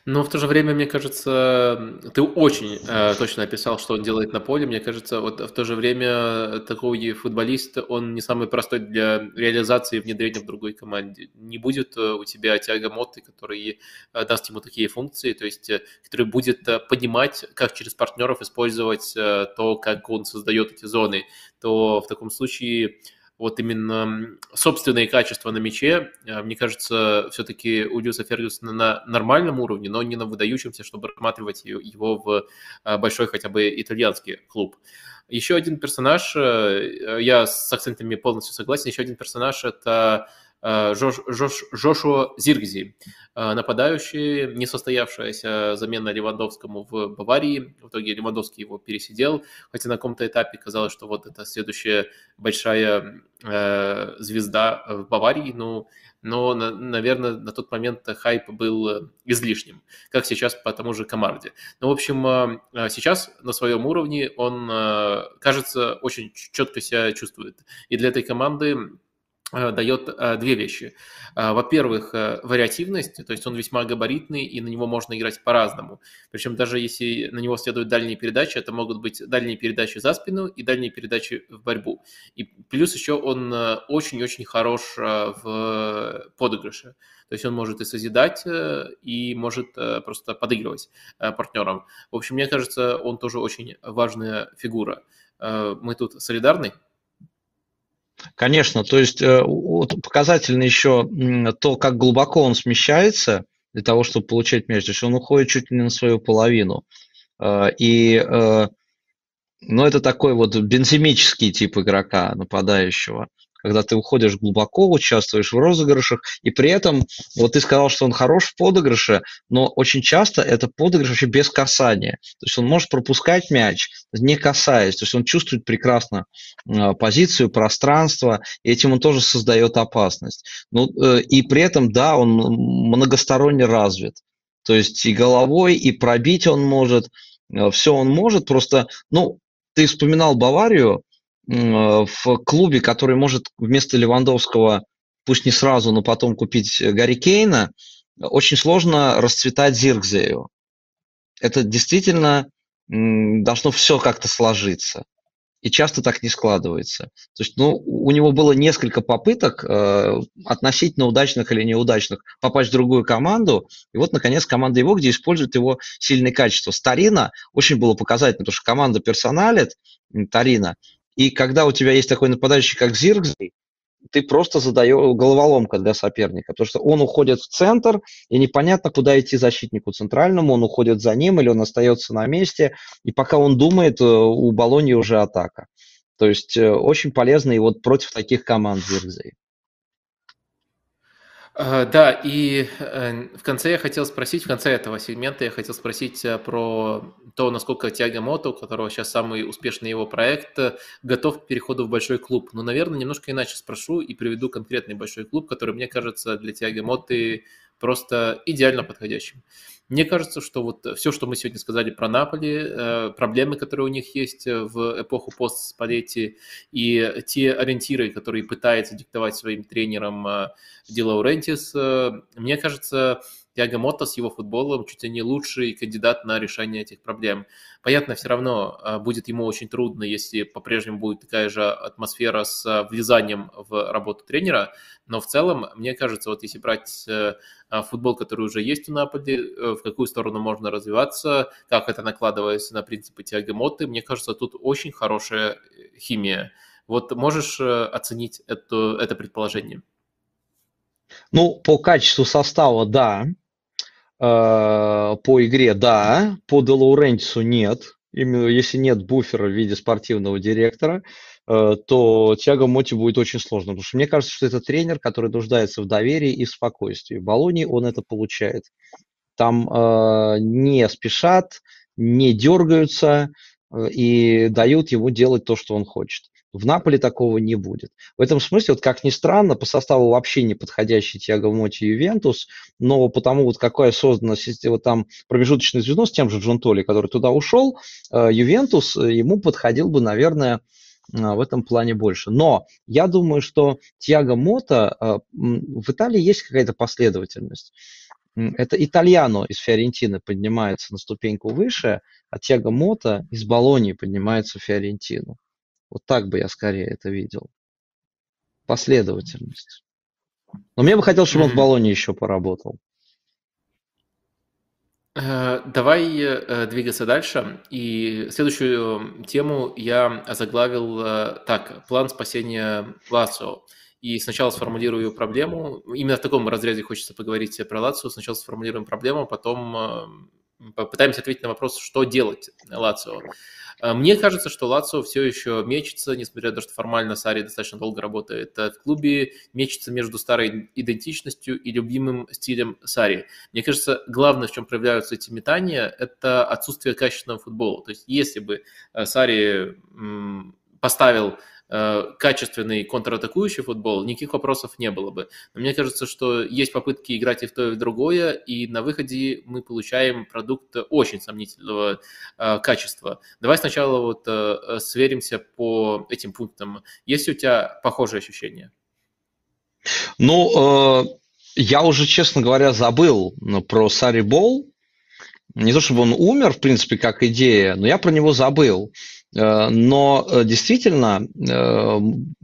Но в то же время, мне кажется, ты очень э, точно описал, что он делает на поле. Мне кажется, вот в то же время такой футболист, он не самый простой для реализации и внедрения в другой команде. Не будет э, у тебя тяга моты, который э, даст ему такие функции, то есть э, который будет понимать, как через партнеров использовать то, как он создает эти зоны, то в таком случае вот именно собственные качества на мяче, э, мне кажется, все-таки у Дьюса Фергюсона на нормальном уровне, но не на выдающемся, чтобы рассматривать его в э, большой хотя бы итальянский клуб. Еще один персонаж, э, я с акцентами полностью согласен, еще один персонаж – это Жош, Жош, Жошуа Зиргзи, э, нападающий, несостоявшаяся замена Левандовскому в Баварии. В итоге Левандовский его пересидел, хотя на каком-то этапе казалось, что вот это следующая большая э, звезда в Баварии. Ну, но, наверное, на тот момент хайп был излишним, как сейчас по тому же Комарде. Ну, в общем, сейчас на своем уровне он, кажется, очень четко себя чувствует. И для этой команды Э, дает э, две вещи. Э, во-первых, вариативность, то есть он весьма габаритный, и на него можно играть по-разному. Причем даже если на него следуют дальние передачи, это могут быть дальние передачи за спину и дальние передачи в борьбу. И плюс еще он очень-очень хорош в подыгрыше. То есть он может и созидать, и может просто подыгрывать партнерам. В общем, мне кажется, он тоже очень важная фигура. Мы тут солидарны? Конечно, то есть э, показательно еще то, как глубоко он смещается для того, чтобы получать мяч. То есть он уходит чуть ли не на свою половину. Э, и э, ну, это такой вот бензимический тип игрока нападающего когда ты уходишь глубоко, участвуешь в розыгрышах, и при этом, вот ты сказал, что он хорош в подыгрыше, но очень часто это подыгрыш вообще без касания. То есть он может пропускать мяч, не касаясь. То есть он чувствует прекрасно э, позицию, пространство, и этим он тоже создает опасность. Ну, э, и при этом, да, он многосторонне развит. То есть и головой, и пробить он может, э, все он может, просто, ну, ты вспоминал Баварию, в клубе, который может вместо Левандовского, пусть не сразу, но потом купить Гарри Кейна, очень сложно расцветать Зиркзею. Это действительно должно все как-то сложиться. И часто так не складывается. То есть, ну, у него было несколько попыток, э, относительно удачных или неудачных, попасть в другую команду. И вот, наконец, команда его, где использует его сильные качества. Старина очень было показательно, потому что команда персоналит, Тарина, и когда у тебя есть такой нападающий, как Зиргзей, ты просто задаешь головоломка для соперника, потому что он уходит в центр, и непонятно, куда идти защитнику центральному, он уходит за ним или он остается на месте, и пока он думает, э, у Болони уже атака. То есть э, очень полезно и вот против таких команд Зиргзей. Э, да, и э, в конце я хотел спросить, в конце этого сегмента я хотел спросить э, про то, насколько Тиаго Мото, у которого сейчас самый успешный его проект, готов к переходу в большой клуб. Но, наверное, немножко иначе спрошу и приведу конкретный большой клуб, который, мне кажется, для Тиаго Моты просто идеально подходящим. Мне кажется, что вот все, что мы сегодня сказали про Наполи, э, проблемы, которые у них есть в эпоху пост Спалетти, и те ориентиры, которые пытается диктовать своим тренерам э, Ди Лаурентис, э, мне кажется, Тиаго Мотто с его футболом чуть ли не лучший кандидат на решение этих проблем. Понятно, все равно а, будет ему очень трудно, если по-прежнему будет такая же атмосфера с а, влезанием в работу тренера, но в целом, мне кажется, вот если брать э, а, футбол, который уже есть у Наполи, э, в какую сторону можно развиваться, как это накладывается на принципы Тиаго Мотты, мне кажется, тут очень хорошая э, химия. Вот можешь оценить это, это предположение? Ну, по качеству состава, да. Э, по игре, да. По Де Лаурентису нет. Именно если нет буфера в виде спортивного директора, э, то Тиаго Моти будет очень сложно. Потому что мне кажется, что это тренер, который нуждается в доверии и в спокойствии. В Болонии он это получает. Там э, не спешат, не дергаются э, и дают ему делать то, что он хочет. В Наполе такого не будет. В этом смысле, вот как ни странно, по составу вообще не подходящий Тиаго Моти Ювентус, но потому вот какая создана вот там промежуточный звено с тем же Джонтоли, который туда ушел, э, Ювентус э, ему подходил бы, наверное, э, в этом плане больше. Но я думаю, что Тиаго Мота в Италии есть какая-то последовательность. Это Итальяно из Фиорентины поднимается на ступеньку выше, а Тиаго Мота из Болонии поднимается в Фиорентину. Вот так бы я скорее это видел. Последовательность. Но мне бы хотелось, чтобы он в Болоне еще поработал. Э, давай э, двигаться дальше. И следующую тему я заглавил э, так. План спасения Лацио. И сначала сформулирую проблему. Именно в таком разрезе хочется поговорить про Лацио. Сначала сформулируем проблему, потом попытаемся ответить на вопрос, что делать Лацио. А, мне кажется, что Лацо все еще мечется, несмотря на то, что формально Сари достаточно долго работает в клубе, мечется между старой идентичностью и любимым стилем Сари. Мне кажется, главное, в чем проявляются эти метания, это отсутствие качественного футбола. То есть если бы э, Сари поставил Э, качественный контратакующий футбол, никаких вопросов не было бы. Но мне кажется, что есть попытки играть и в то, и в другое, и на выходе мы получаем продукт очень сомнительного э, качества. Давай сначала вот э, сверимся по этим пунктам. Есть у тебя похожие ощущения? Ну, э, я уже, честно говоря, забыл про Сари Бол. Не то чтобы он умер, в принципе, как идея, но я про него забыл. Э, но э, действительно, э,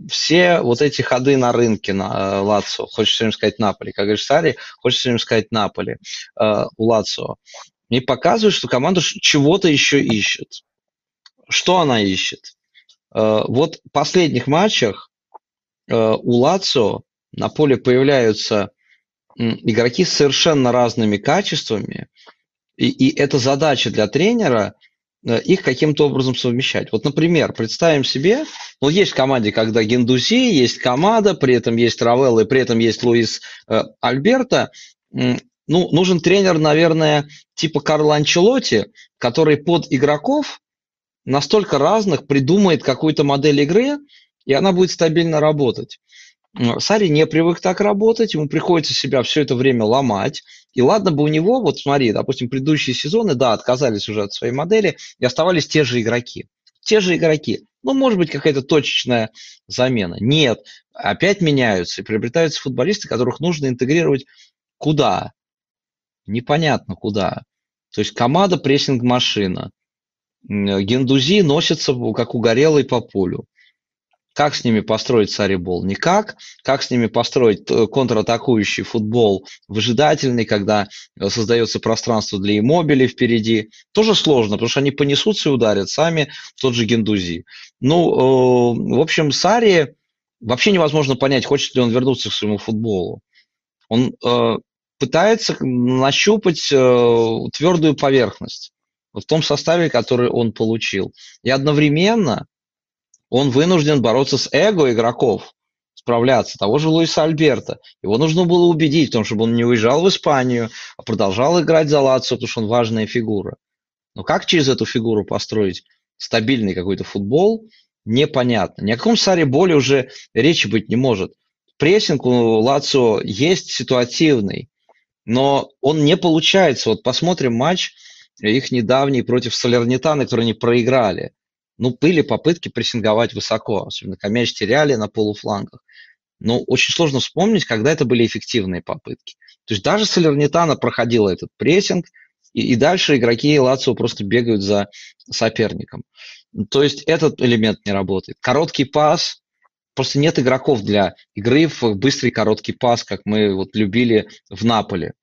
все вот эти ходы на рынке на Лацо, хочется им сказать Наполи, как говоришь, Сари, хочется им сказать Наполи у Лацо, мне показывают, что команда чего-то еще ищет. Что она ищет? Вот в последних матчах у Лацо на поле появляются игроки с совершенно разными качествами, и, и это задача для тренера их каким-то образом совмещать. Вот, например, представим себе, ну, есть в команде, когда Гендузи, есть команда, при этом есть Равелл, и при этом есть Луис э, Альберто, ну, нужен тренер, наверное, типа Карла Анчелотти, который под игроков настолько разных придумает какую-то модель игры, и она будет стабильно работать. Сари не привык так работать, ему приходится себя все это время ломать. И ладно бы у него, вот смотри, допустим, предыдущие сезоны, да, отказались уже от своей модели, и оставались те же игроки. Те же игроки. Ну, может быть, какая-то точечная замена. Нет, опять меняются и приобретаются футболисты, которых нужно интегрировать куда? Непонятно куда. То есть команда прессинг-машина. Гендузи носится как угорелый по полю. Как с ними построить царибол? Никак. Как с ними построить э, контратакующий футбол выжидательный, когда э, создается пространство для иммобилей впереди? Тоже сложно, потому что они понесутся и ударят сами тот же Гендузи. Ну, э, в общем, Сари вообще невозможно понять, хочет ли он вернуться к своему футболу. Он пытается нащупать твердую поверхность в том составе, который он получил. И одновременно он вынужден бороться с эго игроков, справляться, того же Луиса Альберта. Его нужно было убедить в том, чтобы он не уезжал в Испанию, а продолжал играть за Лацио, потому что он важная фигура. Но как через эту фигуру построить стабильный какой-то футбол, непонятно. Ни о каком сарриболе уже речи быть не может. Прессинг у Лацио есть ситуативный, но он не получается. Вот посмотрим матч их недавний против Салернитана, который они проиграли ну, были попытки прессинговать высоко, особенно когда мяч теряли на полуфлангах. Но очень сложно вспомнить, когда это были эффективные попытки. То есть даже Салернитана проходила этот прессинг, и, и дальше игроки Лацио просто бегают за соперником. То есть этот элемент не работает. Короткий пас, просто нет игроков для игры в быстрый короткий пас, как мы вот любили в Наполе,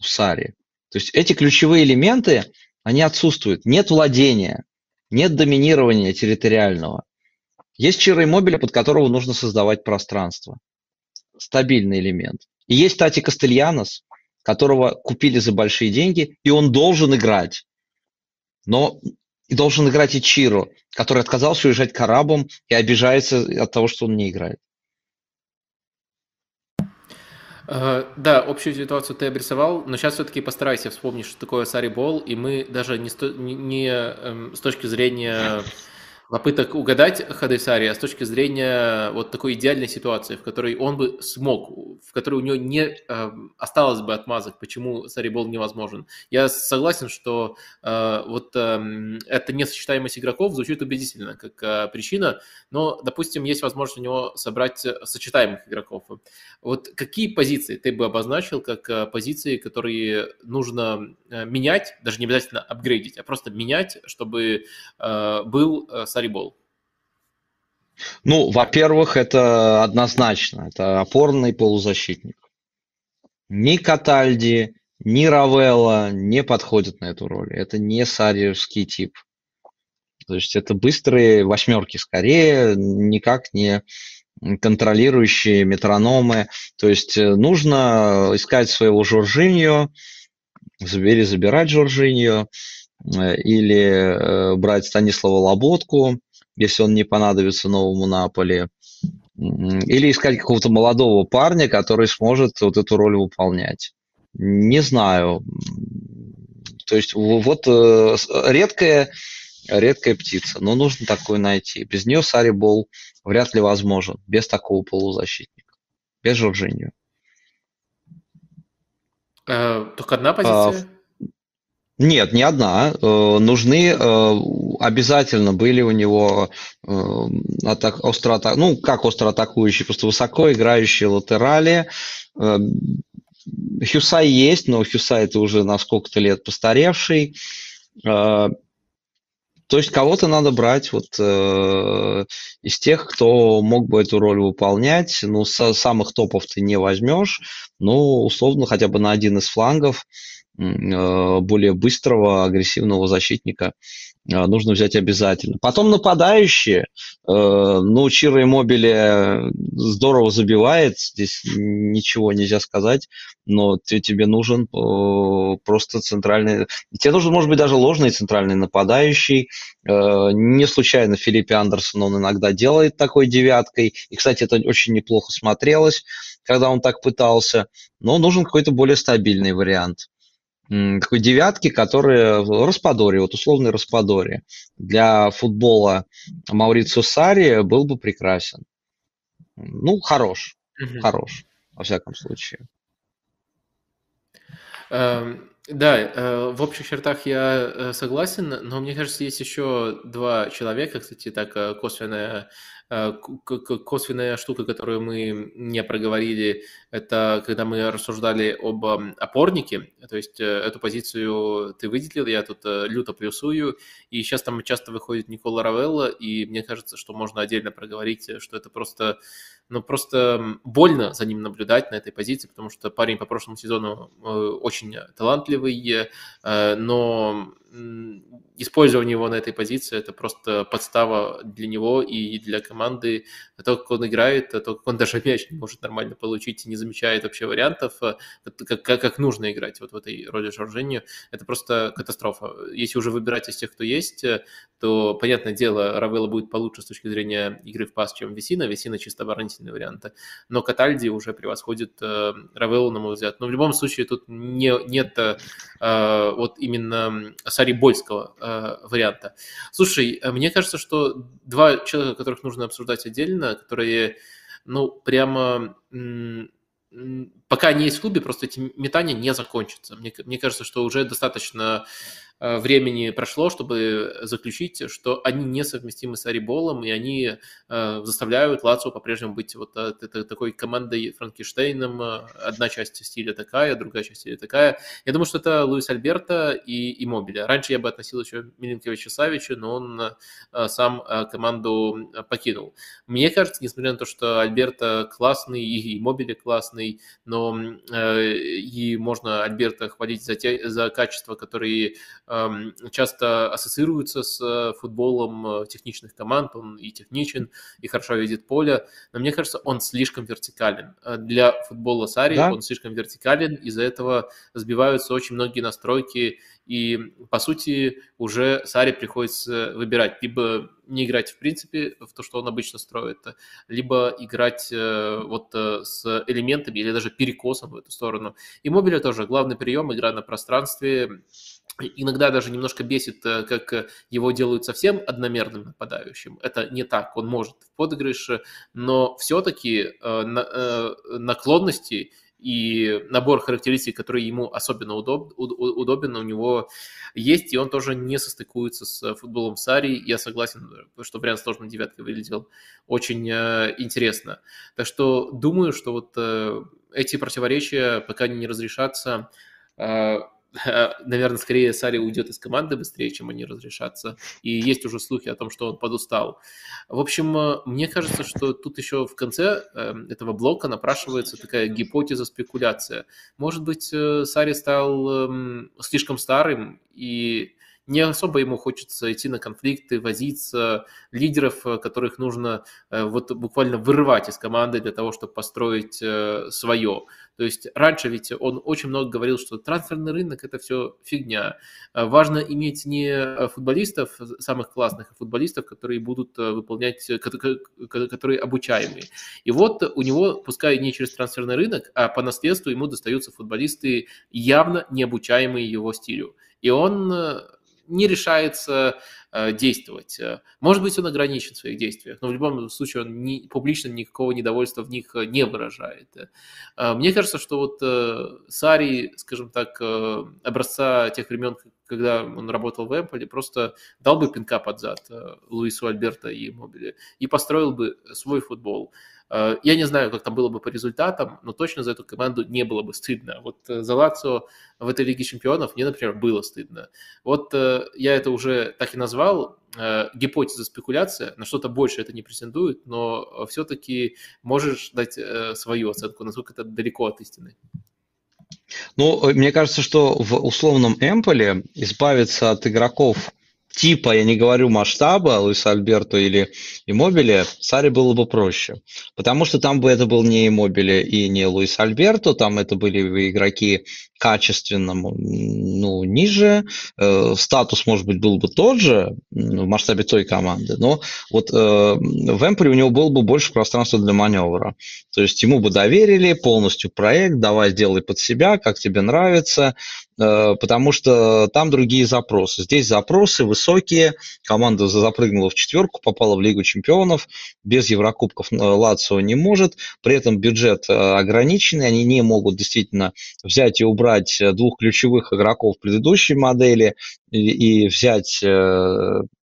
в Саре. То есть эти ключевые элементы, они отсутствуют. Нет владения, нет доминирования территориального. Есть Чиро Иммобиля, под которого нужно создавать пространство. Стабильный элемент. И есть Тати Кастельянос, которого купили за большие деньги, и он должен играть. Но и должен играть и Чиро, который отказался уезжать к арабам и обижается от того, что он не играет. Э, да, общую ситуацию ты обрисовал, но сейчас все-таки постарайся вспомнить, что такое Сари Бол, и мы даже не, сто, не, не эм, с точки зрения попыток угадать Хадесари, а с точки зрения вот такой идеальной ситуации, в которой он бы смог, в которой у него не э, осталось бы отмазок, почему Сарибол невозможен. Я согласен, что э, вот э, эта несочетаемость игроков звучит убедительно как э, причина, но, допустим, есть возможность у него собрать сочетаемых игроков. Вот какие позиции ты бы обозначил как э, позиции, которые нужно э, менять, даже не обязательно апгрейдить, а просто менять, чтобы э, был э, Сарибол? Ну, во-первых, это однозначно. Это опорный полузащитник. Ни Катальди, ни Равелла не подходят на эту роль. Это не сариевский тип. То есть это быстрые восьмерки скорее, никак не контролирующие метрономы. То есть э, нужно искать своего Жоржиньо, забери, забирать Жоржиньо, или э, брать Станислава Лоботку, если он не понадобится новому Наполи, или искать какого-то молодого парня, который сможет вот эту роль выполнять. Не знаю. То есть вот э, редкая, редкая птица, но нужно такую найти. Без нее Сарибол вряд ли возможен, без такого полузащитника, без Жоржиньо. Только одна позиция? Нет, не одна. Э, нужны э, обязательно были у него э, атак, остро ну как остро атакующие, просто высоко играющие латерали. Хюсай есть, но Хюсай это уже на сколько-то лет постаревший. То есть кого-то надо брать вот из тех, кто мог бы эту роль выполнять. Ну, с самых топов ты не возьмешь, ну, условно, хотя бы на один из флангов более быстрого, агрессивного защитника э, нужно взять обязательно. Потом нападающие. Э, ну, Чиро Мобили здорово забивает, здесь ничего нельзя сказать, но тебе нужен просто центральный... Тебе нужен, может быть, даже ложный центральный нападающий. Не случайно Филиппе Андерсон он иногда делает такой девяткой. И, кстати, это очень неплохо смотрелось, когда он так пытался. Но нужен какой-то более стабильный вариант такой девятки, которые Распадори, вот условный Распадори. Для футбола Маурицио Сари был бы прекрасен. Ну, хорош, угу. хорош, во всяком случае. Эм, да, э, в общих чертах я э, согласен, но мне кажется, есть еще два человека, кстати, так э, косвенная косвенная штука, которую мы не проговорили, это когда мы рассуждали об опорнике, то есть эту позицию ты выделил, я тут люто плюсую, и сейчас там часто выходит Никола Равелла, и мне кажется, что можно отдельно проговорить, что это просто но просто больно за ним наблюдать на этой позиции, потому что парень по прошлому сезону э, очень талантливый, э, но использование его на этой позиции – это просто подстава для него и для команды. То, как он играет, то, как он даже мяч не может нормально получить и не замечает вообще вариантов, э, как, как, как нужно играть вот в этой роли Жоржинью, это просто катастрофа. Если уже выбирать из тех, кто есть, то, понятное дело, Равелла будет получше с точки зрения игры в пас, чем Весина. Весина чисто оборонительный вариант. Но Катальди уже превосходит э, Равеллу, на мой взгляд. Но в любом случае тут не, нет э, вот именно Сарибольского э, варианта. Слушай, э, мне кажется, что два человека, которых нужно обсуждать отдельно, которые, ну, прямо пока они есть в клубе, просто эти метания не закончатся. Мне, мне кажется, что уже достаточно времени прошло, чтобы заключить, что они несовместимы с Ариболом, и они э, заставляют Лацо по-прежнему быть вот э, такой командой Франкенштейном. Одна часть стиля такая, другая часть стиля такая. Я думаю, что это Луис Альберто и, и Мобиля. Раньше я бы относил еще Миленковича Савича, но он сам команду покинул. Мне кажется, несмотря на то, что Альберто классный и Мобиля классный, но и можно Альберто хвалить за, те, за качества, которые часто ассоциируется с э, футболом э, техничных команд, он и техничен, и хорошо видит поле, но мне кажется, он слишком вертикален. Э, для футбола Сари да? он слишком вертикален, из-за этого сбиваются очень многие настройки, и, по сути, уже Саре приходится выбирать, либо не играть в принципе в то, что он обычно строит, либо играть вот с элементами или даже перекосом в эту сторону. И мобиля тоже главный прием, игра на пространстве, Иногда даже немножко бесит, э, как э, его делают совсем одномерным нападающим. Это не так, он может в подыгрыш, но все-таки э, наклонности и набор характеристик, который ему особенно удоб, удобен, у него есть, и он тоже не состыкуется с футболом Сари. Я согласен, что вариант сложной девяткой выглядел очень интересно. Так что думаю, что вот эти противоречия, пока они не разрешатся, наверное, скорее Сари уйдет из команды быстрее, чем они разрешатся. И есть уже слухи о том, что он подустал. В общем, э, мне кажется, что тут еще в конце эм, этого блока напрашивается такая гипотеза, спекуляция. Может быть, э, Сари стал эм, слишком старым и не особо ему хочется идти на конфликты, возиться, лидеров, э, которых нужно э, вот буквально вырывать из команды для того, чтобы построить э, свое. То есть раньше ведь он очень много говорил, что трансферный рынок – это все фигня. Важно иметь не футболистов, самых классных, а футболистов, которые будут выполнять, которые обучаемые. И вот у него, пускай не через трансферный рынок, а по наследству ему достаются футболисты, явно не обучаемые его стилю. И он не решается э, действовать. Э, может быть, он ограничен в своих действиях, но в любом случае он не, публично никакого недовольства в них э, не выражает. Мне кажется, что вот Сари, скажем так, образца тех времен, когда он работал в Эмполе, просто дал бы пинка под зад э, Луису Альберто и Мобиле и построил бы свой футбол. Э, я не знаю, как там было бы по результатам, но точно за эту команду не было бы стыдно. Вот э, за Лацио в этой Лиге Чемпионов мне, например, было стыдно. Вот я это уже так и назвал, гипотеза, спекуляция, на что-то больше это не претендует, но все-таки можешь дать свою оценку, насколько это далеко от истины. Ну, мне кажется, что в условном Эмполе избавиться от игроков типа, я не говорю масштаба Луиса Альберто или Иммобиле, Саре было бы проще. Потому что там бы это был не Иммобиле и не Луис Альберто, там это были игроки качественно ну, ниже, э, статус, может быть, был бы тот же в масштабе той команды, но вот э, в Эмполе у него было бы больше пространства для маневра. То есть ему бы доверили полностью проект, давай сделай под себя, как тебе нравится, потому что там другие запросы. Здесь запросы высокие, команда запрыгнула в четверку, попала в Лигу чемпионов, без Еврокубков э, Лацио не может, при этом бюджет э, ограниченный, они не могут действительно взять и убрать двух ключевых игроков предыдущей модели и, и взять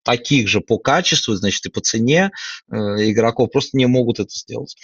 таких же по качеству, значит, и по цене э, игроков просто не могут это сделать.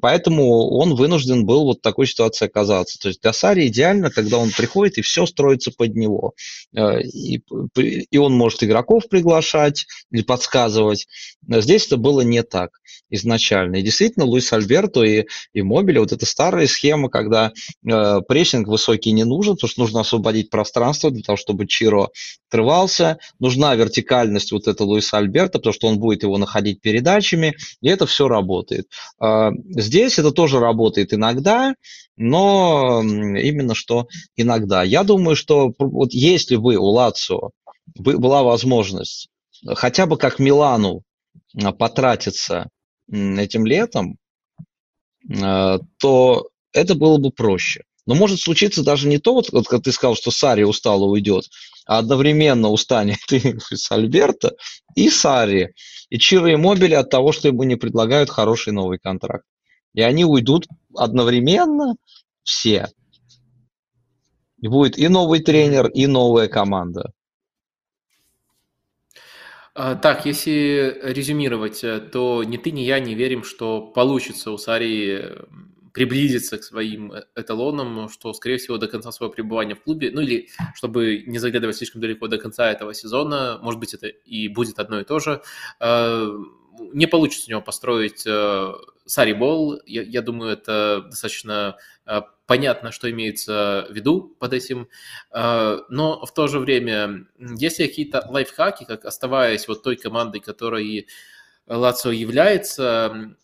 Поэтому он вынужден был вот в такой ситуации оказаться. То есть для Сари идеально, когда он приходит и все строится под него. Э, и, и он может игроков приглашать или подсказывать. Здесь это было не так изначально. И действительно, Луис Альберто и, и Мобили, вот эта старая схема, когда э, прессинг высокий не нужен, потому что нужно освободить пространство для того, чтобы Чиро отрывался, нужна вертикальность вот это Луиса Альберта, потому что он будет его находить передачами, и это все работает. А, здесь это тоже работает иногда, но именно что иногда. Я думаю, что вот если бы у Лацио была возможность хотя бы как Милану а, потратиться этим летом, а, то это было бы проще. Но может случиться даже не то, вот, вот как ты сказал, что Сари устало уйдет, одновременно устанет и с Альберта, и Сари, и Чиро и Мобили от того, что ему не предлагают хороший новый контракт. И они уйдут одновременно все. И будет и новый тренер, и новая команда. А, так, если резюмировать, э, то ни ты, ни я не верим, что получится у Сари приблизиться к своим э, эталонам, что, скорее всего, до конца своего пребывания в клубе, ну или, чтобы не заглядывать слишком далеко до конца этого сезона, может быть, это и будет одно и то же, э, не получится у него построить э, Сари Бол. Я, я думаю, это достаточно понятно, что имеется в виду под этим. Но в то же время, если какие-то лайфхаки, как оставаясь вот той командой, которой Лацио является,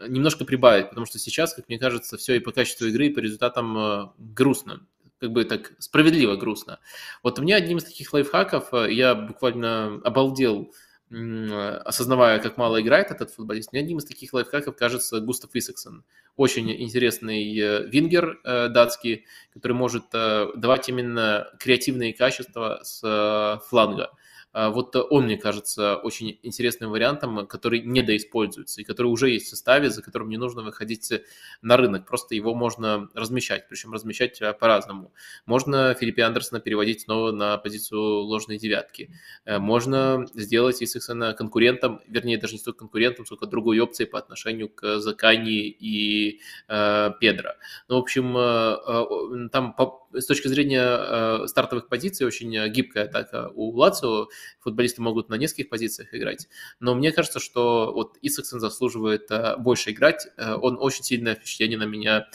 немножко прибавить, потому что сейчас, как мне кажется, все и по качеству игры, и по результатам э, грустно, как бы так справедливо грустно. Вот у меня одним из таких лайфхаков, э, я буквально обалдел, осознавая, как мало играет этот футболист, мне одним из таких лайфхаков кажется Густав Исаксон. Очень интересный э, вингер датский, который может давать именно креативные качества с фланга. А, вот он, мне кажется, очень интересным вариантом, который недоиспользуется и который уже есть в составе, за которым не нужно выходить на рынок. Просто его можно размещать, причем размещать а, по-разному. Можно Филиппе Андерсона переводить снова на позицию ложной девятки. Э, можно сделать Исаксона конкурентом, вернее, даже не столько конкурентом, сколько другой опцией по отношению к Закани и э, Педро. Ну, в общем, э, э, там по, с точки зрения э, стартовых позиций очень э, гибкая атака у Лацио. Футболисты могут на нескольких позициях играть. Но мне кажется, что вот Исаксон заслуживает э, больше играть. Он очень сильное впечатление на меня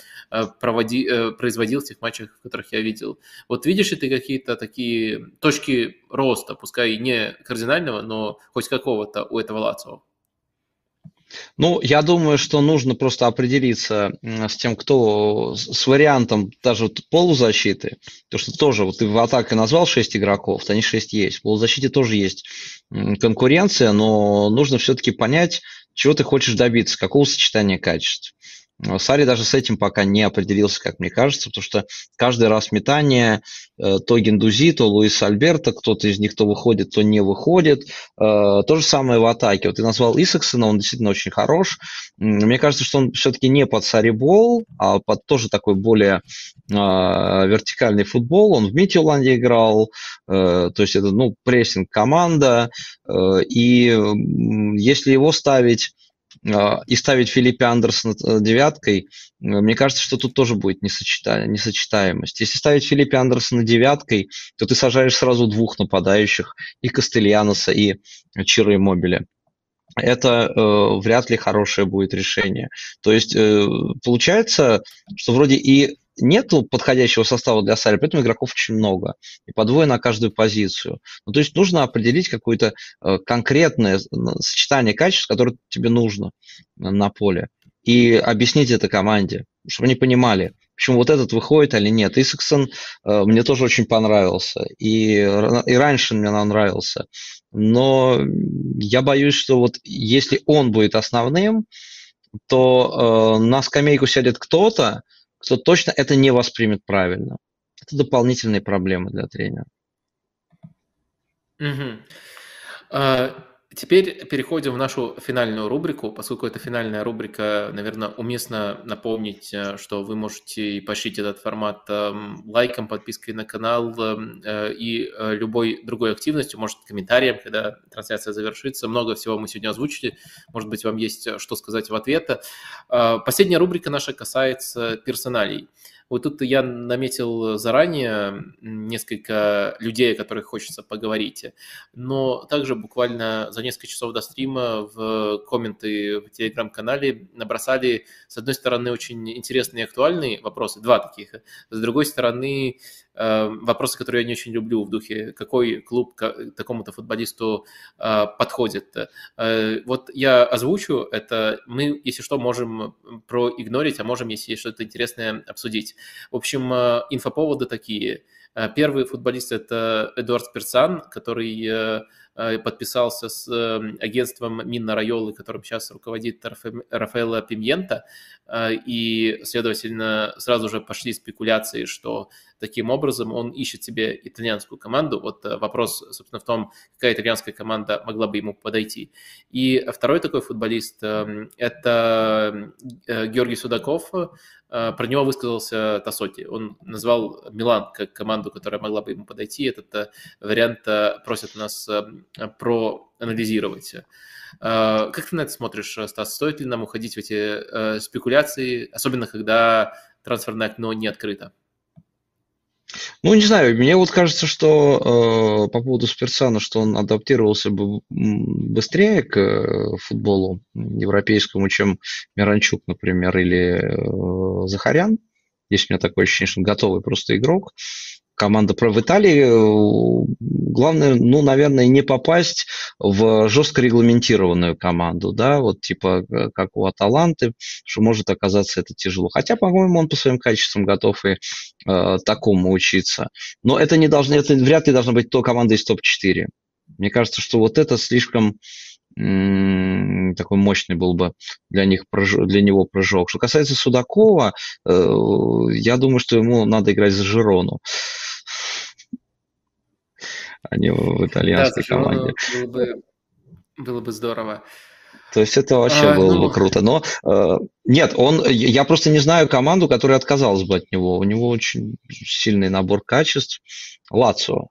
проводи, производил в тех матчах, в которых я видел. Вот видишь ли ты какие-то такие точки роста, пускай не кардинального, но хоть какого-то у этого Лацио? Ну, я думаю, что нужно просто определиться с тем, кто с вариантом даже полузащиты. То, что тоже, вот ты в атаке назвал 6 игроков, они 6 есть. В полузащите тоже есть конкуренция, но нужно все-таки понять, чего ты хочешь добиться, какого сочетания качеств. Сари даже с этим пока не определился, как мне кажется, потому что каждый раз метание э, то Гендузи, то Луис Альберто, кто-то из них то выходит, то не выходит. Э, то же самое в атаке. Вот ты назвал Исаксона, он действительно очень хорош. Мне кажется, что он все-таки не под Сарибол, а под тоже такой более э, вертикальный футбол. Он в Митиоланде играл, то есть это ну, прессинг команда. И если его ставить и ставить Филиппе Андерсона э, девяткой, э, мне кажется, что тут тоже будет несочета... несочетаемость. Если ставить Филиппе Андерсона девяткой, то ты сажаешь сразу двух нападающих, и Кастельяноса, и Чиро Мобиля. Это э, вряд ли хорошее будет решение. То есть э, получается, что вроде и нету подходящего состава для Сари, поэтому игроков очень много. И по двое на каждую позицию. Ну, то есть нужно определить какое-то э, конкретное сочетание качеств, которое тебе нужно на поле. И объяснить это команде, чтобы они понимали, почему вот этот выходит или нет. Исаксон э, мне тоже очень понравился. И, и раньше мне нравился. Но я боюсь, что вот если он будет основным, то э, на скамейку сядет кто-то, кто точно это не воспримет правильно. Это дополнительные проблемы для тренера. Угу. Теперь переходим в нашу финальную рубрику. Поскольку это финальная рубрика, наверное, уместно напомнить, э, что вы можете поощрить этот формат эм, лайком, подпиской на канал эм, э, и э, любой другой активностью, может, комментарием, когда трансляция завершится. Много всего мы сегодня озвучили. Может быть, вам есть что сказать в ответ. Последняя рубрика наша касается персоналей. Вот тут я наметил заранее несколько людей, о которых хочется поговорить, но также буквально за несколько часов до стрима в комменты в телеграм-канале набросали, с одной стороны, очень интересные и актуальные вопросы, два таких, с другой стороны, Эм, вопросы, которые я не очень люблю в духе, какой клуб такому-то футболисту э, подходит. Э, вот я озвучу это, мы, если что, можем проигнорить, а можем, если что-то интересное, обсудить. В общем, э, инфоповоды такие. Первый футболист – это Эдуард Спирсан, который Э, подписался с эм, агентством Минна Райолы, которым сейчас руководит Рафаэла Пимьента, э, и, следовательно, сразу же пошли спекуляции, что таким образом он ищет себе итальянскую команду. Вот э, вопрос, собственно, в том, какая итальянская команда могла бы ему подойти. И второй такой футболист эм, – это Георгий Судаков, Э, про него высказался Тасоти. Он назвал Милан как команду, которая могла бы ему подойти. Этот э, вариант э, просят нас проанализировать. Как ты на это смотришь, Стас? Стоит ли нам уходить в эти спекуляции, особенно когда трансферное окно не открыто? Ну, не знаю, мне вот кажется, что э, по поводу Спирсана, что он адаптировался бы быстрее к э, футболу европейскому, чем Миранчук, например, или э, Захарян. Есть у меня такое ощущение, что он готовый просто игрок команда про в Италии. Э, главное, ну, наверное, не попасть в жестко регламентированную команду, да, вот типа э, как у Аталанты, что может оказаться это тяжело. Хотя, по-моему, он по своим качествам готов и э, такому учиться. Но это не должно, это вряд ли должна быть то команда из топ-4. Мне кажется, что вот это слишком такой мощный был бы для, них, для него прыжок. Что касается Судакова, э, я думаю, что ему надо играть за Жирону а не в итальянской да, команде. Было бы, было бы здорово. То есть это вообще а, было ну... бы круто. Но э, нет, он, я просто не знаю команду, которая отказалась бы от него. У него очень сильный набор качеств. Лацио.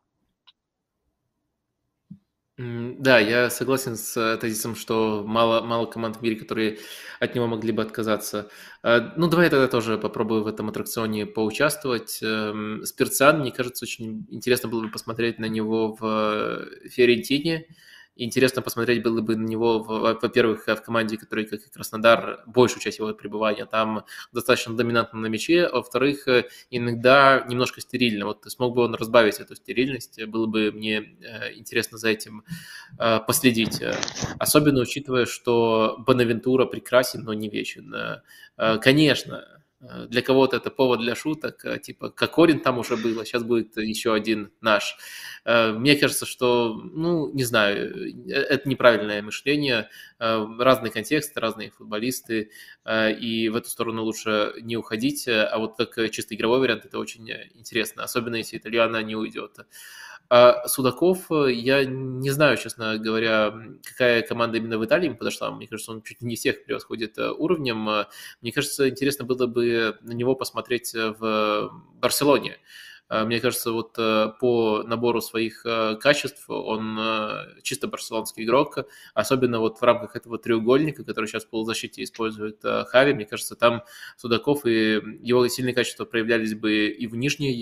Да, я согласен с э, тезисом, что мало, мало команд в мире, которые от него могли бы отказаться. Э, ну, давай я тогда тоже попробую в этом аттракционе поучаствовать. Эм, Спирциан, мне кажется, очень интересно было бы посмотреть на него в э, Фиорентине. Интересно посмотреть было бы на него, во-первых, в команде, которая, как и Краснодар, большую часть его пребывания там достаточно доминантно на мяче, а во-вторых, иногда немножко стерильно. Вот смог бы он разбавить эту стерильность, было бы мне э, интересно за этим э, последить. Особенно учитывая, что Бонавентура прекрасен, но не вечен. Э, конечно, Э, для кого-то это повод для шуток, э, типа Кокорин там уже было, сейчас будет еще один наш. Э, мне кажется, что, ну, не знаю, это неправильное мышление, разные контексты, разные футболисты, и в эту сторону лучше не уходить, а вот как чисто игровой вариант это очень интересно, особенно если итальяна не уйдет. А Судаков, э, я не знаю, честно говоря, какая команда именно в Италии ему подошла. Мне кажется, он чуть не всех превосходит э, уровнем. Э, мне кажется, интересно было бы на него посмотреть в Барселоне. Мне кажется, вот по набору своих качеств он чисто барселонский игрок, особенно вот в рамках этого треугольника, который сейчас в полузащите использует Хави. Мне кажется, там Судаков и его сильные качества проявлялись бы и в нижней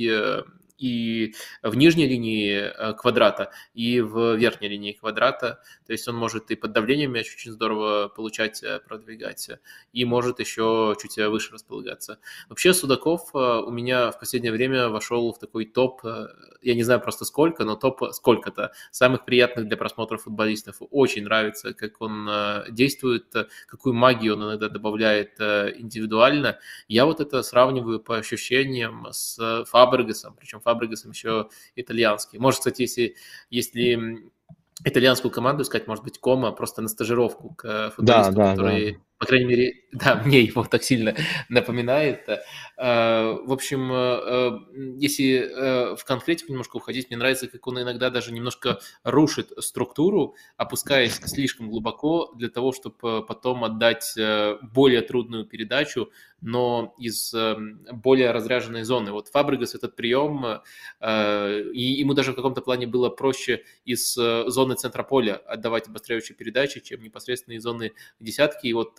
и в нижней линии э, квадрата, и в верхней линии квадрата. То есть он может и под давлением мяч очень здорово получать, э, продвигать, и может еще чуть выше располагаться. Вообще Судаков э, у меня в последнее время вошел в такой топ, я не знаю просто сколько, но топ сколько-то самых приятных для просмотра футболистов. Очень нравится, как он действует, какую магию он иногда добавляет индивидуально. Я вот это сравниваю по ощущениям с Фабрегасом, причем Фабрегасом еще итальянский. Может, кстати, если, если итальянскую команду искать, может быть, Кома просто на стажировку к футболисту, да, да, который да по крайней мере, да, мне его так сильно напоминает. Э, в общем, э, если э, в конкретику немножко уходить, мне нравится, как он иногда даже немножко рушит структуру, опускаясь слишком глубоко для того, чтобы потом отдать более трудную передачу, но из более разряженной зоны. Вот Фабригас этот прием, и ему даже в каком-то плане было проще из зоны центра поля отдавать обостряющие передачи, чем непосредственно из зоны десятки. И вот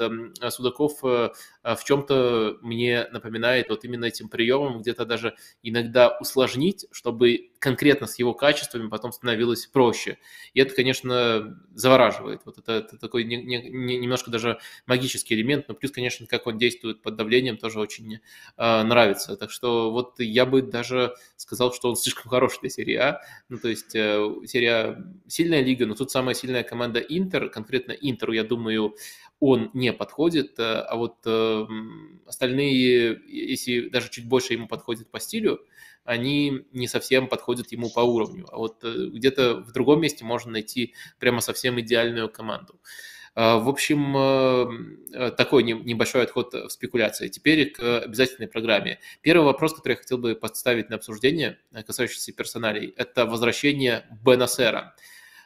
Судаков э, э, в чем-то мне напоминает вот именно этим приемом, где-то даже иногда усложнить, чтобы конкретно с его качествами потом становилось проще. И это, конечно, завораживает. Вот это, это такой не, не, немножко даже магический элемент, но плюс, конечно, как он действует под давлением, тоже очень э, нравится. Так что вот я бы даже сказал, что он слишком хороший для серии А. Ну, то есть э, серия А сильная лига, но тут самая сильная команда Интер, конкретно Интеру, я думаю, он не подходит, э, а вот э, остальные, если даже чуть больше ему подходит по стилю, они не совсем подходят ему по уровню. А вот э, где-то в другом месте можно найти прямо совсем идеальную команду. В общем, такой небольшой отход в спекуляции. Теперь к обязательной программе. Первый вопрос, который я хотел бы поставить на обсуждение, касающийся персоналей, это возвращение Бенасера. А,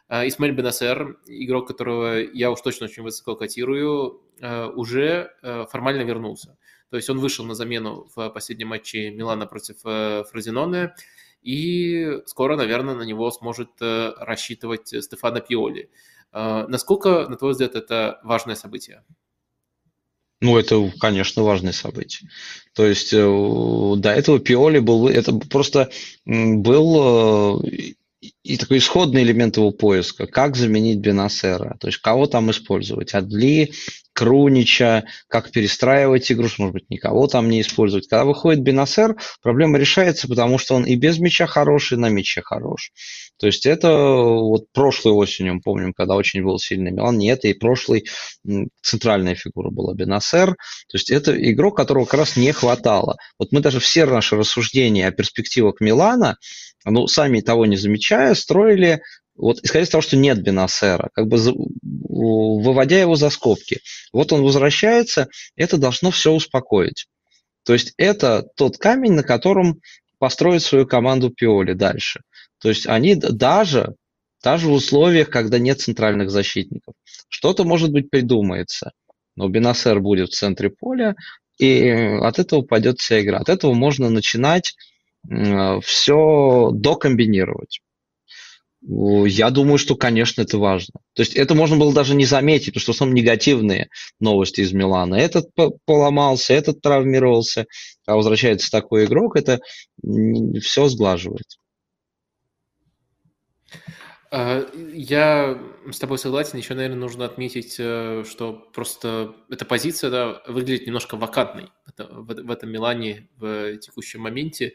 Исмаэль Бенасер, игрок, которого я уж точно очень высоко котирую, а, уже а, формально вернулся. То есть он вышел на замену в последнем матче Милана против э, Фрозиноне, и скоро, наверное, на него сможет э, рассчитывать Стефано Пиоли. Насколько, на твой взгляд, это важное событие? Ну, это, конечно, важное событие. То есть э, до этого Пиоли был, это просто был и такой исходный элемент его поиска, как заменить Бенасера, то есть кого там использовать, Адли, Крунича, как перестраивать игру, может быть, никого там не использовать. Когда выходит Бенасер, проблема решается, потому что он и без мяча хороший, и на мяче хорош. То есть это вот прошлой осенью, мы помним, когда очень был сильный Милан, не это, и прошлый центральная фигура была Бенасер. То есть это игрок, которого как раз не хватало. Вот мы даже все наши рассуждения о перспективах Милана, ну, сами того не замечая, строили вот исходя из того, что нет Бенасера, как бы выводя его за скобки. Вот он возвращается, это должно все успокоить. То есть это тот камень, на котором построить свою команду Пиоли дальше. То есть они даже, даже в условиях, когда нет центральных защитников, что-то, может быть, придумается. Но Бенасер будет в центре поля, и от этого пойдет вся игра. От этого можно начинать все докомбинировать. Я думаю, что, конечно, это важно. То есть это можно было даже не заметить, потому что в основном негативные новости из Милана. Этот поломался, этот травмировался, а возвращается такой игрок, это все сглаживает. А, я с тобой согласен. Еще, наверное, нужно отметить, э, что просто эта позиция да, выглядит немножко вакантной в этом Милане в текущем моменте.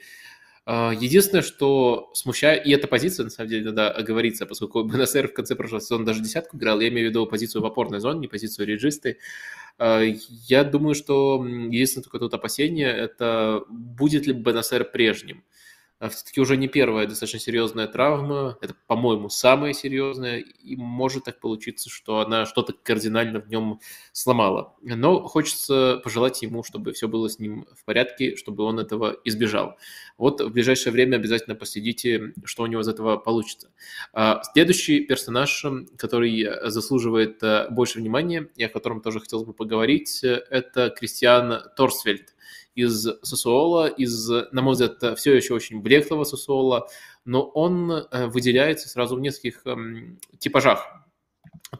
А, единственное, что смущает, и эта позиция, на самом деле, надо оговориться, поскольку БНСР в конце прошлого сезона даже десятку играл, я имею в виду позицию в опорной зоне, не позицию реджисты. А, я думаю, что единственное только тут опасение, это будет ли БНСР прежним. А все-таки уже не первая достаточно серьезная травма, это, по-моему, самая серьезная, и может так получиться, что она что-то кардинально в нем сломала. Но хочется пожелать ему, чтобы все было с ним в порядке, чтобы он этого избежал. Вот в ближайшее время обязательно последите, что у него из этого получится. А следующий персонаж, который заслуживает э, больше внимания, и о котором тоже хотелось бы поговорить, это Кристиан Торсвельд из Сосуола, из, на мой взгляд, все еще очень блеклого Сосуола, но он э, выделяется сразу в нескольких эм, типажах.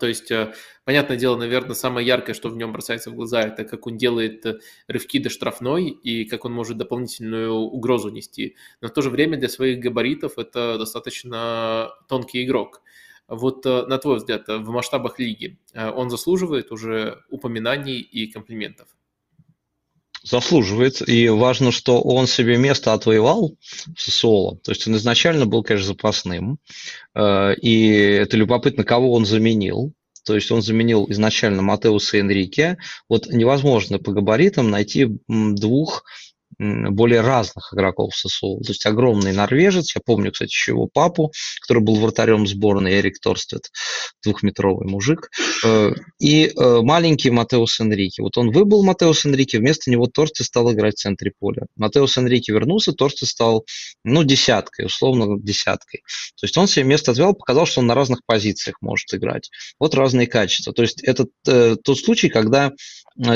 То есть, э, понятное дело, наверное, самое яркое, что в нем бросается в глаза, это как он делает э, рывки до штрафной и как он может дополнительную угрозу нести. Но в то же время для своих габаритов это достаточно тонкий игрок. Вот на твой взгляд, в масштабах лиги он заслуживает уже упоминаний и комплиментов? Заслуживает. И важно, что он себе место отвоевал в Сосуоло. То есть он изначально был, конечно, запасным. Э, и это любопытно, кого он заменил. То есть он заменил изначально Матеуса Энрике. Вот невозможно по габаритам найти двух более разных игроков ССУ. То есть огромный норвежец, я помню, кстати, еще его папу, который был вратарем сборной, Эрик Торстед, двухметровый мужик, э, и э, маленький Матеус Энрике. Вот он выбыл Матеус Энрике, вместо него Торстед стал играть в центре поля. Матеус Энрике вернулся, Торстед стал, ну, десяткой, условно десяткой. То есть он себе место отвел, показал, что он на разных позициях может играть. Вот разные качества. То есть это э, тот случай, когда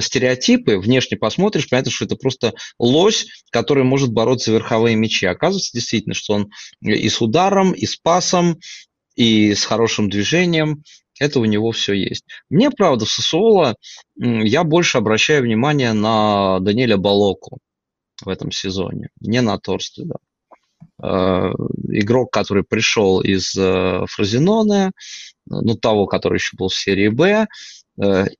стереотипы, внешне посмотришь, понятно, что это просто лось, который может бороться за верховые мячи. Оказывается, действительно, что он и с ударом, и с пасом, и с хорошим движением, это у него все есть. Мне, правда, в Сосуоло я больше обращаю внимание на Даниэля Балоку в этом сезоне, не на Торстеда. Э, игрок, который пришел из э, Фразеноне, ну, того, который еще был в серии Б, Э,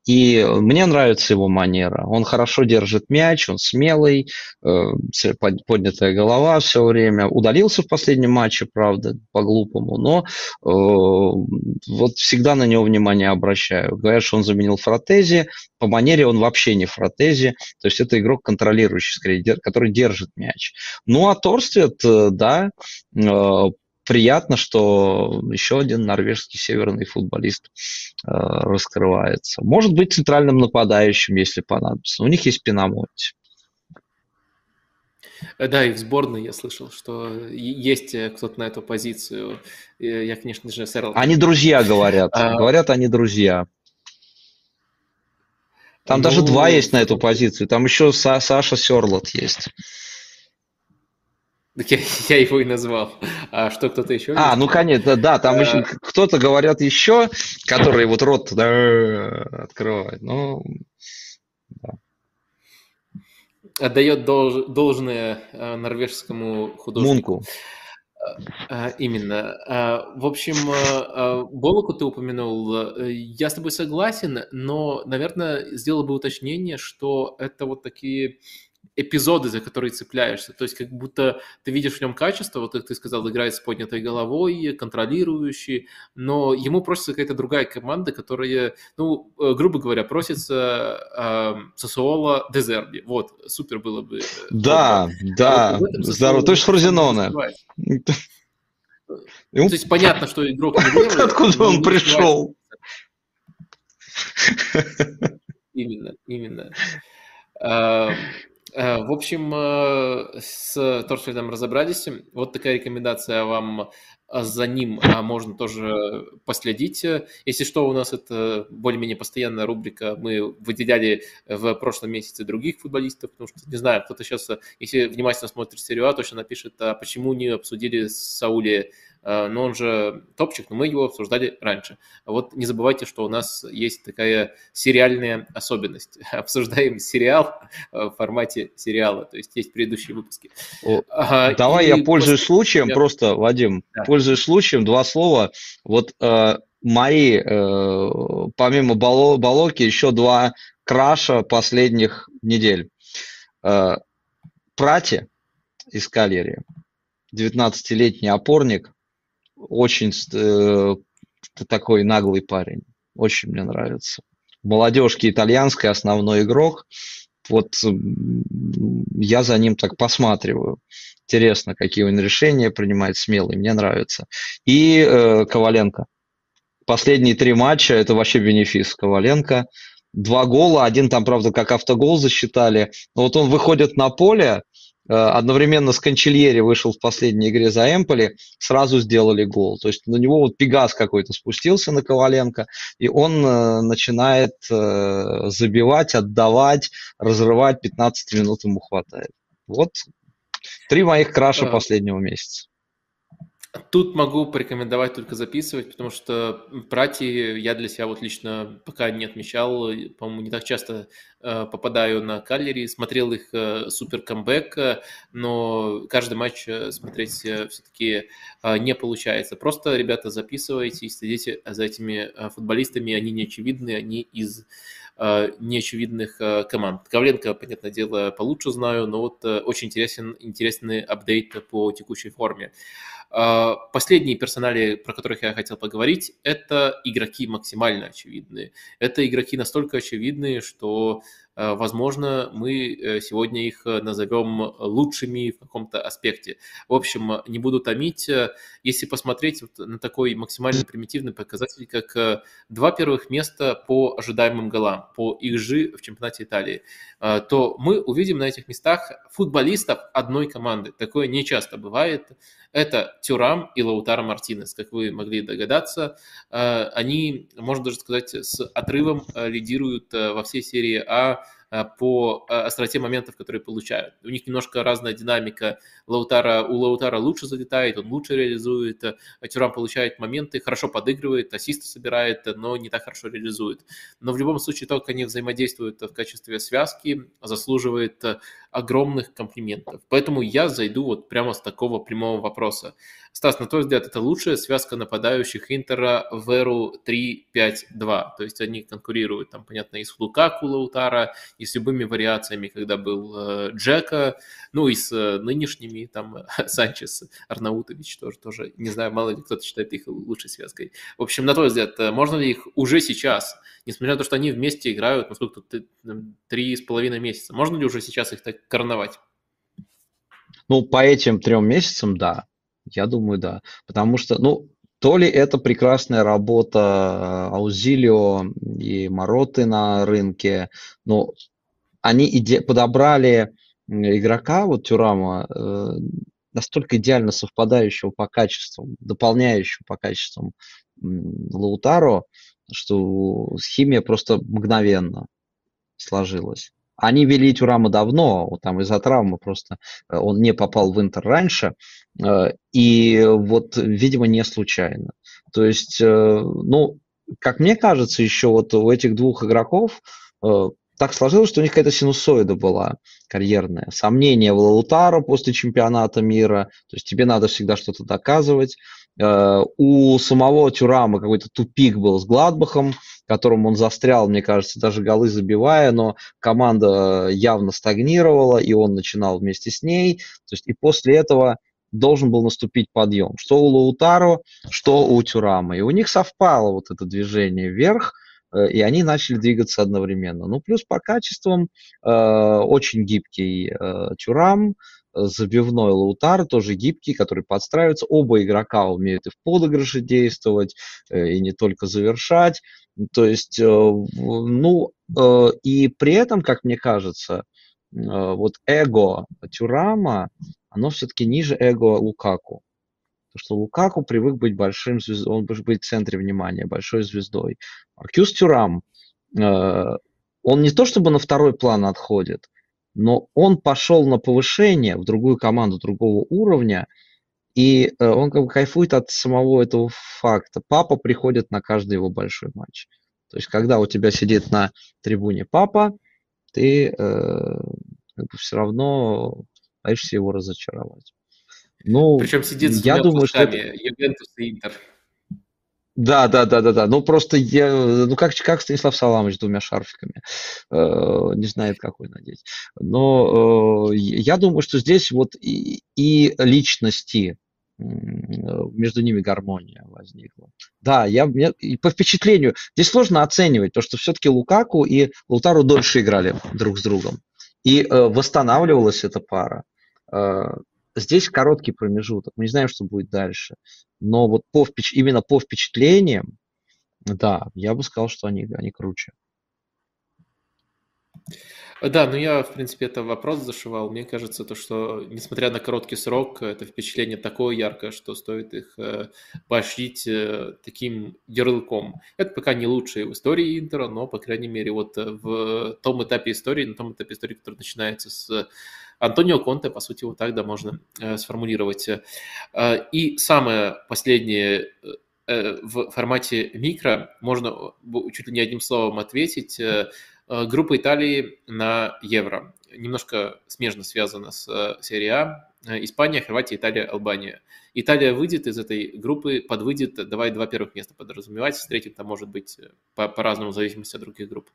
и мне нравится его манера. Он хорошо держит мяч, он смелый, э, поднятая голова все время. Удалился в последнем матче, правда, по-глупому, но э, вот всегда на него внимание обращаю. Говорят, что он заменил Фротези. По манере он вообще не Фротези. То есть это игрок контролирующий, скорее, который держит мяч. Ну, а Торстед, да, приятно, что еще один норвежский северный футболист э, раскрывается. Может быть центральным нападающим, если понадобится. У них есть Пинамонти. Э, да, и в сборной я слышал, что есть э, кто-то на эту позицию. Я, конечно же, сэр... Они друзья, говорят. А... Говорят, они друзья. Там ну... даже два есть на эту позицию. Там еще Са- Саша Серлот есть. Так я, я его и назвал. А что, кто-то еще? А, ну, конечно, да, там а... еще кто-то говорят еще, который вот рот туда открывает. Ну, да. Отдает долж, должное э, норвежскому художнику. Мунку. А, именно. В общем, Болоку ты упомянул. Я с тобой согласен, но, наверное, сделал бы уточнение, что это вот такие эпизоды, за которые цепляешься. То есть как будто ты видишь в нем качество, вот как ты сказал, играет с поднятой головой, контролирующий, но ему просится какая-то другая команда, которая, ну, э, грубо говоря, просится э, Сосуола Дезерби. Вот, супер было бы. Э, да, вот, да, а вот здорово. То есть Фрузиноне. То есть понятно, что игрок не верует. Откуда он пришел? Именно, именно. Э, в общем, э, с Торшфельдом разобрались. Вот такая рекомендация вам э, за ним можно тоже последить. Если что, у нас это более-менее постоянная рубрика. Мы выделяли в прошлом месяце других футболистов, потому что, не знаю, кто-то сейчас, если внимательно смотрит серию А, точно напишет, а почему не обсудили Саули но он же топчик, но мы его обсуждали раньше. Вот не забывайте, что у нас есть такая сериальная особенность. Обсуждаем сериал в формате сериала, то есть есть предыдущие выпуски. О, Давай я пользуюсь после... случаем, я... просто, Вадим, да. пользуюсь случаем, два слова. Вот э, мои, э, помимо Бало, Балоки, еще два краша последних недель. Э, Прати из Калерии 19-летний опорник, очень э, такой наглый парень, очень мне нравится. Молодежки итальянской основной игрок, вот я за ним так посматриваю. Интересно, какие он решения принимает смелые, мне нравится. И э, Коваленко. Последние три матча, это вообще бенефис Коваленко. Два гола, один там, правда, как автогол засчитали. Но вот он выходит на поле, одновременно с Кончельери вышел в последней игре за Эмполи, сразу сделали гол. То есть на него вот Пегас какой-то спустился на Коваленко, и он э, начинает э, забивать, отдавать, разрывать, 15 минут ему хватает. Вот три моих краша последнего месяца. Тут могу порекомендовать только записывать, потому что прати я для себя вот лично пока не отмечал, по-моему, не так часто э, попадаю на каллери, смотрел их э, супер камбэк, э, но каждый матч э, смотреть э, все-таки э, не получается. Просто, ребята, записывайте и следите за этими э, футболистами, они не очевидны, они из э, неочевидных э, команд. Ковленко, понятное дело, получше знаю, но вот э, очень интересен, интересный апдейт по текущей форме. Последние персонали, про которых я хотел поговорить, это игроки максимально очевидные. Это игроки настолько очевидные, что возможно, мы э, сегодня их э, назовем лучшими в каком-то аспекте. В общем, не буду томить. Если посмотреть вот на такой максимально примитивный показатель, как два первых места по ожидаемым голам, по XG в чемпионате Италии, то мы увидим на этих местах футболистов одной команды. Такое не часто бывает. Это Тюрам и Лаутара Мартинес, как вы могли догадаться. Они, можно даже сказать, с отрывом лидируют во всей серии А Э, по э, остроте моментов, которые получают. У них немножко разная динамика. Лаутара, у Лаутара лучше залетает, он лучше реализует, э, Тюрам получает моменты, хорошо подыгрывает, ассисты собирает, но не так хорошо реализует. Но в любом случае, то, как они взаимодействуют в качестве связки, заслуживает огромных комплиментов. Поэтому я зайду вот прямо с такого прямого вопроса. Стас, на твой взгляд, это лучшая связка нападающих Интера в эру 3-5-2? То есть они конкурируют, там, понятно, и с Лукаку Лаутара, и с любыми вариациями, когда был э, Джека, ну и с э, нынешними, там, Санчес, Арнаутович тоже, тоже, не знаю, мало ли кто-то считает их лучшей связкой. В общем, на твой взгляд, э, можно ли их уже сейчас, несмотря на то, что они вместе играют, ну сколько тут, три с половиной месяца, можно ли уже сейчас их так короновать? Ну, по этим трем месяцам, да. Я думаю, да. Потому что, ну, то ли это прекрасная работа Аузилио и Мороты на рынке, но они иде- подобрали игрока, вот Тюрама, э, настолько идеально совпадающего по качествам, дополняющего по качествам Лаутаро, что химия просто мгновенно сложилась. Они вели Тюрама давно, вот там из-за травмы просто э, он не попал в Интер раньше, э, и вот, видимо, не случайно. То есть, э, ну, как мне кажется, еще вот у этих двух игроков так сложилось, что у них какая-то синусоида была карьерная. Сомнения в Лаутаро после чемпионата мира, то есть тебе надо всегда что-то доказывать. У самого Тюрама какой-то тупик был с Гладбахом, котором он застрял, мне кажется, даже голы забивая, но команда явно стагнировала, и он начинал вместе с ней. То есть и после этого должен был наступить подъем. Что у Лаутаро, что у Тюрама. И у них совпало вот это движение вверх, э, и они начали двигаться одновременно. Ну, плюс по качествам э, очень гибкий э, Тюрам, забивной Лаутар, тоже гибкий, который подстраивается. Оба игрока умеют и в подыгрыше действовать, э, и не только завершать. То есть, э, ну, э, и при этом, как мне кажется, вот эго Тюрама, оно все-таки ниже эго Лукаку. Потому что Лукаку привык быть большим звездой, он быть в центре внимания, большой звездой. Маркюс Тюрам, он не то чтобы на второй план отходит, но он пошел на повышение в другую команду другого уровня, и э, он как бы кайфует от самого этого факта. Папа приходит на каждый его большой матч. То есть, когда у тебя сидит на трибуне папа, ты э, как бы все равно боишься его разочаровать. Ну, Причем сидит с я думаю, что это... Ювентус и Интер. Да, да, да, да, да. Ну просто я, ну как, как Станислав Саламович с двумя шарфиками, э, не знает, какой надеть. Но э, я думаю, что здесь вот и, и личности между ними гармония возникла. Да, я, я по впечатлению, здесь сложно оценивать, потому что все-таки Лукаку и Лутару дольше играли друг с другом. И э, восстанавливалась эта пара. Э, здесь короткий промежуток, мы не знаем, что будет дальше. Но вот по, именно по впечатлениям, да, я бы сказал, что они, они круче. Да, ну я, в принципе, это вопрос зашивал. Мне кажется, то, что, несмотря на короткий срок, это впечатление такое яркое, что стоит их э, поощрить э, таким ярлыком. Это пока не лучшее в истории Интера, но, по крайней мере, вот э, в том этапе истории, на том этапе истории, который начинается с Антонио Конте, по сути, вот так да можно э, сформулировать. Э, и самое последнее э, в формате микро, можно чуть ли не одним словом ответить – группа Италии на Евро. Немножко смежно связана с серией А. Испания, Хорватия, Италия, Албания. Италия выйдет из этой группы, подвыйдет, давай два первых места подразумевать, с третьим там может быть по- по-разному, в зависимости от других групп.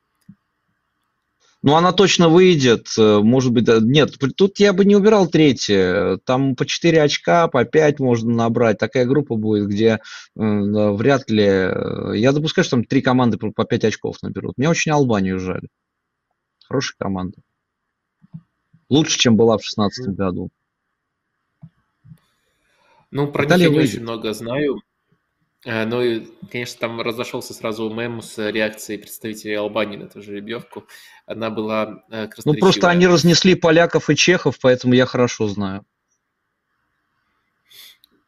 Ну, она точно выйдет, может быть, нет, тут я бы не убирал третье, там по 4 очка, по 5 можно набрать, такая группа будет, где э, вряд ли, я допускаю, что там три команды по 5 очков наберут. Мне очень Албанию жаль, хорошая команда, лучше, чем была в 2016 году. Ну, про Италия них я не очень много знаю. Э, ну и, конечно, там разошелся сразу мем с реакцией представителей Албании на эту жеребьевку. Она была э, Ну, просто они разнесли поляков и чехов, поэтому я хорошо знаю.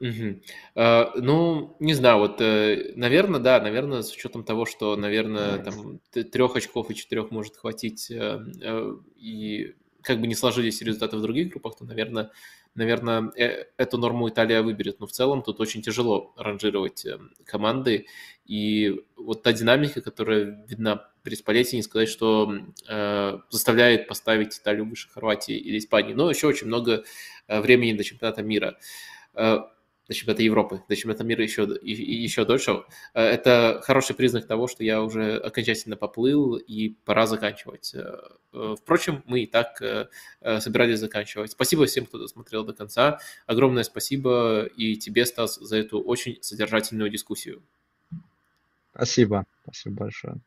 Угу. Ну, не знаю, вот, наверное, да, наверное, с учетом того, что, наверное, там трех очков и четырех может хватить, и как бы не сложились результаты в других группах, то, наверное, наверное, э, эту норму Италия выберет. Но в целом тут очень тяжело ранжировать э, команды. И вот та динамика, которая видна при Спалете, не сказать, что э, заставляет поставить Италию выше Хорватии или Испании. Но еще очень много э, времени до чемпионата мира. До чемпионата Европы, до чемпионата мира еще, еще дольше. Э, это хороший признак того, что я уже окончательно поплыл и пора заканчивать. Э, э, впрочем, мы и так собирались заканчивать. Спасибо всем, кто досмотрел до конца. Огромное спасибо и тебе, Стас, за эту очень содержательную дискуссию. Спасибо. Спасибо большое.